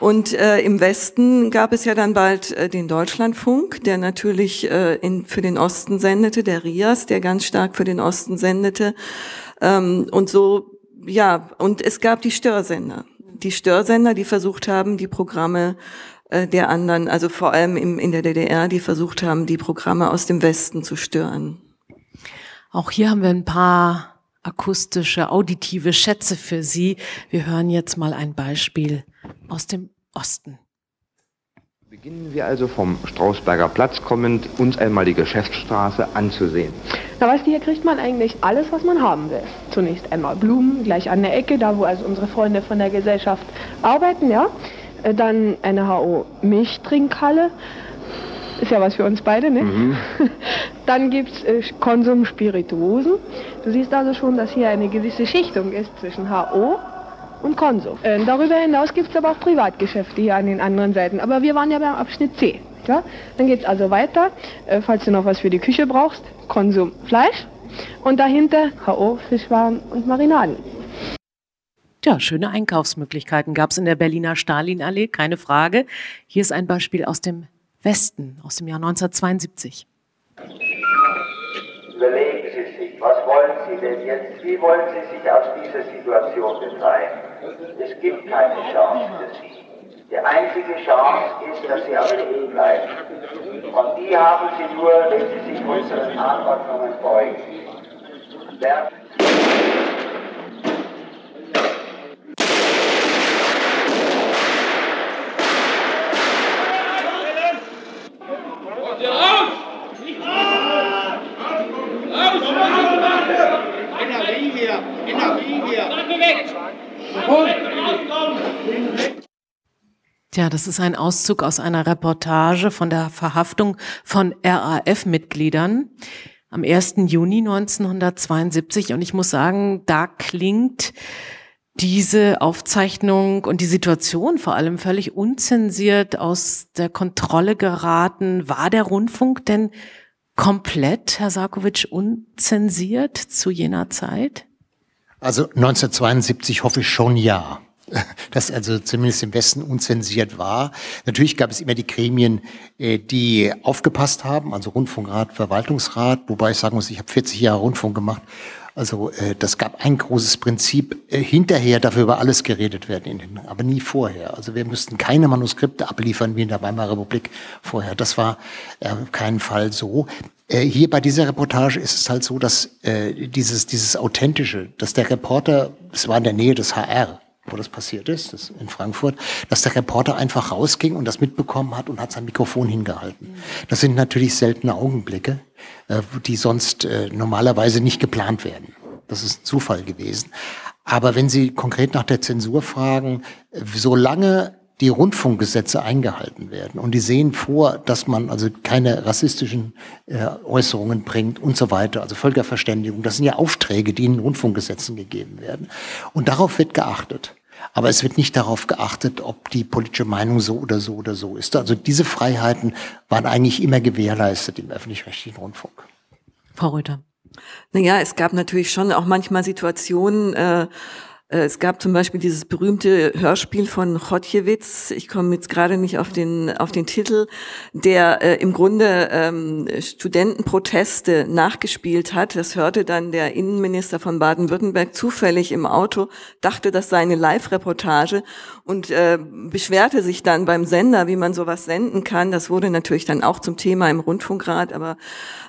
Und äh, im Westen gab es ja dann bald äh, den Deutschlandfunk, der natürlich äh, in, für den Osten sendete, der RIAS, der ganz stark für den Osten sendete. Ähm, und so, ja, und es gab die Störsender. Die Störsender, die versucht haben, die Programme äh, der anderen, also vor allem im, in der DDR, die versucht haben, die Programme aus dem Westen zu stören. Auch hier haben wir ein paar akustische, auditive Schätze für Sie. Wir hören jetzt mal ein Beispiel aus dem Osten. Beginnen wir also vom Strausberger Platz kommend, uns einmal die Geschäftsstraße anzusehen. Na weißt du, hier kriegt man eigentlich alles, was man haben will. Zunächst einmal Blumen, gleich an der Ecke, da wo also unsere Freunde von der Gesellschaft arbeiten, ja. Äh, dann eine HO Milchtrinkhalle, ist ja was für uns beide, ne? Mhm. Dann gibt es äh, Konsum Spirituosen. Du siehst also schon, dass hier eine gewisse Schichtung ist zwischen HO und Konsum. Äh, darüber hinaus gibt es aber auch Privatgeschäfte hier an den anderen Seiten. Aber wir waren ja beim Abschnitt C. Ja? Dann geht es also weiter, äh, falls du noch was für die Küche brauchst, Konsum Fleisch und dahinter HO Fischwaren und Marinaden. Ja, schöne Einkaufsmöglichkeiten gab es in der Berliner Stalinallee, keine Frage. Hier ist ein Beispiel aus dem Westen aus dem Jahr 1972. Überlegen Sie sich, was wollen Sie denn jetzt? Wie wollen Sie sich aus dieser Situation befreien? Es gibt keine Chance für Sie. Die einzige Chance ist, dass Sie am Leben bleiben. Und die haben Sie nur, wenn Sie sich unseren Anordnungen beugen. Wer Energie hier! Energie hier! Tja, das ist ein Auszug aus einer Reportage von der Verhaftung von RAF-Mitgliedern am 1. Juni 1972. Und ich muss sagen, da klingt diese Aufzeichnung und die Situation vor allem völlig unzensiert aus der Kontrolle geraten. War der Rundfunk denn komplett, Herr Sarkovic, unzensiert zu jener Zeit? Also 1972 hoffe ich schon ja. Das also zumindest im Westen unzensiert war. Natürlich gab es immer die Gremien, äh, die aufgepasst haben, also Rundfunkrat, Verwaltungsrat, wobei ich sagen muss, ich habe 40 Jahre Rundfunk gemacht also äh, das gab ein großes Prinzip. Äh, hinterher dafür über alles geredet werden, aber nie vorher. Also wir müssten keine Manuskripte abliefern wie in der Weimarer Republik vorher. Das war auf keinen Fall so. Hier bei dieser Reportage ist es halt so, dass dieses, dieses Authentische, dass der Reporter, es war in der Nähe des HR, wo das passiert ist, das in Frankfurt, dass der Reporter einfach rausging und das mitbekommen hat und hat sein Mikrofon hingehalten. Das sind natürlich seltene Augenblicke, äh, die sonst äh, normalerweise nicht geplant werden. Das ist ein Zufall gewesen. Aber wenn Sie konkret nach der Zensur fragen, solange die Rundfunkgesetze eingehalten werden und die sehen vor, dass man also keine rassistischen äh, Äußerungen bringt und so weiter, also Völkerverständigung, das sind ja Aufträge, die in Rundfunkgesetzen gegeben werden. Und darauf wird geachtet. Aber es wird nicht darauf geachtet, ob die politische Meinung so oder so oder so ist. Also diese Freiheiten waren eigentlich immer gewährleistet im öffentlich-rechtlichen Rundfunk. Frau Röther. Naja, es gab natürlich schon auch manchmal Situationen, äh, es gab zum Beispiel dieses berühmte Hörspiel von Chodjewitz, ich komme jetzt gerade nicht auf den, auf den Titel, der äh, im Grunde ähm, Studentenproteste nachgespielt hat. Das hörte dann der Innenminister von Baden-Württemberg zufällig im Auto, dachte, das sei eine Live-Reportage und äh, beschwerte sich dann beim Sender, wie man sowas senden kann. Das wurde natürlich dann auch zum Thema im Rundfunkrat, aber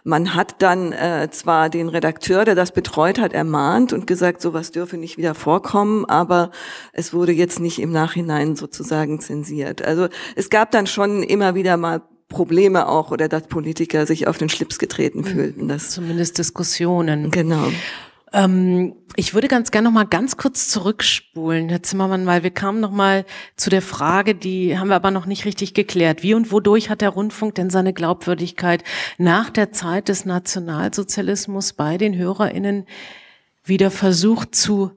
man hat dann äh, zwar den Redakteur, der das betreut hat, ermahnt und gesagt, sowas dürfe nicht wieder vorkommen, aber es wurde jetzt nicht im Nachhinein sozusagen zensiert. Also es gab dann schon immer wieder mal Probleme auch oder dass Politiker sich auf den Schlips getreten fühlten. Das Zumindest Diskussionen. Genau. Ähm, ich würde ganz gerne noch mal ganz kurz zurückspulen, Herr Zimmermann, weil wir kamen noch mal zu der Frage, die haben wir aber noch nicht richtig geklärt. Wie und wodurch hat der Rundfunk denn seine Glaubwürdigkeit nach der Zeit des Nationalsozialismus bei den HörerInnen wieder versucht zu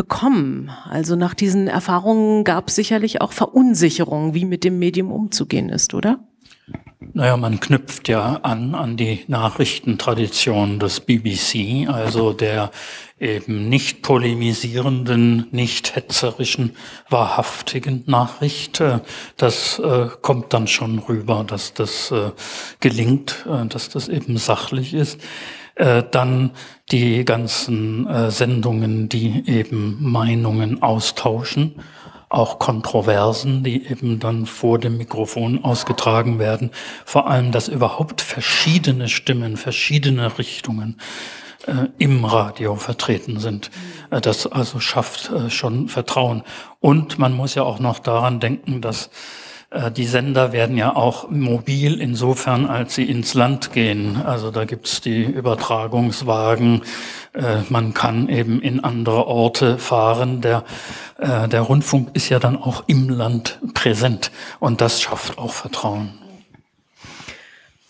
bekommen? Also nach diesen Erfahrungen gab es sicherlich auch Verunsicherung, wie mit dem Medium umzugehen ist, oder? Naja, man knüpft ja an an die Nachrichtentradition des BBC, also der eben nicht polemisierenden, nicht hetzerischen, wahrhaftigen Nachricht. Äh, das äh, kommt dann schon rüber, dass das äh, gelingt, äh, dass das eben sachlich ist. Äh, dann die ganzen äh, Sendungen, die eben Meinungen austauschen auch Kontroversen, die eben dann vor dem Mikrofon ausgetragen werden. Vor allem, dass überhaupt verschiedene Stimmen, verschiedene Richtungen äh, im Radio vertreten sind. Äh, das also schafft äh, schon Vertrauen. Und man muss ja auch noch daran denken, dass die Sender werden ja auch mobil insofern, als sie ins Land gehen. Also da gibt's die Übertragungswagen. Äh, man kann eben in andere Orte fahren. Der, äh, der Rundfunk ist ja dann auch im Land präsent. Und das schafft auch Vertrauen.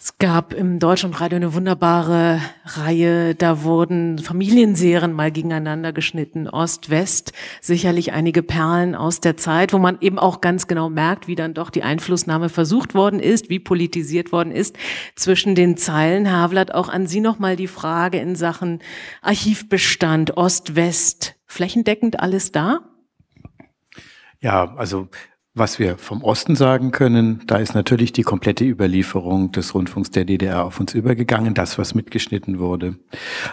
Es gab im Deutschlandradio eine wunderbare Reihe, da wurden Familienserien mal gegeneinander geschnitten, Ost-West, sicherlich einige Perlen aus der Zeit, wo man eben auch ganz genau merkt, wie dann doch die Einflussnahme versucht worden ist, wie politisiert worden ist zwischen den Zeilen. Havlat, auch an Sie nochmal die Frage in Sachen Archivbestand, Ost-West, flächendeckend alles da? Ja, also Was wir vom Osten sagen können, da ist natürlich die komplette Überlieferung des Rundfunks der DDR auf uns übergegangen, das, was mitgeschnitten wurde.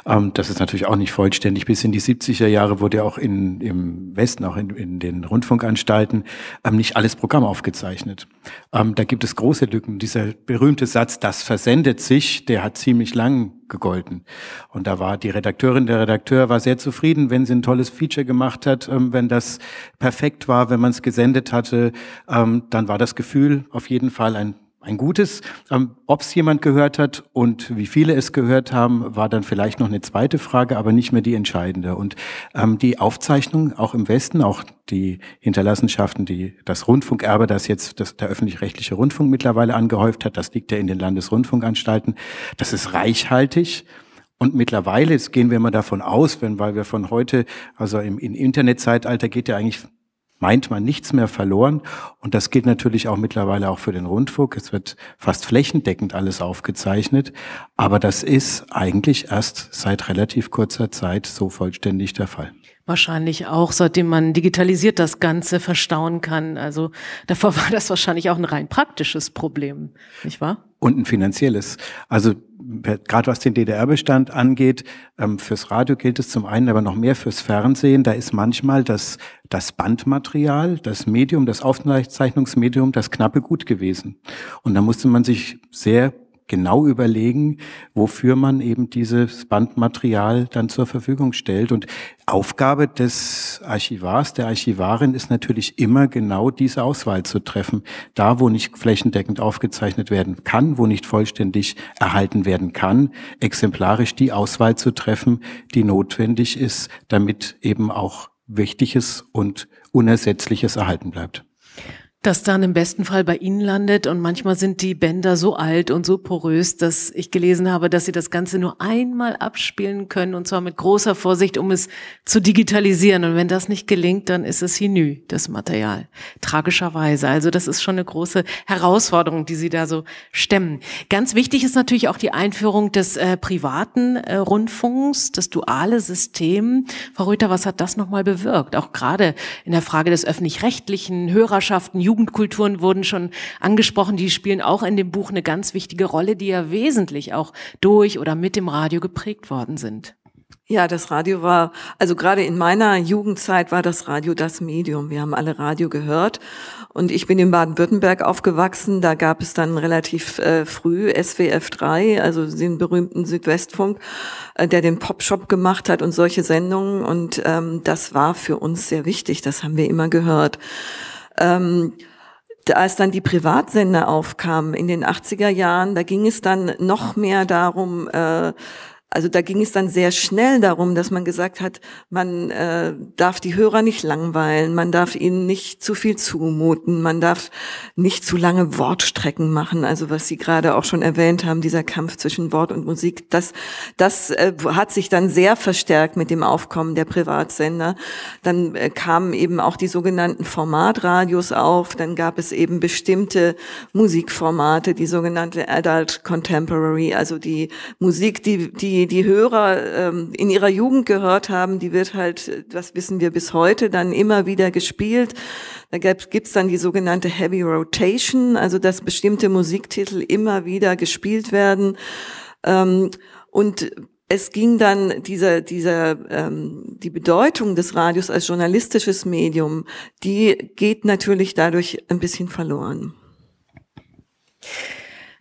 Ähm, das ist natürlich auch nicht vollständig. Bis in die 70er Jahre wurde auch in, im Westen, auch in, in den Rundfunkanstalten, ähm, nicht alles Programm aufgezeichnet. Ähm, da gibt es große Lücken. Dieser berühmte Satz, das versendet sich, der hat ziemlich lang gegolten. Und da war die Redakteurin, der Redakteur war sehr zufrieden, wenn sie ein tolles Feature gemacht hat, ähm, wenn das perfekt war, wenn man es gesendet hatte, ähm, dann war das Gefühl auf jeden Fall ein ein gutes. Ähm, Ob es jemand gehört hat und wie viele es gehört haben, war dann vielleicht noch eine zweite Frage, aber nicht mehr die entscheidende. Und ähm, die Aufzeichnung auch im Westen, auch die Hinterlassenschaften, die das Rundfunkerbe, das jetzt das, der öffentlich-rechtliche Rundfunk mittlerweile angehäuft hat, das liegt ja in den Landesrundfunkanstalten, das ist reichhaltig. Und mittlerweile, jetzt gehen wir mal davon aus, wenn, weil wir von heute, also im, im Internetzeitalter geht ja eigentlich meint man nichts mehr verloren. Und das gilt natürlich auch mittlerweile auch für den Rundfunk. Es wird fast flächendeckend alles aufgezeichnet. Aber das ist eigentlich erst seit relativ kurzer Zeit so vollständig der Fall. Wahrscheinlich auch, seitdem man digitalisiert das Ganze verstauen kann. Also davor war das wahrscheinlich auch ein rein praktisches Problem, nicht wahr? Und ein finanzielles. Also gerade was den DDR-Bestand angeht, ähm, fürs Radio gilt es zum einen, aber noch mehr fürs Fernsehen. Da ist manchmal das, das Bandmaterial, das Medium, das Aufzeichnungsmedium, das knappe Gut gewesen. Und da musste man sich sehr genau überlegen, wofür man eben dieses Bandmaterial dann zur Verfügung stellt. Und Aufgabe des Archivars, der Archivarin ist natürlich immer genau diese Auswahl zu treffen. Da, wo nicht flächendeckend aufgezeichnet werden kann, wo nicht vollständig erhalten werden kann, exemplarisch die Auswahl zu treffen, die notwendig ist, damit eben auch Wichtiges und Unersetzliches erhalten bleibt das dann im besten Fall bei Ihnen landet. Und manchmal sind die Bänder so alt und so porös, dass ich gelesen habe, dass Sie das Ganze nur einmal abspielen können und zwar mit großer Vorsicht, um es zu digitalisieren. Und wenn das nicht gelingt, dann ist es hinü, das Material. Tragischerweise. Also das ist schon eine große Herausforderung, die Sie da so stemmen. Ganz wichtig ist natürlich auch die Einführung des äh, privaten äh, Rundfunks, das duale System. Frau Rüther, was hat das nochmal bewirkt? Auch gerade in der Frage des öffentlich-rechtlichen Hörerschaften, Jugend Jugendkulturen wurden schon angesprochen, die spielen auch in dem Buch eine ganz wichtige Rolle, die ja wesentlich auch durch oder mit dem Radio geprägt worden sind. Ja, das Radio war, also gerade in meiner Jugendzeit war das Radio das Medium. Wir haben alle Radio gehört. Und ich bin in Baden-Württemberg aufgewachsen. Da gab es dann relativ äh, früh SWF 3, also den berühmten Südwestfunk, äh, der den Popshop gemacht hat und solche Sendungen. Und ähm, das war für uns sehr wichtig. Das haben wir immer gehört. Ähm, als dann die Privatsender aufkamen in den 80er Jahren, da ging es dann noch mehr darum, äh, also da ging es dann sehr schnell darum, dass man gesagt hat, man äh, darf die Hörer nicht langweilen, man darf ihnen nicht zu viel zumuten, man darf nicht zu lange Wortstrecken machen. Also was Sie gerade auch schon erwähnt haben, dieser Kampf zwischen Wort und Musik, das, das äh, hat sich dann sehr verstärkt mit dem Aufkommen der Privatsender. Dann äh, kamen eben auch die sogenannten Formatradios auf, dann gab es eben bestimmte Musikformate, die sogenannte Adult Contemporary, also die Musik, die, die die die Hörer ähm, in ihrer Jugend gehört haben, die wird halt, das wissen wir bis heute, dann immer wieder gespielt. Da gibt's dann die sogenannte Heavy Rotation, also dass bestimmte Musiktitel immer wieder gespielt werden. Ähm, und es ging dann dieser, dieser, ähm, die Bedeutung des Radios als journalistisches Medium, die geht natürlich dadurch ein bisschen verloren.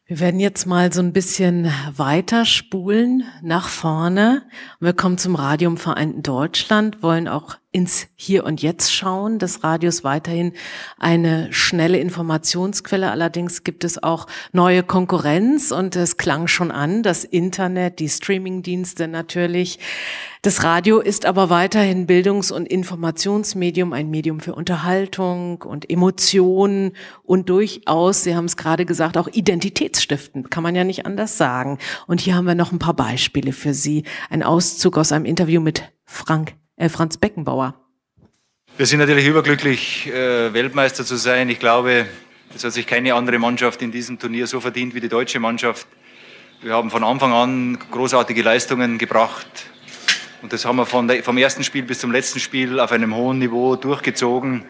Wir werden jetzt mal so ein bisschen weiterspulen nach vorne. Wir kommen zum Radio im Vereinten Deutschland, wollen auch ins Hier und Jetzt schauen. Das Radio ist weiterhin eine schnelle Informationsquelle. Allerdings gibt es auch neue Konkurrenz und es klang schon an, das Internet, die Streamingdienste natürlich. Das Radio ist aber weiterhin Bildungs- und Informationsmedium, ein Medium für Unterhaltung und Emotionen und durchaus, Sie haben es gerade gesagt, auch identitätsstiftend, kann man ja nicht anders sagen. Und hier haben wir noch ein paar Beispiele für Sie. Ein Auszug aus einem Interview mit Frank äh, Franz Beckenbauer. Wir sind natürlich überglücklich, äh, Weltmeister zu sein. Ich glaube, es hat sich keine andere Mannschaft in diesem Turnier so verdient wie die deutsche Mannschaft. Wir haben von Anfang an großartige Leistungen gebracht. Und das haben wir der, vom ersten Spiel bis zum letzten Spiel auf einem hohen Niveau durchgezogen.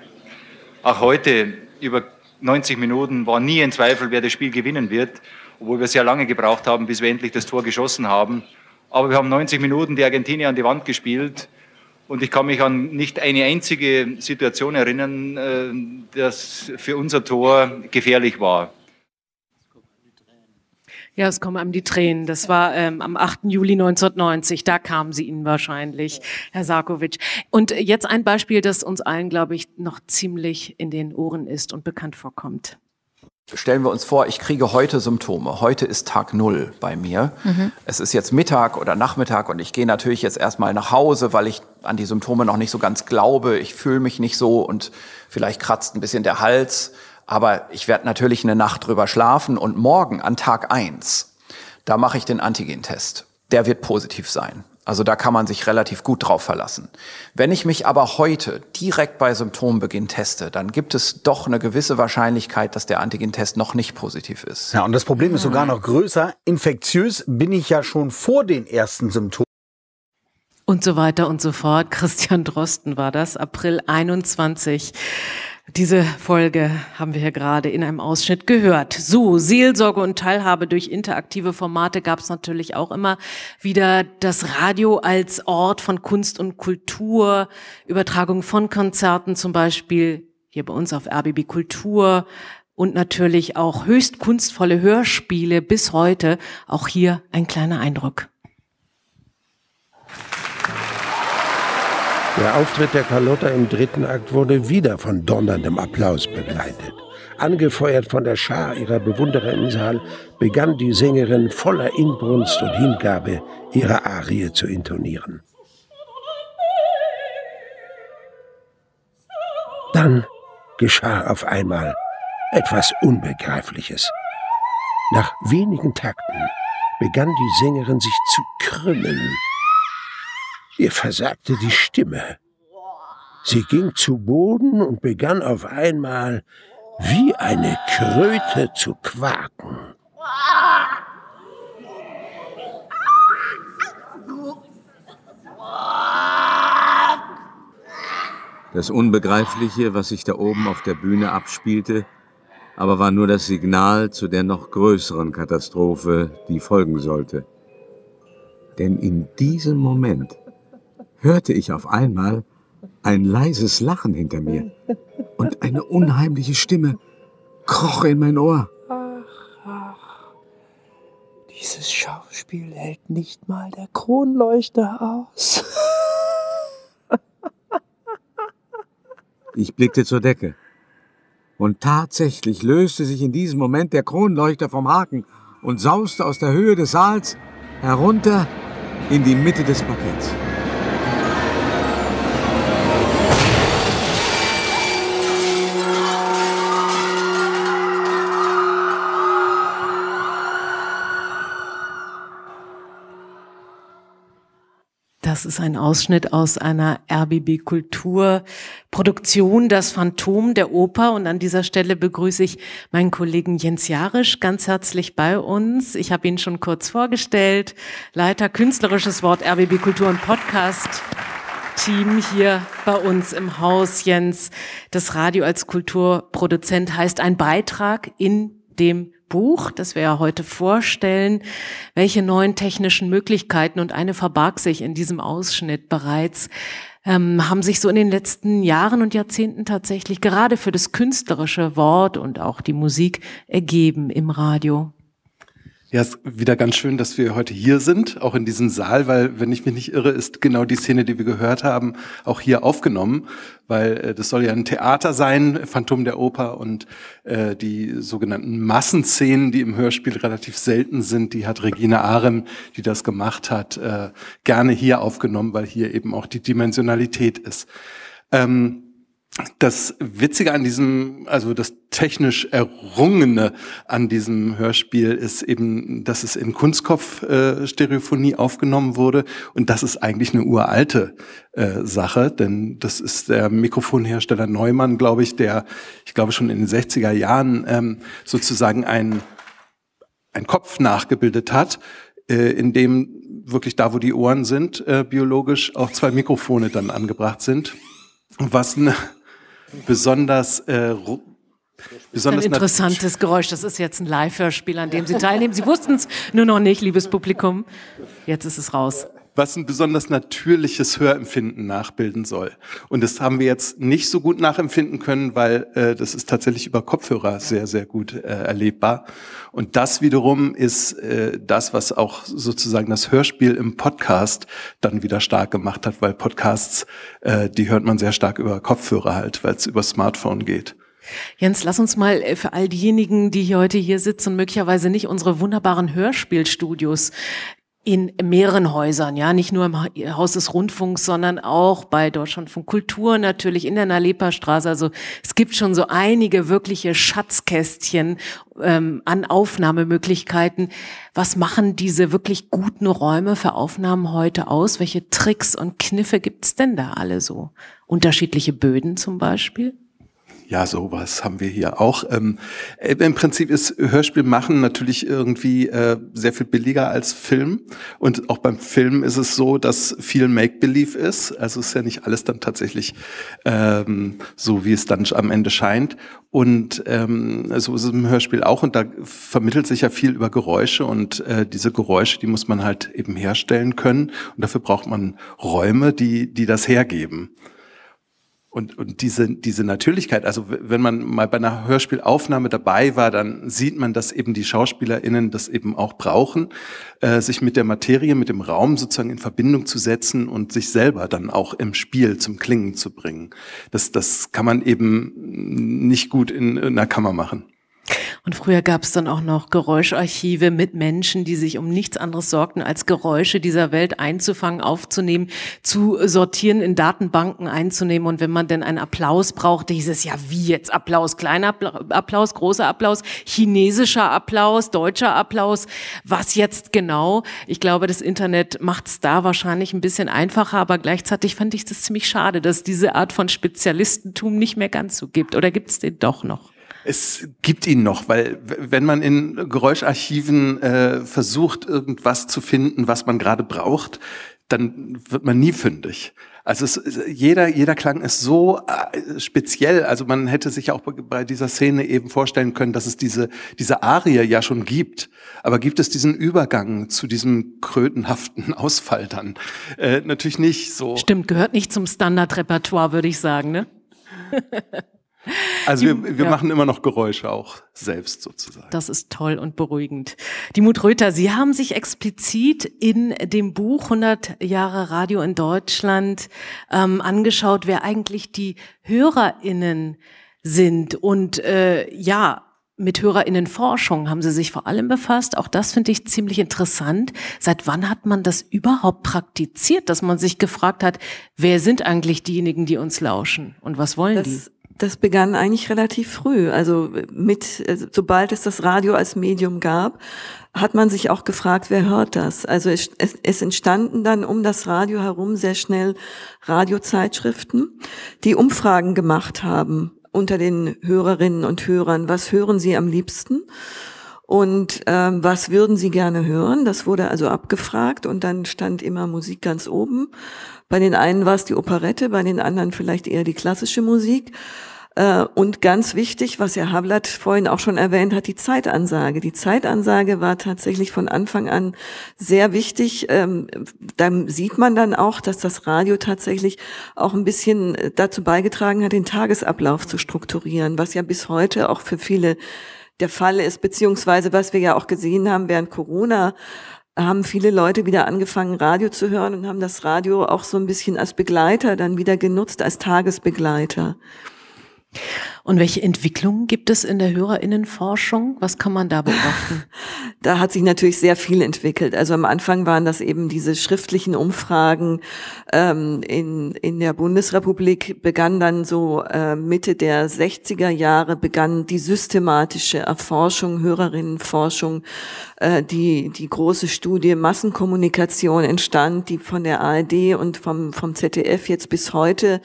Auch heute über 90 Minuten war nie ein Zweifel, wer das Spiel gewinnen wird, obwohl wir sehr lange gebraucht haben, bis wir endlich das Tor geschossen haben. Aber wir haben 90 Minuten die Argentinier an die Wand gespielt und ich kann mich an nicht eine einzige Situation erinnern, äh, dass für unser Tor gefährlich war. Ja, es kommen einem die Tränen. Das war ähm, am 8. Juli 1990. Da kamen sie Ihnen wahrscheinlich, Herr Sarkovic. Und jetzt ein Beispiel, das uns allen, glaube ich, noch ziemlich in den Ohren ist und bekannt vorkommt. Stellen wir uns vor, ich kriege heute Symptome. Heute ist Tag Null bei mir. Mhm. Es ist jetzt Mittag oder Nachmittag und ich gehe natürlich jetzt erstmal nach Hause, weil ich an die Symptome noch nicht so ganz glaube. Ich fühle mich nicht so und vielleicht kratzt ein bisschen der Hals. Aber ich werde natürlich eine Nacht drüber schlafen und morgen an Tag eins, da mache ich den Antigentest. Der wird positiv sein. Also da kann man sich relativ gut drauf verlassen. Wenn ich mich aber heute direkt bei Symptombeginn teste, dann gibt es doch eine gewisse Wahrscheinlichkeit, dass der Antigentest noch nicht positiv ist. Ja, und das Problem ist sogar noch größer. Infektiös bin ich ja schon vor den ersten Symptomen. Und so weiter und so fort. Christian Drosten war das, April 21. Diese Folge haben wir hier gerade in einem Ausschnitt gehört. So, Seelsorge und Teilhabe durch interaktive Formate gab es natürlich auch immer wieder. Das Radio als Ort von Kunst und Kultur, Übertragung von Konzerten zum Beispiel hier bei uns auf RBB Kultur und natürlich auch höchst kunstvolle Hörspiele bis heute. Auch hier ein kleiner Eindruck. Der Auftritt der Carlotta im dritten Akt wurde wieder von donnerndem Applaus begleitet. Angefeuert von der Schar ihrer Bewunderer im Saal, begann die Sängerin voller Inbrunst und Hingabe ihre Arie zu intonieren. Dann geschah auf einmal etwas Unbegreifliches. Nach wenigen Takten begann die Sängerin sich zu krümmen Ihr versagte die Stimme. Sie ging zu Boden und begann auf einmal wie eine Kröte zu quaken. Das Unbegreifliche, was sich da oben auf der Bühne abspielte, aber war nur das Signal zu der noch größeren Katastrophe, die folgen sollte. Denn in diesem Moment hörte ich auf einmal ein leises Lachen hinter mir und eine unheimliche Stimme kroch in mein Ohr. Ach, ach, dieses Schauspiel hält nicht mal der Kronleuchter aus. ich blickte zur Decke. Und tatsächlich löste sich in diesem Moment der Kronleuchter vom Haken und sauste aus der Höhe des Saals herunter in die Mitte des Parketts. Das ist ein Ausschnitt aus einer RBB Kultur Produktion Das Phantom der Oper und an dieser Stelle begrüße ich meinen Kollegen Jens Jarisch ganz herzlich bei uns. Ich habe ihn schon kurz vorgestellt, Leiter künstlerisches Wort RBB Kultur und Podcast. Team hier bei uns im Haus, Jens. Das Radio als Kulturproduzent heißt ein Beitrag in dem Buch, das wir ja heute vorstellen, welche neuen technischen Möglichkeiten, und eine verbarg sich in diesem Ausschnitt bereits, ähm, haben sich so in den letzten Jahren und Jahrzehnten tatsächlich gerade für das künstlerische Wort und auch die Musik ergeben im Radio. Ja, es ist wieder ganz schön, dass wir heute hier sind, auch in diesem Saal, weil, wenn ich mich nicht irre, ist genau die Szene, die wir gehört haben, auch hier aufgenommen, weil äh, das soll ja ein Theater sein, Phantom der Oper und äh, die sogenannten Massenszenen, die im Hörspiel relativ selten sind, die hat Regina Arem, die das gemacht hat, äh, gerne hier aufgenommen, weil hier eben auch die Dimensionalität ist. Ähm, das Witzige an diesem, also das technisch Errungene an diesem Hörspiel ist eben, dass es in Kunstkopf-Stereophonie äh, aufgenommen wurde. Und das ist eigentlich eine uralte äh, Sache, denn das ist der Mikrofonhersteller Neumann, glaube ich, der, ich glaube, schon in den 60er Jahren ähm, sozusagen ein, ein Kopf nachgebildet hat, äh, in dem wirklich da, wo die Ohren sind, äh, biologisch auch zwei Mikrofone dann angebracht sind. Was eine besonders äh, besonders ein interessantes Geräusch. Das ist jetzt ein Live-Hörspiel, an dem Sie teilnehmen. Sie wussten es nur noch nicht, liebes Publikum. Jetzt ist es raus was ein besonders natürliches Hörempfinden nachbilden soll. Und das haben wir jetzt nicht so gut nachempfinden können, weil äh, das ist tatsächlich über Kopfhörer sehr, sehr gut äh, erlebbar. Und das wiederum ist äh, das, was auch sozusagen das Hörspiel im Podcast dann wieder stark gemacht hat, weil Podcasts, äh, die hört man sehr stark über Kopfhörer halt, weil es über Smartphone geht. Jens, lass uns mal äh, für all diejenigen, die heute hier sitzen, möglicherweise nicht unsere wunderbaren Hörspielstudios in mehreren Häusern, ja, nicht nur im Haus des Rundfunks, sondern auch bei Deutschlandfunk Kultur natürlich in der Nalepa-Straße. Also es gibt schon so einige wirkliche Schatzkästchen ähm, an Aufnahmemöglichkeiten. Was machen diese wirklich guten Räume für Aufnahmen heute aus? Welche Tricks und Kniffe gibt's denn da alle so? Unterschiedliche Böden zum Beispiel? Ja, sowas haben wir hier auch. Ähm, äh, Im Prinzip ist Hörspiel machen natürlich irgendwie äh, sehr viel billiger als Film. Und auch beim Film ist es so, dass viel Make-Believe ist. Also ist ja nicht alles dann tatsächlich ähm, so, wie es dann am Ende scheint. Und ähm, so ist es im Hörspiel auch. Und da vermittelt sich ja viel über Geräusche. Und äh, diese Geräusche, die muss man halt eben herstellen können. Und dafür braucht man Räume, die, die das hergeben. Und, und diese, diese Natürlichkeit, also wenn man mal bei einer Hörspielaufnahme dabei war, dann sieht man, dass eben die SchauspielerInnen das eben auch brauchen, äh, sich mit der Materie, mit dem Raum sozusagen in Verbindung zu setzen und sich selber dann auch im Spiel zum Klingen zu bringen. Das, das kann man eben nicht gut in, in einer Kammer machen. Und früher gab es dann auch noch Geräuscharchive mit Menschen, die sich um nichts anderes sorgten, als Geräusche dieser Welt einzufangen, aufzunehmen, zu sortieren, in Datenbanken einzunehmen. Und wenn man denn einen Applaus brauchte, hieß es ja, wie jetzt Applaus, kleiner Applaus, großer Applaus, chinesischer Applaus, deutscher Applaus. Was jetzt genau? Ich glaube, das Internet macht es da wahrscheinlich ein bisschen einfacher, aber gleichzeitig fand ich das ziemlich schade, dass diese Art von Spezialistentum nicht mehr ganz so gibt. Oder gibt es den doch noch? Es gibt ihn noch, weil wenn man in Geräuscharchiven äh, versucht, irgendwas zu finden, was man gerade braucht, dann wird man nie fündig. Also es, jeder, jeder Klang ist so äh, speziell. Also man hätte sich auch bei dieser Szene eben vorstellen können, dass es diese, diese Arie ja schon gibt. Aber gibt es diesen Übergang zu diesem krötenhaften Ausfall dann? Äh, natürlich nicht so. Stimmt, gehört nicht zum Standardrepertoire, würde ich sagen, ne? Also wir, wir ja. machen immer noch Geräusche auch selbst sozusagen. Das ist toll und beruhigend. Die Mut Röther, Sie haben sich explizit in dem Buch 100 Jahre Radio in Deutschland ähm, angeschaut, wer eigentlich die HörerInnen sind. Und äh, ja, mit HörerInnenforschung haben Sie sich vor allem befasst. Auch das finde ich ziemlich interessant. Seit wann hat man das überhaupt praktiziert, dass man sich gefragt hat, wer sind eigentlich diejenigen, die uns lauschen und was wollen das die? Das begann eigentlich relativ früh. Also mit, sobald es das Radio als Medium gab, hat man sich auch gefragt, wer hört das? Also es, es, es entstanden dann um das Radio herum sehr schnell Radiozeitschriften, die Umfragen gemacht haben unter den Hörerinnen und Hörern. Was hören sie am liebsten? Und ähm, was würden Sie gerne hören? Das wurde also abgefragt und dann stand immer Musik ganz oben. Bei den einen war es die Operette, bei den anderen vielleicht eher die klassische Musik. Äh, und ganz wichtig, was Herr Hablatt vorhin auch schon erwähnt hat, die Zeitansage. Die Zeitansage war tatsächlich von Anfang an sehr wichtig. Ähm, da sieht man dann auch, dass das Radio tatsächlich auch ein bisschen dazu beigetragen hat, den Tagesablauf zu strukturieren, was ja bis heute auch für viele der Fall ist, beziehungsweise was wir ja auch gesehen haben während Corona, haben viele Leute wieder angefangen, Radio zu hören und haben das Radio auch so ein bisschen als Begleiter dann wieder genutzt, als Tagesbegleiter. Und welche Entwicklungen gibt es in der Hörerinnenforschung? Was kann man da beobachten? Da hat sich natürlich sehr viel entwickelt. Also am Anfang waren das eben diese schriftlichen Umfragen. Ähm, in, in der Bundesrepublik begann dann so äh, Mitte der 60er Jahre begann die systematische Erforschung, Hörerinnenforschung. Äh, die, die große Studie Massenkommunikation entstand, die von der ARD und vom, vom ZDF jetzt bis heute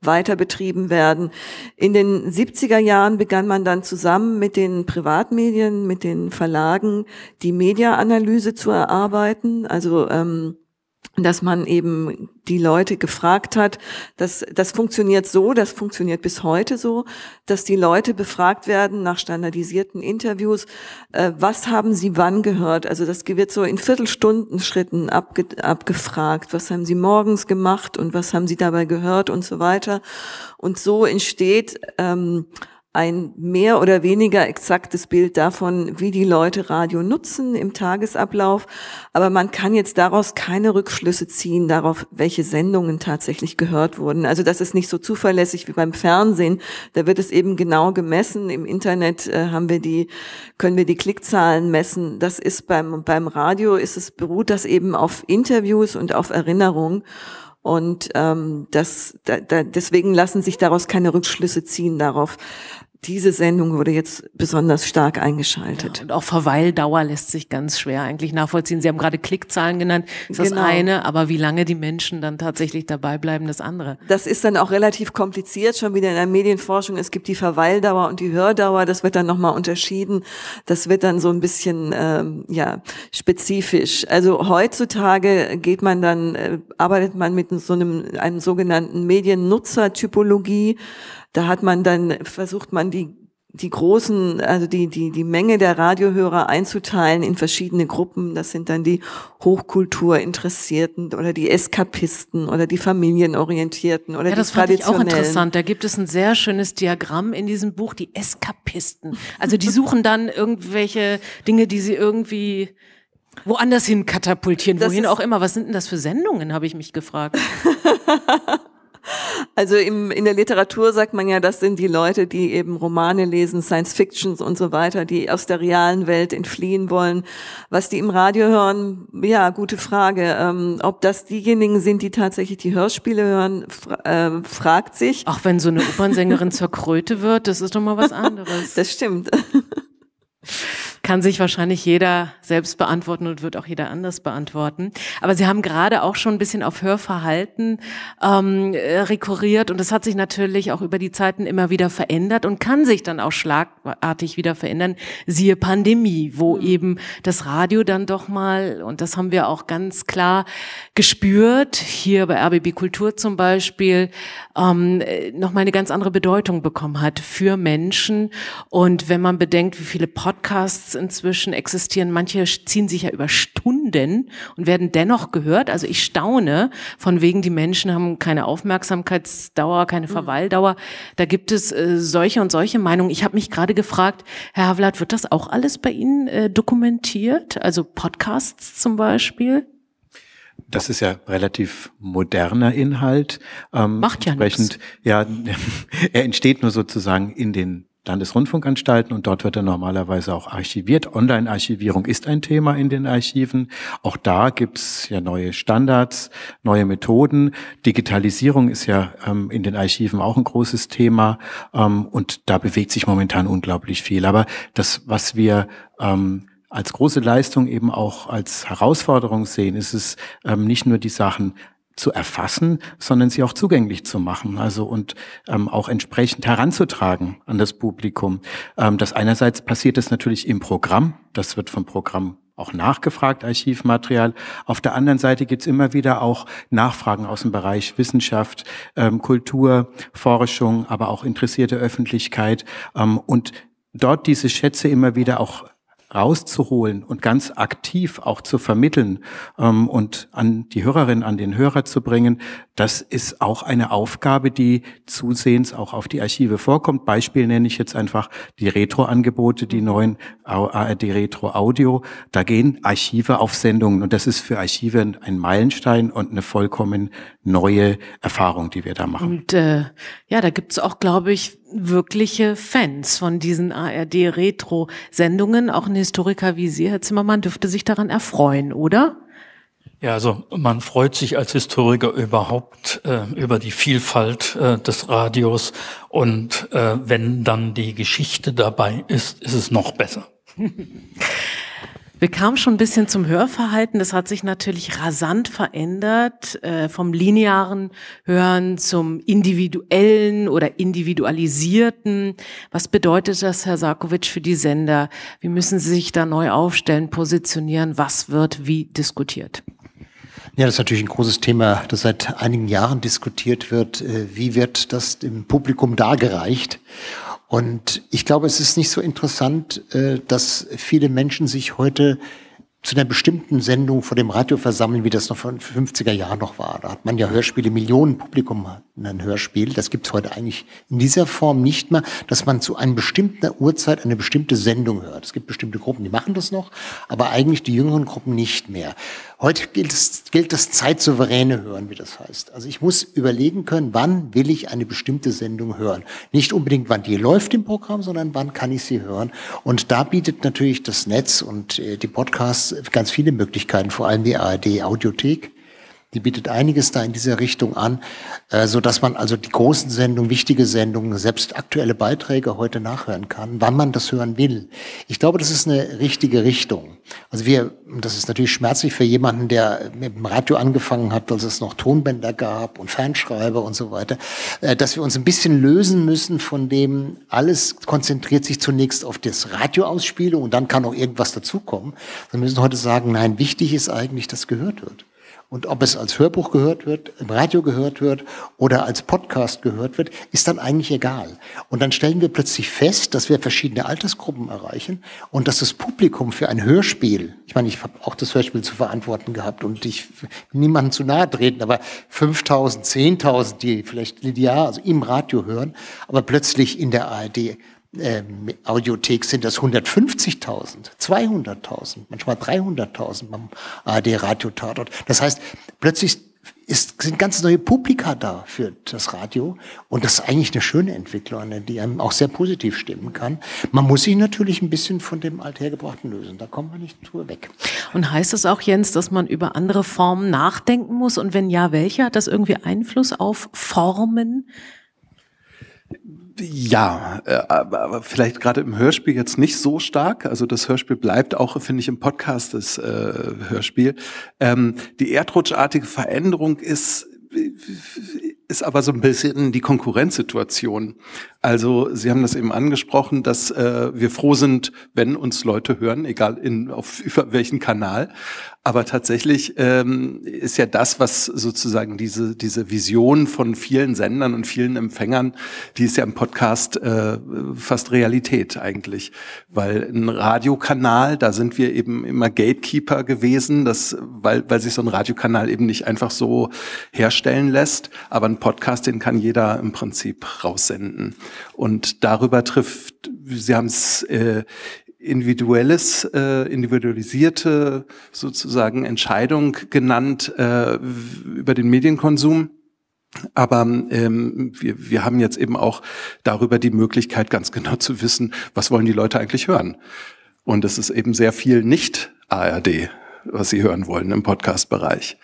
weiter betrieben werden. In den 70er Jahren begann man dann zusammen mit den Privatmedien, mit den Verlagen die Mediaanalyse zu erarbeiten. Also ähm, dass man eben die Leute gefragt hat, dass das funktioniert so, das funktioniert bis heute so, dass die Leute befragt werden nach standardisierten Interviews, äh, was haben sie wann gehört? Also das wird so in Viertelstundenschritten abge abgefragt, was haben sie morgens gemacht und was haben sie dabei gehört und so weiter. Und so entsteht ähm, ein mehr oder weniger exaktes Bild davon, wie die Leute Radio nutzen im Tagesablauf. Aber man kann jetzt daraus keine Rückschlüsse ziehen darauf, welche Sendungen tatsächlich gehört wurden. Also das ist nicht so zuverlässig wie beim Fernsehen. Da wird es eben genau gemessen. Im Internet äh, haben wir die, können wir die Klickzahlen messen. Das ist beim, beim Radio ist es, beruht das eben auf Interviews und auf Erinnerungen. Und ähm, das, da, da, deswegen lassen sich daraus keine Rückschlüsse ziehen darauf, diese Sendung wurde jetzt besonders stark eingeschaltet. Ja, und auch Verweildauer lässt sich ganz schwer eigentlich nachvollziehen. Sie haben gerade Klickzahlen genannt, das ist Genau. das eine, aber wie lange die Menschen dann tatsächlich dabei bleiben, das andere. Das ist dann auch relativ kompliziert, schon wieder in der Medienforschung. Es gibt die Verweildauer und die Hördauer, das wird dann nochmal unterschieden. Das wird dann so ein bisschen ähm, ja spezifisch. Also heutzutage geht man dann, äh, arbeitet man mit so einem, einem sogenannten Mediennutzertypologie. Da hat man dann, versucht man die die großen, also die, die, die Menge der Radiohörer einzuteilen in verschiedene Gruppen. Das sind dann die Hochkulturinteressierten oder die Eskapisten oder die Familienorientierten oder ja, die das fand ich auch interessant. Da gibt es ein sehr schönes Diagramm in diesem Buch, die Eskapisten. Also die suchen dann irgendwelche Dinge, die sie irgendwie woanders hin katapultieren, Das wohin auch immer. Was sind denn das für Sendungen, habe ich mich gefragt. Also im, in der Literatur sagt man ja, das sind die Leute, die eben Romane lesen, Science Fictions und so weiter, die aus der realen Welt entfliehen wollen. Was die im Radio hören, ja, gute Frage. Ähm, ob das diejenigen sind, die tatsächlich die Hörspiele hören, fra äh, fragt sich. Auch wenn so eine Opernsängerin zur Kröte wird, das ist doch mal was anderes. Das stimmt. Kann sich wahrscheinlich jeder selbst beantworten und wird auch jeder anders beantworten. Aber Sie haben gerade auch schon ein bisschen auf Hörverhalten ähm, äh, rekurriert und das hat sich natürlich auch über die Zeiten immer wieder verändert und kann sich dann auch schlagartig wieder verändern. Siehe Pandemie, wo eben das Radio dann doch mal, und das haben wir auch ganz klar gespürt, hier bei RBB Kultur zum Beispiel, ähm, nochmal eine ganz andere Bedeutung bekommen hat für Menschen. Und wenn man bedenkt, wie viele Podcasts inzwischen existieren, manche ziehen sich ja über Stunden und werden dennoch gehört. Also ich staune, von wegen die Menschen haben keine Aufmerksamkeitsdauer, keine Verweildauer. Da gibt es äh, solche und solche Meinungen. Ich habe mich gerade gefragt, Herr Havlat, wird das auch alles bei Ihnen äh, dokumentiert? Also Podcasts zum Beispiel? Das ist ja relativ moderner Inhalt. Ähm, Macht ja entsprechend, ja, er entsteht nur sozusagen in den Landesrundfunkanstalten und dort wird er normalerweise auch archiviert. Online-Archivierung ist ein Thema in den Archiven. Auch da gibt's ja neue Standards, neue Methoden. Digitalisierung ist ja ähm, in den Archiven auch ein großes Thema ähm, und da bewegt sich momentan unglaublich viel. Aber das, was wir ähm, als große Leistung eben auch als Herausforderung sehen, ist es ähm, nicht nur die Sachen zu erfassen, sondern sie auch zugänglich zu machen, also und ähm, auch entsprechend heranzutragen an das Publikum. Ähm, das einerseits passiert es natürlich im Programm, das wird vom Programm auch nachgefragt, Archivmaterial. Auf der anderen Seite gibt's immer wieder auch Nachfragen aus dem Bereich Wissenschaft, ähm, Kultur, Forschung, aber auch interessierte Öffentlichkeit ähm, und dort diese Schätze immer wieder auch rauszuholen und ganz aktiv auch zu vermitteln ähm, und an die Hörerin, an den Hörer zu bringen, das ist auch eine Aufgabe, die zusehends auch auf die Archive vorkommt. Beispiel nenne ich jetzt einfach die Retro-Angebote, die neuen ARD Retro Audio. Da gehen Archive auf Sendungen und das ist für Archive ein Meilenstein und eine vollkommen neue Erfahrung, die wir da machen. Und äh, ja, da gibt's auch, glaube ich, wirkliche Fans von diesen ARD-Retro-Sendungen. Auch ein Historiker wie Sie, Herr Zimmermann, dürfte sich daran erfreuen, oder? Ja, also man freut sich als Historiker überhaupt äh, über die Vielfalt äh, des Radios und äh, wenn dann die Geschichte dabei ist, ist es noch besser. Wir kamen schon ein bisschen zum Hörverhalten. Das hat sich natürlich rasant verändert, äh, vom linearen Hören zum individuellen oder individualisierten. Was bedeutet das, Herr Sarkovic, für die Sender? Wie müssen Sie sich da neu aufstellen, positionieren? Was wird wie diskutiert? Ja, das ist natürlich ein großes Thema, das seit einigen Jahren diskutiert wird. Äh, wie wird das dem Publikum dargereicht? Und ich glaube, es ist nicht so interessant, äh, dass viele Menschen sich heute zu einer bestimmten Sendung vor dem Radio versammeln, wie das noch von 50er Jahren noch war. Da hat man ja Hörspiele, Millionen Publikum hatten ein Hörspiel. Das gibt es heute eigentlich in dieser Form nicht mehr, dass man zu einer bestimmten Uhrzeit eine bestimmte Sendung hört. Es gibt bestimmte Gruppen, die machen das noch, aber eigentlich die jüngeren Gruppen nicht mehr. Heute gilt, es, gilt das zeitsouveräne Hören, wie das heißt. Also ich muss überlegen können, wann will ich eine bestimmte Sendung hören. Nicht unbedingt, wann die läuft im Programm, sondern wann kann ich sie hören. Und da bietet natürlich das Netz und äh, die Podcasts ganz viele Möglichkeiten, vor allem die ARD Audiothek. Die bietet einiges da in dieser Richtung an, äh, so dass man also die großen Sendungen, wichtige Sendungen, selbst aktuelle Beiträge heute nachhören kann, wann man das hören will. Ich glaube, das ist eine richtige Richtung. Also wir, das ist natürlich schmerzlich für jemanden, der mit dem Radio angefangen hat, als es noch Tonbänder gab und Fernschreiber und so weiter, äh, dass wir uns ein bisschen lösen müssen von dem, alles konzentriert sich zunächst auf das Radioausspielung und dann kann auch irgendwas dazukommen. Wir müssen heute sagen, nein, wichtig ist eigentlich, dass gehört wird. Und ob es als Hörbuch gehört wird, im Radio gehört wird oder als Podcast gehört wird, ist dann eigentlich egal. Und dann stellen wir plötzlich fest, dass wir verschiedene Altersgruppen erreichen und dass das Publikum für ein Hörspiel, ich meine, ich habe auch das Hörspiel zu verantworten gehabt und ich niemanden zu nahe treten, aber 5000, 10.000, die vielleicht linear, also im Radio hören, aber plötzlich in der ARD ähm, Audiothek sind das 150.000, 200.000, manchmal 300.000 beim ARD Radio Tatort. Das heißt, plötzlich ist, sind ganz neue Publika da für das Radio und das ist eigentlich eine schöne Entwicklung, die einem auch sehr positiv stimmen kann. Man muss sich natürlich ein bisschen von dem Althergebrachten lösen, da kommen wir nicht drüber weg. Und heißt das auch, Jens, dass man über andere Formen nachdenken muss und wenn ja, welche? Hat das irgendwie Einfluss auf Formen? Ja, äh, aber vielleicht gerade im Hörspiel jetzt nicht so stark. Also das Hörspiel bleibt auch, finde ich, im Podcast das äh, Hörspiel. Ähm, die erdrutschartige Veränderung ist ist aber so ein bisschen die Konkurrenzsituation. Also Sie haben das eben angesprochen, dass äh, wir froh sind, wenn uns Leute hören, egal in, auf über welchen Kanal. Aber tatsächlich ähm, ist ja das, was sozusagen diese, diese Vision von vielen Sendern und vielen Empfängern, die ist ja im Podcast äh, fast Realität eigentlich. Weil ein Radiokanal, da sind wir eben immer Gatekeeper gewesen, das, weil, weil sich so ein Radiokanal eben nicht einfach so herstellen lässt. Aber ein Podcast, den kann jeder im Prinzip raussenden. Und darüber trifft, Sie haben es äh, individuelles, äh, individualisierte sozusagen Entscheidung genannt äh, über den Medienkonsum. Aber ähm, wir, wir haben jetzt eben auch darüber die Möglichkeit, ganz genau zu wissen, was wollen die Leute eigentlich hören. Und es ist eben sehr viel nicht ARD, was sie hören wollen im Podcast-Bereich.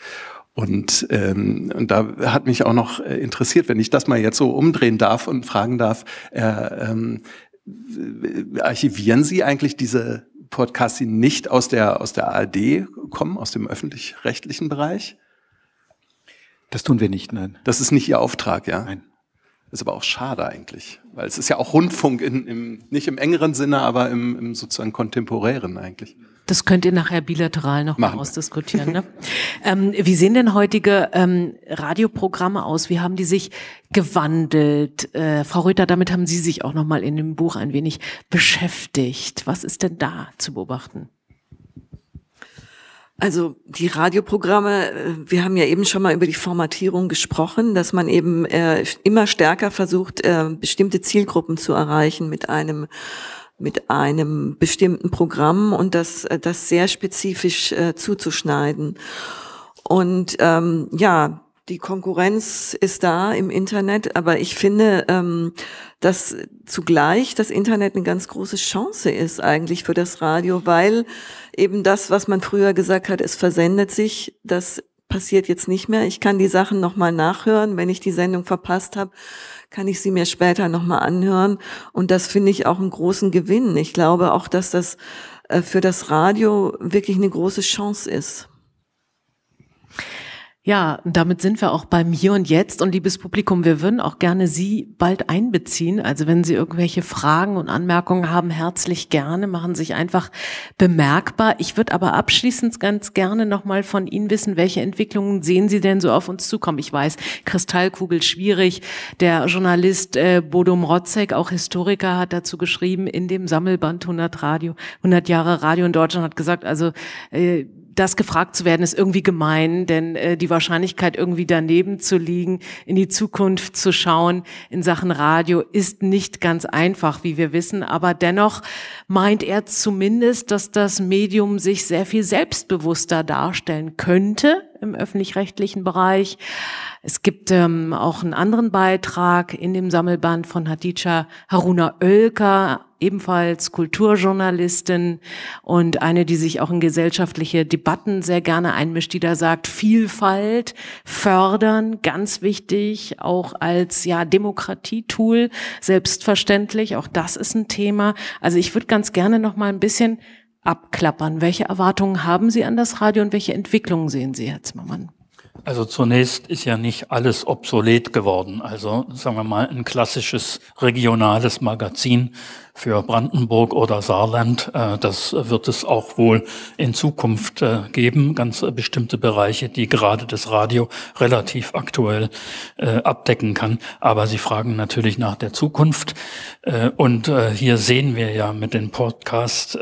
Und, ähm, und da hat mich auch noch äh, interessiert, wenn ich das mal jetzt so umdrehen darf und fragen darf, äh, ähm, archivieren Sie eigentlich diese Podcasts, die nicht aus der, aus der ARD kommen, aus dem öffentlich-rechtlichen Bereich? Das tun wir nicht, nein. Das ist nicht Ihr Auftrag, ja? Nein. Das ist aber auch schade eigentlich, weil es ist ja auch Rundfunk in, im, nicht im engeren Sinne, aber im, im sozusagen kontemporären eigentlich. Das könnt ihr nachher bilateral noch mal ausdiskutieren. Ne? ähm, wie sehen denn heutige ähm, Radioprogramme aus? Wie haben die sich gewandelt? Äh, Frau Röther, damit haben Sie sich auch noch mal in dem Buch ein wenig beschäftigt. Was ist denn da zu beobachten? Also die Radioprogramme, äh, wir haben ja eben schon mal über die Formatierung gesprochen, dass man eben äh, immer stärker versucht, äh, bestimmte Zielgruppen zu erreichen mit einem mit einem bestimmten Programm und das, äh, das sehr spezifisch äh, zuzuschneiden. Und ähm, ja, die Konkurrenz ist da im Internet, aber ich finde, ähm, dass zugleich das Internet eine ganz große Chance ist eigentlich für das Radio, weil eben das, was man früher gesagt hat, es versendet sich, das passiert jetzt nicht mehr. Ich kann die Sachen nochmal nachhören, wenn ich die Sendung verpasst habe kann ich sie mir später nochmal anhören. Und das finde ich auch einen großen Gewinn. Ich glaube auch, dass das äh, für das Radio wirklich eine große Chance ist. Ja, damit sind wir auch beim Hier und Jetzt. Und liebes Publikum, wir würden auch gerne Sie bald einbeziehen. Also wenn Sie irgendwelche Fragen und Anmerkungen haben, herzlich gerne, machen sich einfach bemerkbar. Ich würde aber abschließend ganz gerne nochmal von Ihnen wissen, welche Entwicklungen sehen Sie denn so auf uns zukommen? Ich weiß, Kristallkugel schwierig. Der Journalist äh, Bodo Mrotzek, auch Historiker, hat dazu geschrieben in dem Sammelband 100 Radio, 100 Jahre Radio in Deutschland, hat gesagt, also äh, das gefragt zu werden, ist irgendwie gemein, denn äh, die Wahrscheinlichkeit, irgendwie daneben zu liegen, in die Zukunft zu schauen in Sachen Radio, ist nicht ganz einfach, wie wir wissen. Aber dennoch meint er zumindest, dass das Medium sich sehr viel selbstbewusster darstellen könnte im öffentlich-rechtlichen Bereich. Es gibt ähm, auch einen anderen Beitrag in dem Sammelband von Hatice Haruna Oelker, ebenfalls Kulturjournalistin und eine, die sich auch in gesellschaftliche Debatten sehr gerne einmischt, die da sagt, Vielfalt fördern, ganz wichtig, auch als ja Demokratietool, selbstverständlich, auch das ist ein Thema. Also ich würde ganz gerne noch mal ein bisschen abklappern. Welche Erwartungen haben Sie an das Radio und welche Entwicklungen sehen Sie, Herr Zimmermann? Also zunächst ist ja nicht alles obsolet geworden. Also sagen wir mal ein klassisches regionales Magazin für Brandenburg oder Saarland. Äh, das wird es auch wohl in Zukunft äh, geben. Ganz bestimmte Bereiche, die gerade das Radio relativ aktuell äh, abdecken kann. Aber Sie fragen natürlich nach der Zukunft. Und hier sehen wir ja mit dem Podcast,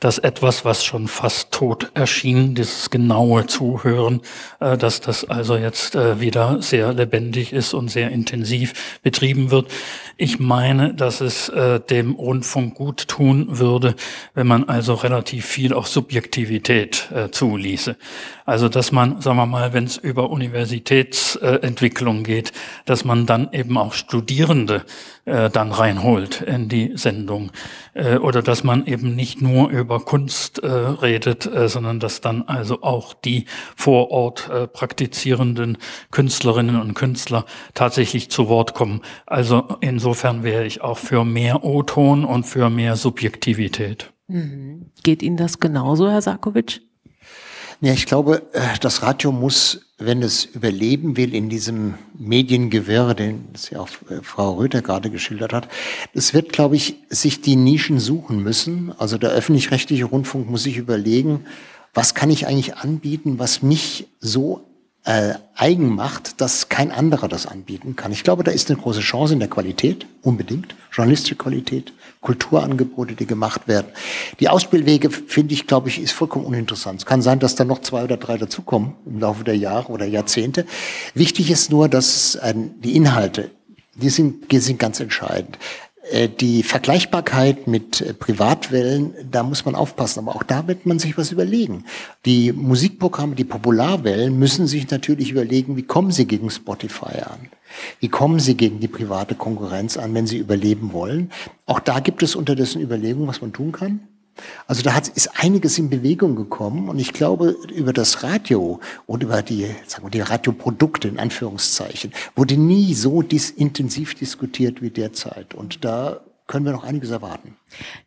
dass etwas, was schon fast tot erschien, dieses genaue Zuhören, dass das also jetzt wieder sehr lebendig ist und sehr intensiv betrieben wird. Ich meine, dass es dem Rundfunk gut tun würde, wenn man also relativ viel auch Subjektivität äh, zuließe. Also dass man, sagen wir mal, wenn es über Universitätsentwicklung äh, geht, dass man dann eben auch Studierende äh, dann reinholt in die Sendung. Äh, oder dass man eben nicht nur über Kunst äh, redet, äh, sondern dass dann also auch die vor Ort äh, praktizierenden Künstlerinnen und Künstler tatsächlich zu Wort kommen. Also insofern wäre ich auch für mehr O-Ton und für mehr Subjektivität. Mhm. Geht Ihnen das genauso, Herr Sarkovic? Ja, ich glaube, äh, das Radio muss, wenn es überleben will in diesem Mediengewirr, den es ja auch äh, Frau Röther gerade geschildert hat, es wird, glaube ich, sich die Nischen suchen müssen. Also der öffentlich-rechtliche Rundfunk muss sich überlegen, was kann ich eigentlich anbieten, was mich so äh, eigen macht, dass kein anderer das anbieten kann. Ich glaube, da ist eine große Chance in der Qualität, unbedingt, journalistische Qualität, Kulturangebote, die gemacht werden. Die Ausbildwege, finde ich, glaube ich, ist vollkommen uninteressant. Es kann sein, dass da noch zwei oder drei dazukommen im Laufe der Jahre oder Jahrzehnte. Wichtig ist nur, dass äh, die Inhalte, die sind, die sind ganz entscheidend. Äh, die Vergleichbarkeit mit äh, Privatwellen, da muss man aufpassen, aber auch da wird man sich was überlegen. Die Musikprogramme, die Popularwellen müssen sich natürlich überlegen, wie kommen sie gegen Spotify an? Wie kommen sie gegen die private Konkurrenz an, wenn sie überleben wollen? Auch da gibt es unterdessen Überlegungen, was man tun kann. Also da hat, ist einiges in Bewegung gekommen und ich glaube, über das Radio und über die, sagen wir, die Radioprodukte in Anführungszeichen wurde nie so dis intensiv diskutiert wie derzeit. Und da können wir noch einiges erwarten.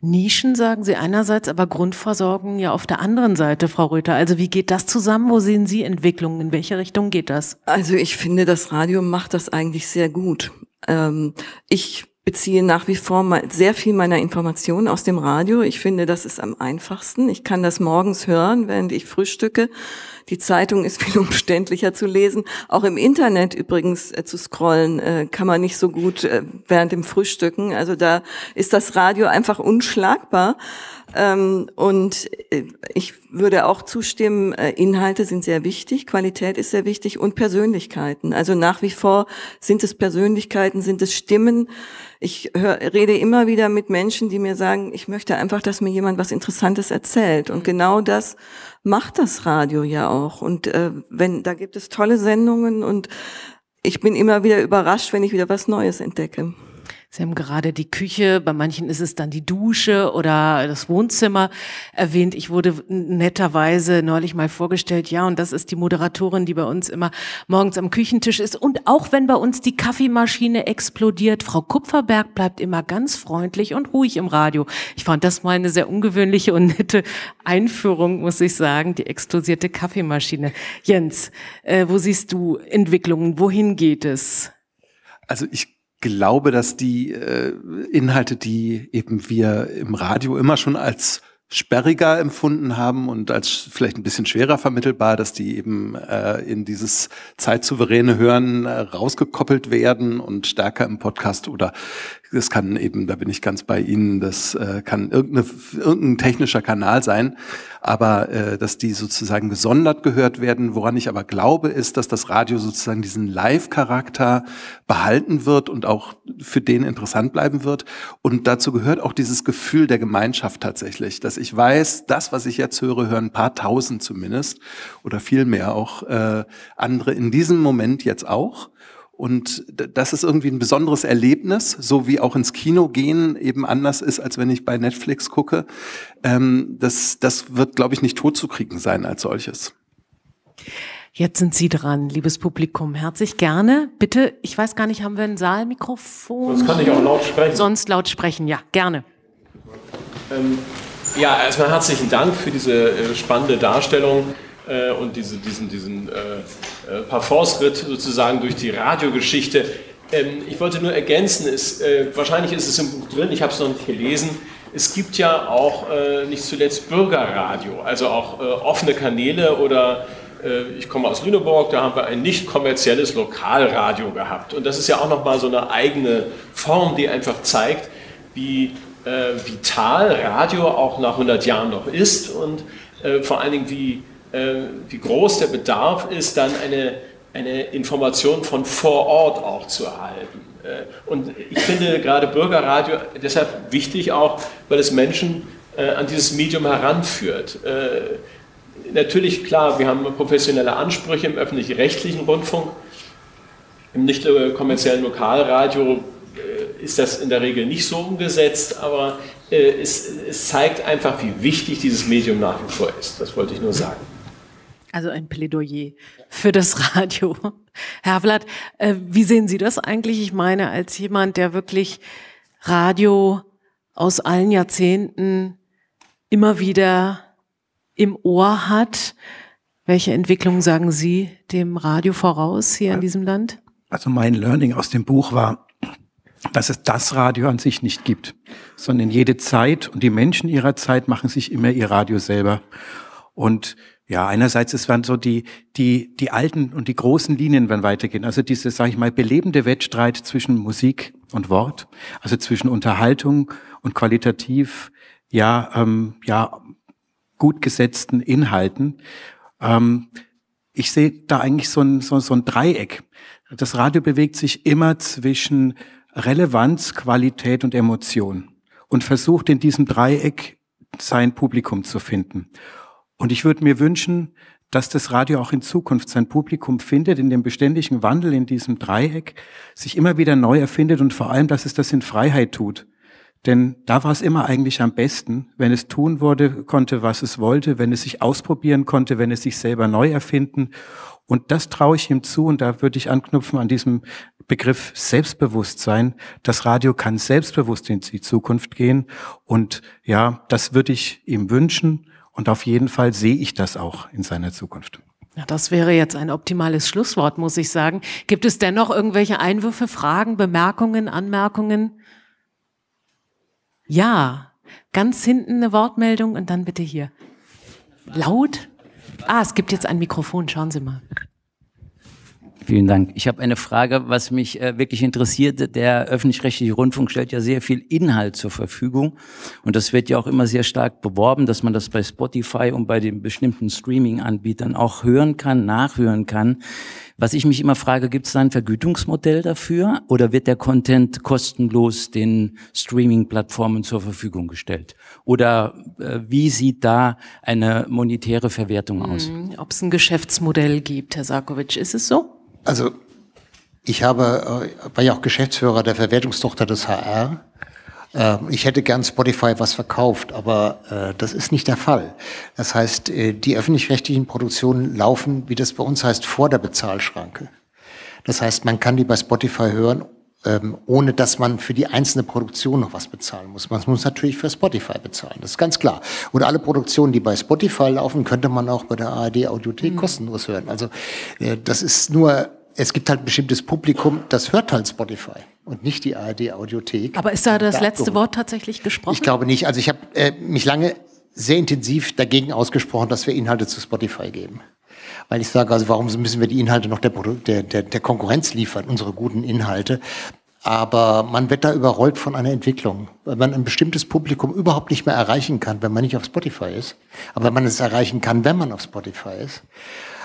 Nischen sagen Sie einerseits, aber Grundversorgung ja auf der anderen Seite, Frau Röther. Also wie geht das zusammen? Wo sehen Sie Entwicklungen? In welche Richtung geht das? Also ich finde, das Radio macht das eigentlich sehr gut. Ähm, ich beziehe nach wie vor sehr viel meiner Informationen aus dem Radio. Ich finde, das ist am einfachsten. Ich kann das morgens hören, während ich frühstücke. Die Zeitung ist viel umständlicher zu lesen. Auch im Internet übrigens äh, zu scrollen äh, kann man nicht so gut äh, während dem Frühstücken. Also da ist das Radio einfach unschlagbar. Ähm, und äh, ich würde auch zustimmen, äh, Inhalte sind sehr wichtig, Qualität ist sehr wichtig und Persönlichkeiten. Also nach wie vor sind es Persönlichkeiten, sind es Stimmen. Ich hör, rede immer wieder mit Menschen, die mir sagen, ich möchte einfach, dass mir jemand was Interessantes erzählt. Und genau das macht das Radio ja auch. Und äh, wenn da gibt es tolle Sendungen und ich bin immer wieder überrascht, wenn ich wieder was Neues entdecke. Sie haben gerade die Küche, bei manchen ist es dann die Dusche oder das Wohnzimmer erwähnt. Ich wurde netterweise neulich mal vorgestellt, ja, und das ist die Moderatorin, die bei uns immer morgens am Küchentisch ist. Und auch wenn bei uns die Kaffeemaschine explodiert, Frau Kupferberg bleibt immer ganz freundlich und ruhig im Radio. Ich fand das mal eine sehr ungewöhnliche und nette Einführung, muss ich sagen, die explodierte Kaffeemaschine. Jens, äh, wo siehst du Entwicklungen? Wohin geht es? Also ich glaube, dass die äh, Inhalte, die eben wir im Radio immer schon als sperriger empfunden haben und als vielleicht ein bisschen schwerer vermittelbar, dass die eben äh, in dieses zeitsouveräne Hören äh, rausgekoppelt werden und stärker im Podcast oder das kann eben, da bin ich ganz bei Ihnen, das äh, kann irgendein technischer Kanal sein, aber äh, dass die sozusagen gesondert gehört werden. Woran ich aber glaube, ist, dass das Radio sozusagen diesen Live-Charakter behalten wird und auch für den interessant bleiben wird. Und dazu gehört auch dieses Gefühl der Gemeinschaft tatsächlich, dass ich weiß, das, was ich jetzt höre, hören ein paar tausend zumindest oder viel mehr auch äh, andere in diesem Moment jetzt auch. Und das ist irgendwie ein besonderes Erlebnis, so wie auch ins Kino gehen eben anders ist, als wenn ich bei Netflix gucke. Ähm, das, das wird, glaube ich, nicht totzukriegen sein als solches. Jetzt sind Sie dran, liebes Publikum. Herzlich gerne. Bitte, ich weiß gar nicht, haben wir ein Saalmikrofon? Sonst kann ich auch laut sprechen. Sonst laut sprechen, ja, gerne. Ähm, ja, erstmal herzlichen Dank für diese äh, spannende Darstellung äh, und diese, diesen, diesen äh, äh, Parforce-Ritt sozusagen durch die Radiogeschichte. Ähm, ich wollte nur ergänzen, es, äh, wahrscheinlich ist es im Buch drin, ich habe es noch nicht gelesen, es gibt ja auch äh, nicht zuletzt Bürgerradio, also auch äh, offene Kanäle oder äh, ich komme aus Lüneburg, da haben wir ein nicht kommerzielles Lokalradio gehabt. Und das ist ja auch nochmal so eine eigene Form, die einfach zeigt, wie vital Radio auch nach 100 Jahren noch ist und vor allen Dingen wie äh, wie groß der Bedarf ist, dann eine, eine Information von vor Ort auch zu erhalten. Äh, und ich finde gerade Bürgerradio deshalb wichtig auch, weil es Menschen äh, an dieses Medium heranführt. Natürlich, klar, wir haben professionelle Ansprüche im öffentlich-rechtlichen Rundfunk. Im nicht kommerziellen Lokalradio ist das in der Regel nicht so umgesetzt, aber es zeigt einfach, wie wichtig dieses Medium nach wie vor ist. Das wollte ich nur sagen. Also ein Plädoyer für das Radio. Herr Vlad, äh, wie sehen Sie das eigentlich? Ich meine, als jemand, der wirklich Radio aus allen Jahrzehnten immer wieder im Ohr hat, welche Entwicklungen sagen Sie dem Radio voraus hier in diesem Land? Also mein Learning aus dem Buch war, dass es das Radio an sich nicht gibt, sondern jede Zeit und die Menschen ihrer Zeit machen sich immer ihr Radio selber. Und ja, einerseits es werden so die, die, die alten und die großen Linien werden weitergehen. Also diese, sage ich mal, belebende Wettstreit zwischen Musik und Wort, also zwischen Unterhaltung und qualitativ, ja, ähm, ja, gut gesetzten Inhalten. Ähm, ich sehe da eigentlich so ein, so, so ein Dreieck. Das Radio bewegt sich immer zwischen Relevanz, Qualität und Emotion und versucht in diesem Dreieck sein Publikum zu finden. Und ich würde mir wünschen, dass das Radio auch in Zukunft sein Publikum findet, in dem beständigen Wandel in diesem Dreieck, sich immer wieder neu erfindet und vor allem, dass es das in Freiheit tut. Denn da war es immer eigentlich am besten, wenn es tun wurde, konnte, was es wollte, wenn es sich ausprobieren konnte, wenn es sich selber neu erfinden. Und das traue ich ihm zu und da würde ich anknüpfen an diesem Begriff Selbstbewusstsein. Das Radio kann selbstbewusst in die Zukunft gehen und ja, das würde ich ihm wünschen und auf jeden Fall sehe ich das auch in seiner Zukunft. Ja, das wäre jetzt ein optimales Schlusswort, muss ich sagen. Gibt es dennoch irgendwelche Einwürfe, Fragen, Bemerkungen, Anmerkungen? Ja, ganz hinten eine Wortmeldung und dann bitte hier. Laut? Ah, es gibt jetzt ein Mikrofon, schauen Sie mal. Vielen Dank. Ich habe eine Frage, was mich äh, wirklich interessiert. Der öffentlich-rechtliche Rundfunk stellt ja sehr viel Inhalt zur Verfügung. Und das wird ja auch immer sehr stark beworben, dass man das bei Spotify und bei den bestimmten Streaming-Anbietern auch hören kann, nachhören kann. Was ich mich immer frage, gibt es da ein Vergütungsmodell dafür oder wird der Content kostenlos den Streaming-Plattformen zur Verfügung gestellt? Oder äh, wie sieht da eine monetäre Verwertung aus? Hm, Ob es ein Geschäftsmodell gibt, Herr Sarkovic, ist es so? Also Ich habe, äh, war ja auch Geschäftsführer der Verwertungstochter des HR. Äh, ich hätte gern Spotify was verkauft, aber äh, das ist nicht der Fall. Das heißt, äh, die öffentlich-rechtlichen Produktionen laufen, wie das bei uns heißt, vor der Bezahlschranke. Das heißt, man kann die bei Spotify hören, ähm, ohne dass man für die einzelne Produktion noch was bezahlen muss. Man muss natürlich für Spotify bezahlen, das ist ganz klar. Und alle Produktionen, die bei Spotify laufen, könnte man auch bei der ARD Audiothek mhm. kostenlos hören. Also äh, das ist nur es gibt halt ein bestimmtes Publikum, das hört halt Spotify und nicht die ARD Audiothek. Aber ist da das da letzte Wort tatsächlich gesprochen? Ich glaube nicht. Also ich habe äh, mich lange sehr intensiv dagegen ausgesprochen, dass wir Inhalte zu Spotify geben. Weil ich sage, also warum müssen wir die Inhalte noch der, der, der, der Konkurrenz liefern, unsere guten Inhalte? Aber man wird da überrollt von einer Entwicklung, weil man ein bestimmtes Publikum überhaupt nicht mehr erreichen kann, wenn man nicht auf Spotify ist. Aber wenn man es erreichen kann, wenn man auf Spotify ist,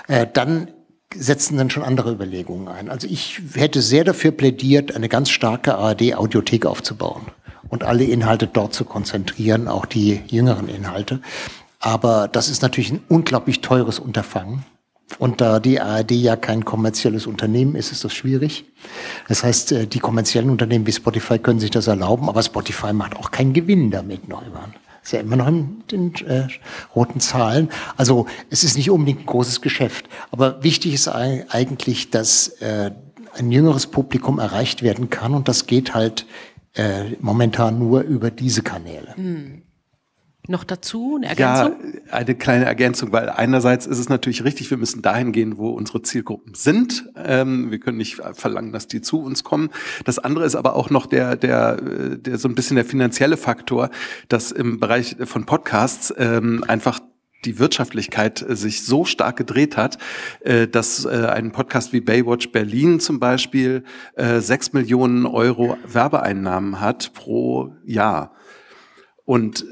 äh, dann setzen dann schon andere Überlegungen ein. Also ich hätte sehr dafür plädiert, eine ganz starke ARD-Audiothek aufzubauen und alle Inhalte dort zu konzentrieren, auch die jüngeren Inhalte. Aber das ist natürlich ein unglaublich teures Unterfangen. Und da die ARD ja kein kommerzielles Unternehmen ist, ist das schwierig. Das heißt, äh, die kommerziellen Unternehmen wie Spotify können sich das erlauben, aber Spotify macht auch keinen Gewinn damit, Neumann. Ist ja immer noch in den äh, roten Zahlen. Also es ist nicht unbedingt ein großes Geschäft. Aber wichtig ist eigentlich, dass äh, ein jüngeres Publikum erreicht werden kann und das geht halt äh, momentan nur über diese Kanäle. Mhm noch dazu? Eine Ergänzung? Ja, eine kleine Ergänzung, weil einerseits ist es natürlich richtig, wir müssen dahin gehen, wo unsere Zielgruppen sind. Ähm, wir können nicht verlangen, dass die zu uns kommen. Das andere ist aber auch noch der, der, der so ein bisschen der finanzielle Faktor, dass im Bereich von Podcasts ähm, einfach die Wirtschaftlichkeit äh, sich so stark gedreht hat, äh, dass äh, ein Podcast wie Baywatch Berlin zum Beispiel sechs Millionen Euro Werbeeinnahmen hat pro Jahr. Und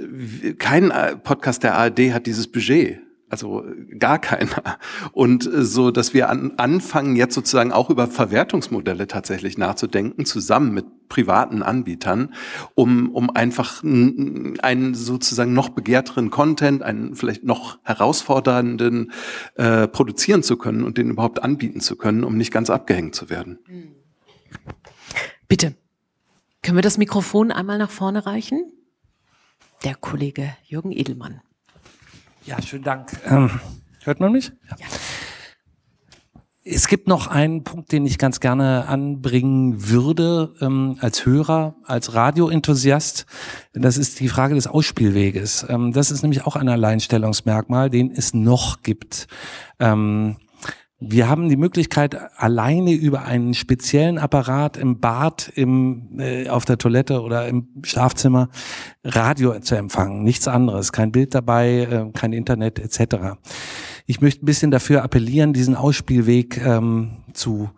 kein äh, Podcast der ARD hat dieses Budget. Also gar keiner. Und äh, so, dass wir an, anfangen, jetzt sozusagen auch über Verwertungsmodelle tatsächlich nachzudenken, zusammen mit privaten Anbietern, um, um einfach einen sozusagen noch begehrteren Content, einen vielleicht noch herausfordernden äh, produzieren zu können und den überhaupt anbieten zu können, um nicht ganz abgehängt zu werden. Bitte. Können wir das Mikrofon einmal nach vorne reichen? Der Kollege Jürgen Edelmann. Ja, schönen Dank. Ähm, hört man mich? Ja. ja. Es gibt noch einen Punkt, den ich ganz gerne anbringen würde ähm, als Hörer, als Radioenthusiast. Das ist die Frage des Ausspielweges. Ähm, das ist nämlich auch ein Alleinstellungsmerkmal, den es noch gibt. Ähm, wir haben die Möglichkeit, alleine über einen speziellen Apparat im Bad, im, äh, auf der Toilette oder im Schlafzimmer Radio zu empfangen. Nichts anderes. Kein Bild dabei, äh, kein Internet etc. Ich möchte ein bisschen dafür appellieren, diesen Ausspielweg ähm, zu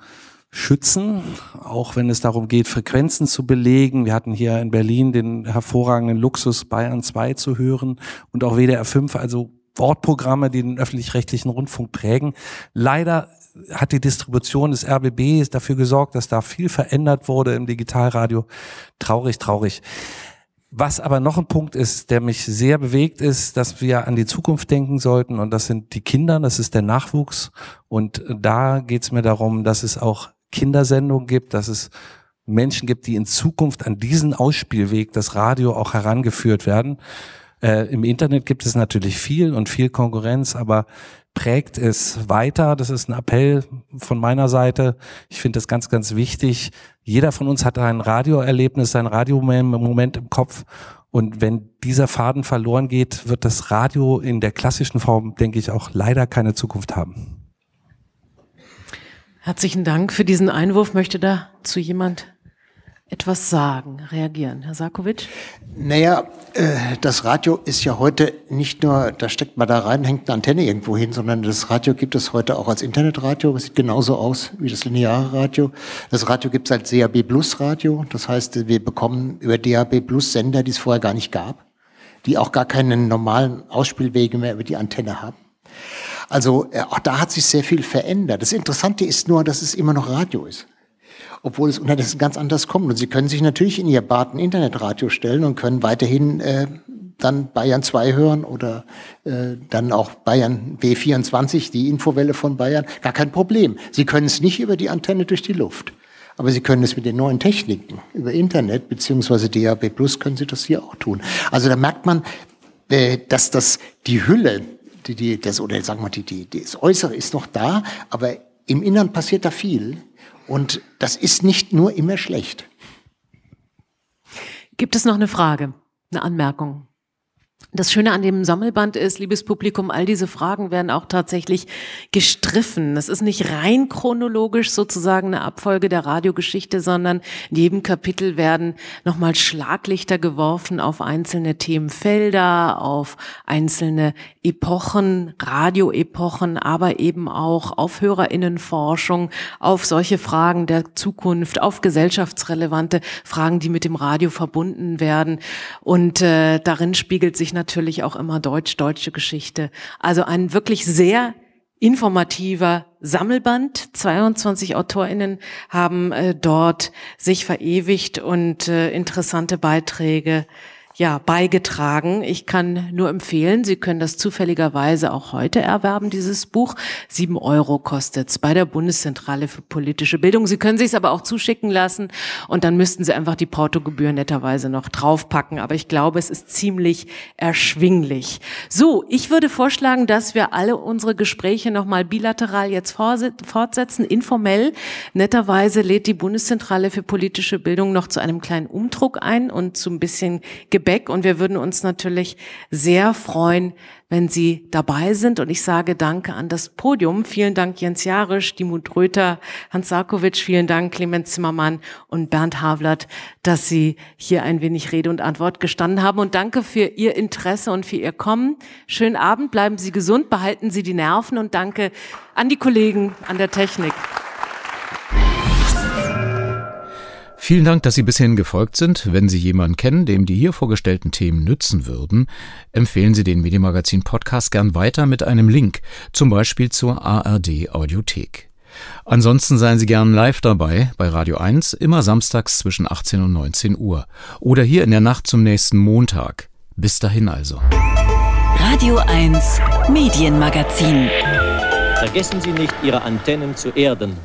schützen, auch wenn es darum geht, Frequenzen zu belegen. Wir hatten hier in Berlin den hervorragenden Luxus, Bayern 2 zu hören und auch WDR 5, also Wortprogramme, die den öffentlich-rechtlichen Rundfunk prägen. Leider hat die Distribution des RBB dafür gesorgt, dass da viel verändert wurde im Digitalradio. Traurig, traurig. Was aber noch ein Punkt ist, der mich sehr bewegt, ist, dass wir an die Zukunft denken sollten und das sind die Kinder, das ist der Nachwuchs und da geht es mir darum, dass es auch Kindersendungen gibt, dass es Menschen gibt, die in Zukunft an diesen Ausspielweg das Radio auch herangeführt werden. Äh, Im Internet gibt es natürlich viel und viel Konkurrenz, aber prägt es weiter. Das ist ein Appell von meiner Seite. Ich finde das ganz, ganz wichtig. Jeder von uns hat ein Radioerlebnis, ein Radiomoment im Kopf. Und wenn dieser Faden verloren geht, wird das Radio in der klassischen Form, denke ich, auch leider keine Zukunft haben. Herzlichen Dank für diesen Einwurf. Möchte dazu jemand etwas sagen, reagieren. Herr Sarkovic? Naja, äh, das Radio ist ja heute nicht nur, da steckt man da rein, hängt eine Antenne irgendwo hin, sondern das Radio gibt es heute auch als Internetradio. Das sieht genauso aus wie das lineare Radio. Das Radio gibt es als DAB Plus Radio. Das heißt, wir bekommen über DAB Plus Sender, die es vorher gar nicht gab, die auch gar keinen normalen Ausspielwege mehr über die Antenne haben. Also äh, auch da hat sich sehr viel verändert. Das Interessante ist nur, dass es immer noch Radio ist obwohl es unterdessen ganz anders kommt. Und Sie können sich natürlich in Ihr Bad ein Internetradio stellen und können weiterhin äh, dann Bayern 2 hören oder äh, dann auch Bayern W24, die Infowelle von Bayern. Gar kein Problem. Sie können es nicht über die Antenne durch die Luft. Aber Sie können es mit den neuen Techniken über Internet beziehungsweise DAB Plus können Sie das hier auch tun. Also da merkt man, äh, dass das die Hülle, die, die, das, oder sagen wir, die, die, das Äußere ist noch da, aber im Innern passiert da viel. Und das ist nicht nur immer schlecht. Gibt es noch eine Frage, eine Anmerkung? Das Schöne an dem Sammelband ist, liebes Publikum, all diese Fragen werden auch tatsächlich gestriffen. Das ist nicht rein chronologisch sozusagen eine Abfolge der Radiogeschichte, sondern in jedem Kapitel werden nochmal Schlaglichter geworfen auf einzelne Themenfelder, auf einzelne Epochen, Radioepochen, aber eben auch auf Hörerinnenforschung, auf solche Fragen der Zukunft, auf gesellschaftsrelevante Fragen, die mit dem Radio verbunden werden. Und äh, darin spiegelt sich natürlich auch immer deutsch-deutsche Geschichte. Also ein wirklich sehr informativer Sammelband. 22 AutorInnen haben äh, dort sich verewigt und äh, interessante Beiträge ja, beigetragen. Ich kann nur empfehlen, Sie können das zufälligerweise auch heute erwerben, dieses Buch. Sieben Euro kostet es bei der Bundeszentrale für politische Bildung. Sie können es aber auch zuschicken lassen und dann müssten Sie einfach die Portogebühr netterweise noch draufpacken. Aber ich glaube, es ist ziemlich erschwinglich. So, ich würde vorschlagen, dass wir alle unsere Gespräche nochmal bilateral jetzt fortsetzen, informell. Netterweise lädt die Bundeszentrale für politische Bildung noch zu einem kleinen Umdruck ein und zu ein bisschen Gebäck und wir würden uns natürlich sehr freuen, wenn Sie dabei sind. Und ich sage Danke an das Podium. Vielen Dank Jens Jarisch, Dimut Röther, Hans Sarkovic, vielen Dank Clemens Zimmermann und Bernd Havlert, dass Sie hier ein wenig Rede und Antwort gestanden haben. Und danke für Ihr Interesse und für Ihr Kommen. Schönen Abend, bleiben Sie gesund, behalten Sie die Nerven und danke an die Kollegen an der Technik. Vielen Dank, dass Sie bishin gefolgt sind. Wenn Sie jemanden kennen, dem die hier vorgestellten Themen nützen würden, empfehlen Sie den Medienmagazin Podcast gern weiter mit einem Link, zum Beispiel zur ARD Audiothek. Ansonsten seien Sie gern live dabei bei Radio 1, immer samstags zwischen 18 und 19 Uhr. Oder hier in der Nacht zum nächsten Montag. Bis dahin also. Radio 1 Medienmagazin. Vergessen Sie nicht, Ihre Antennen zu erden.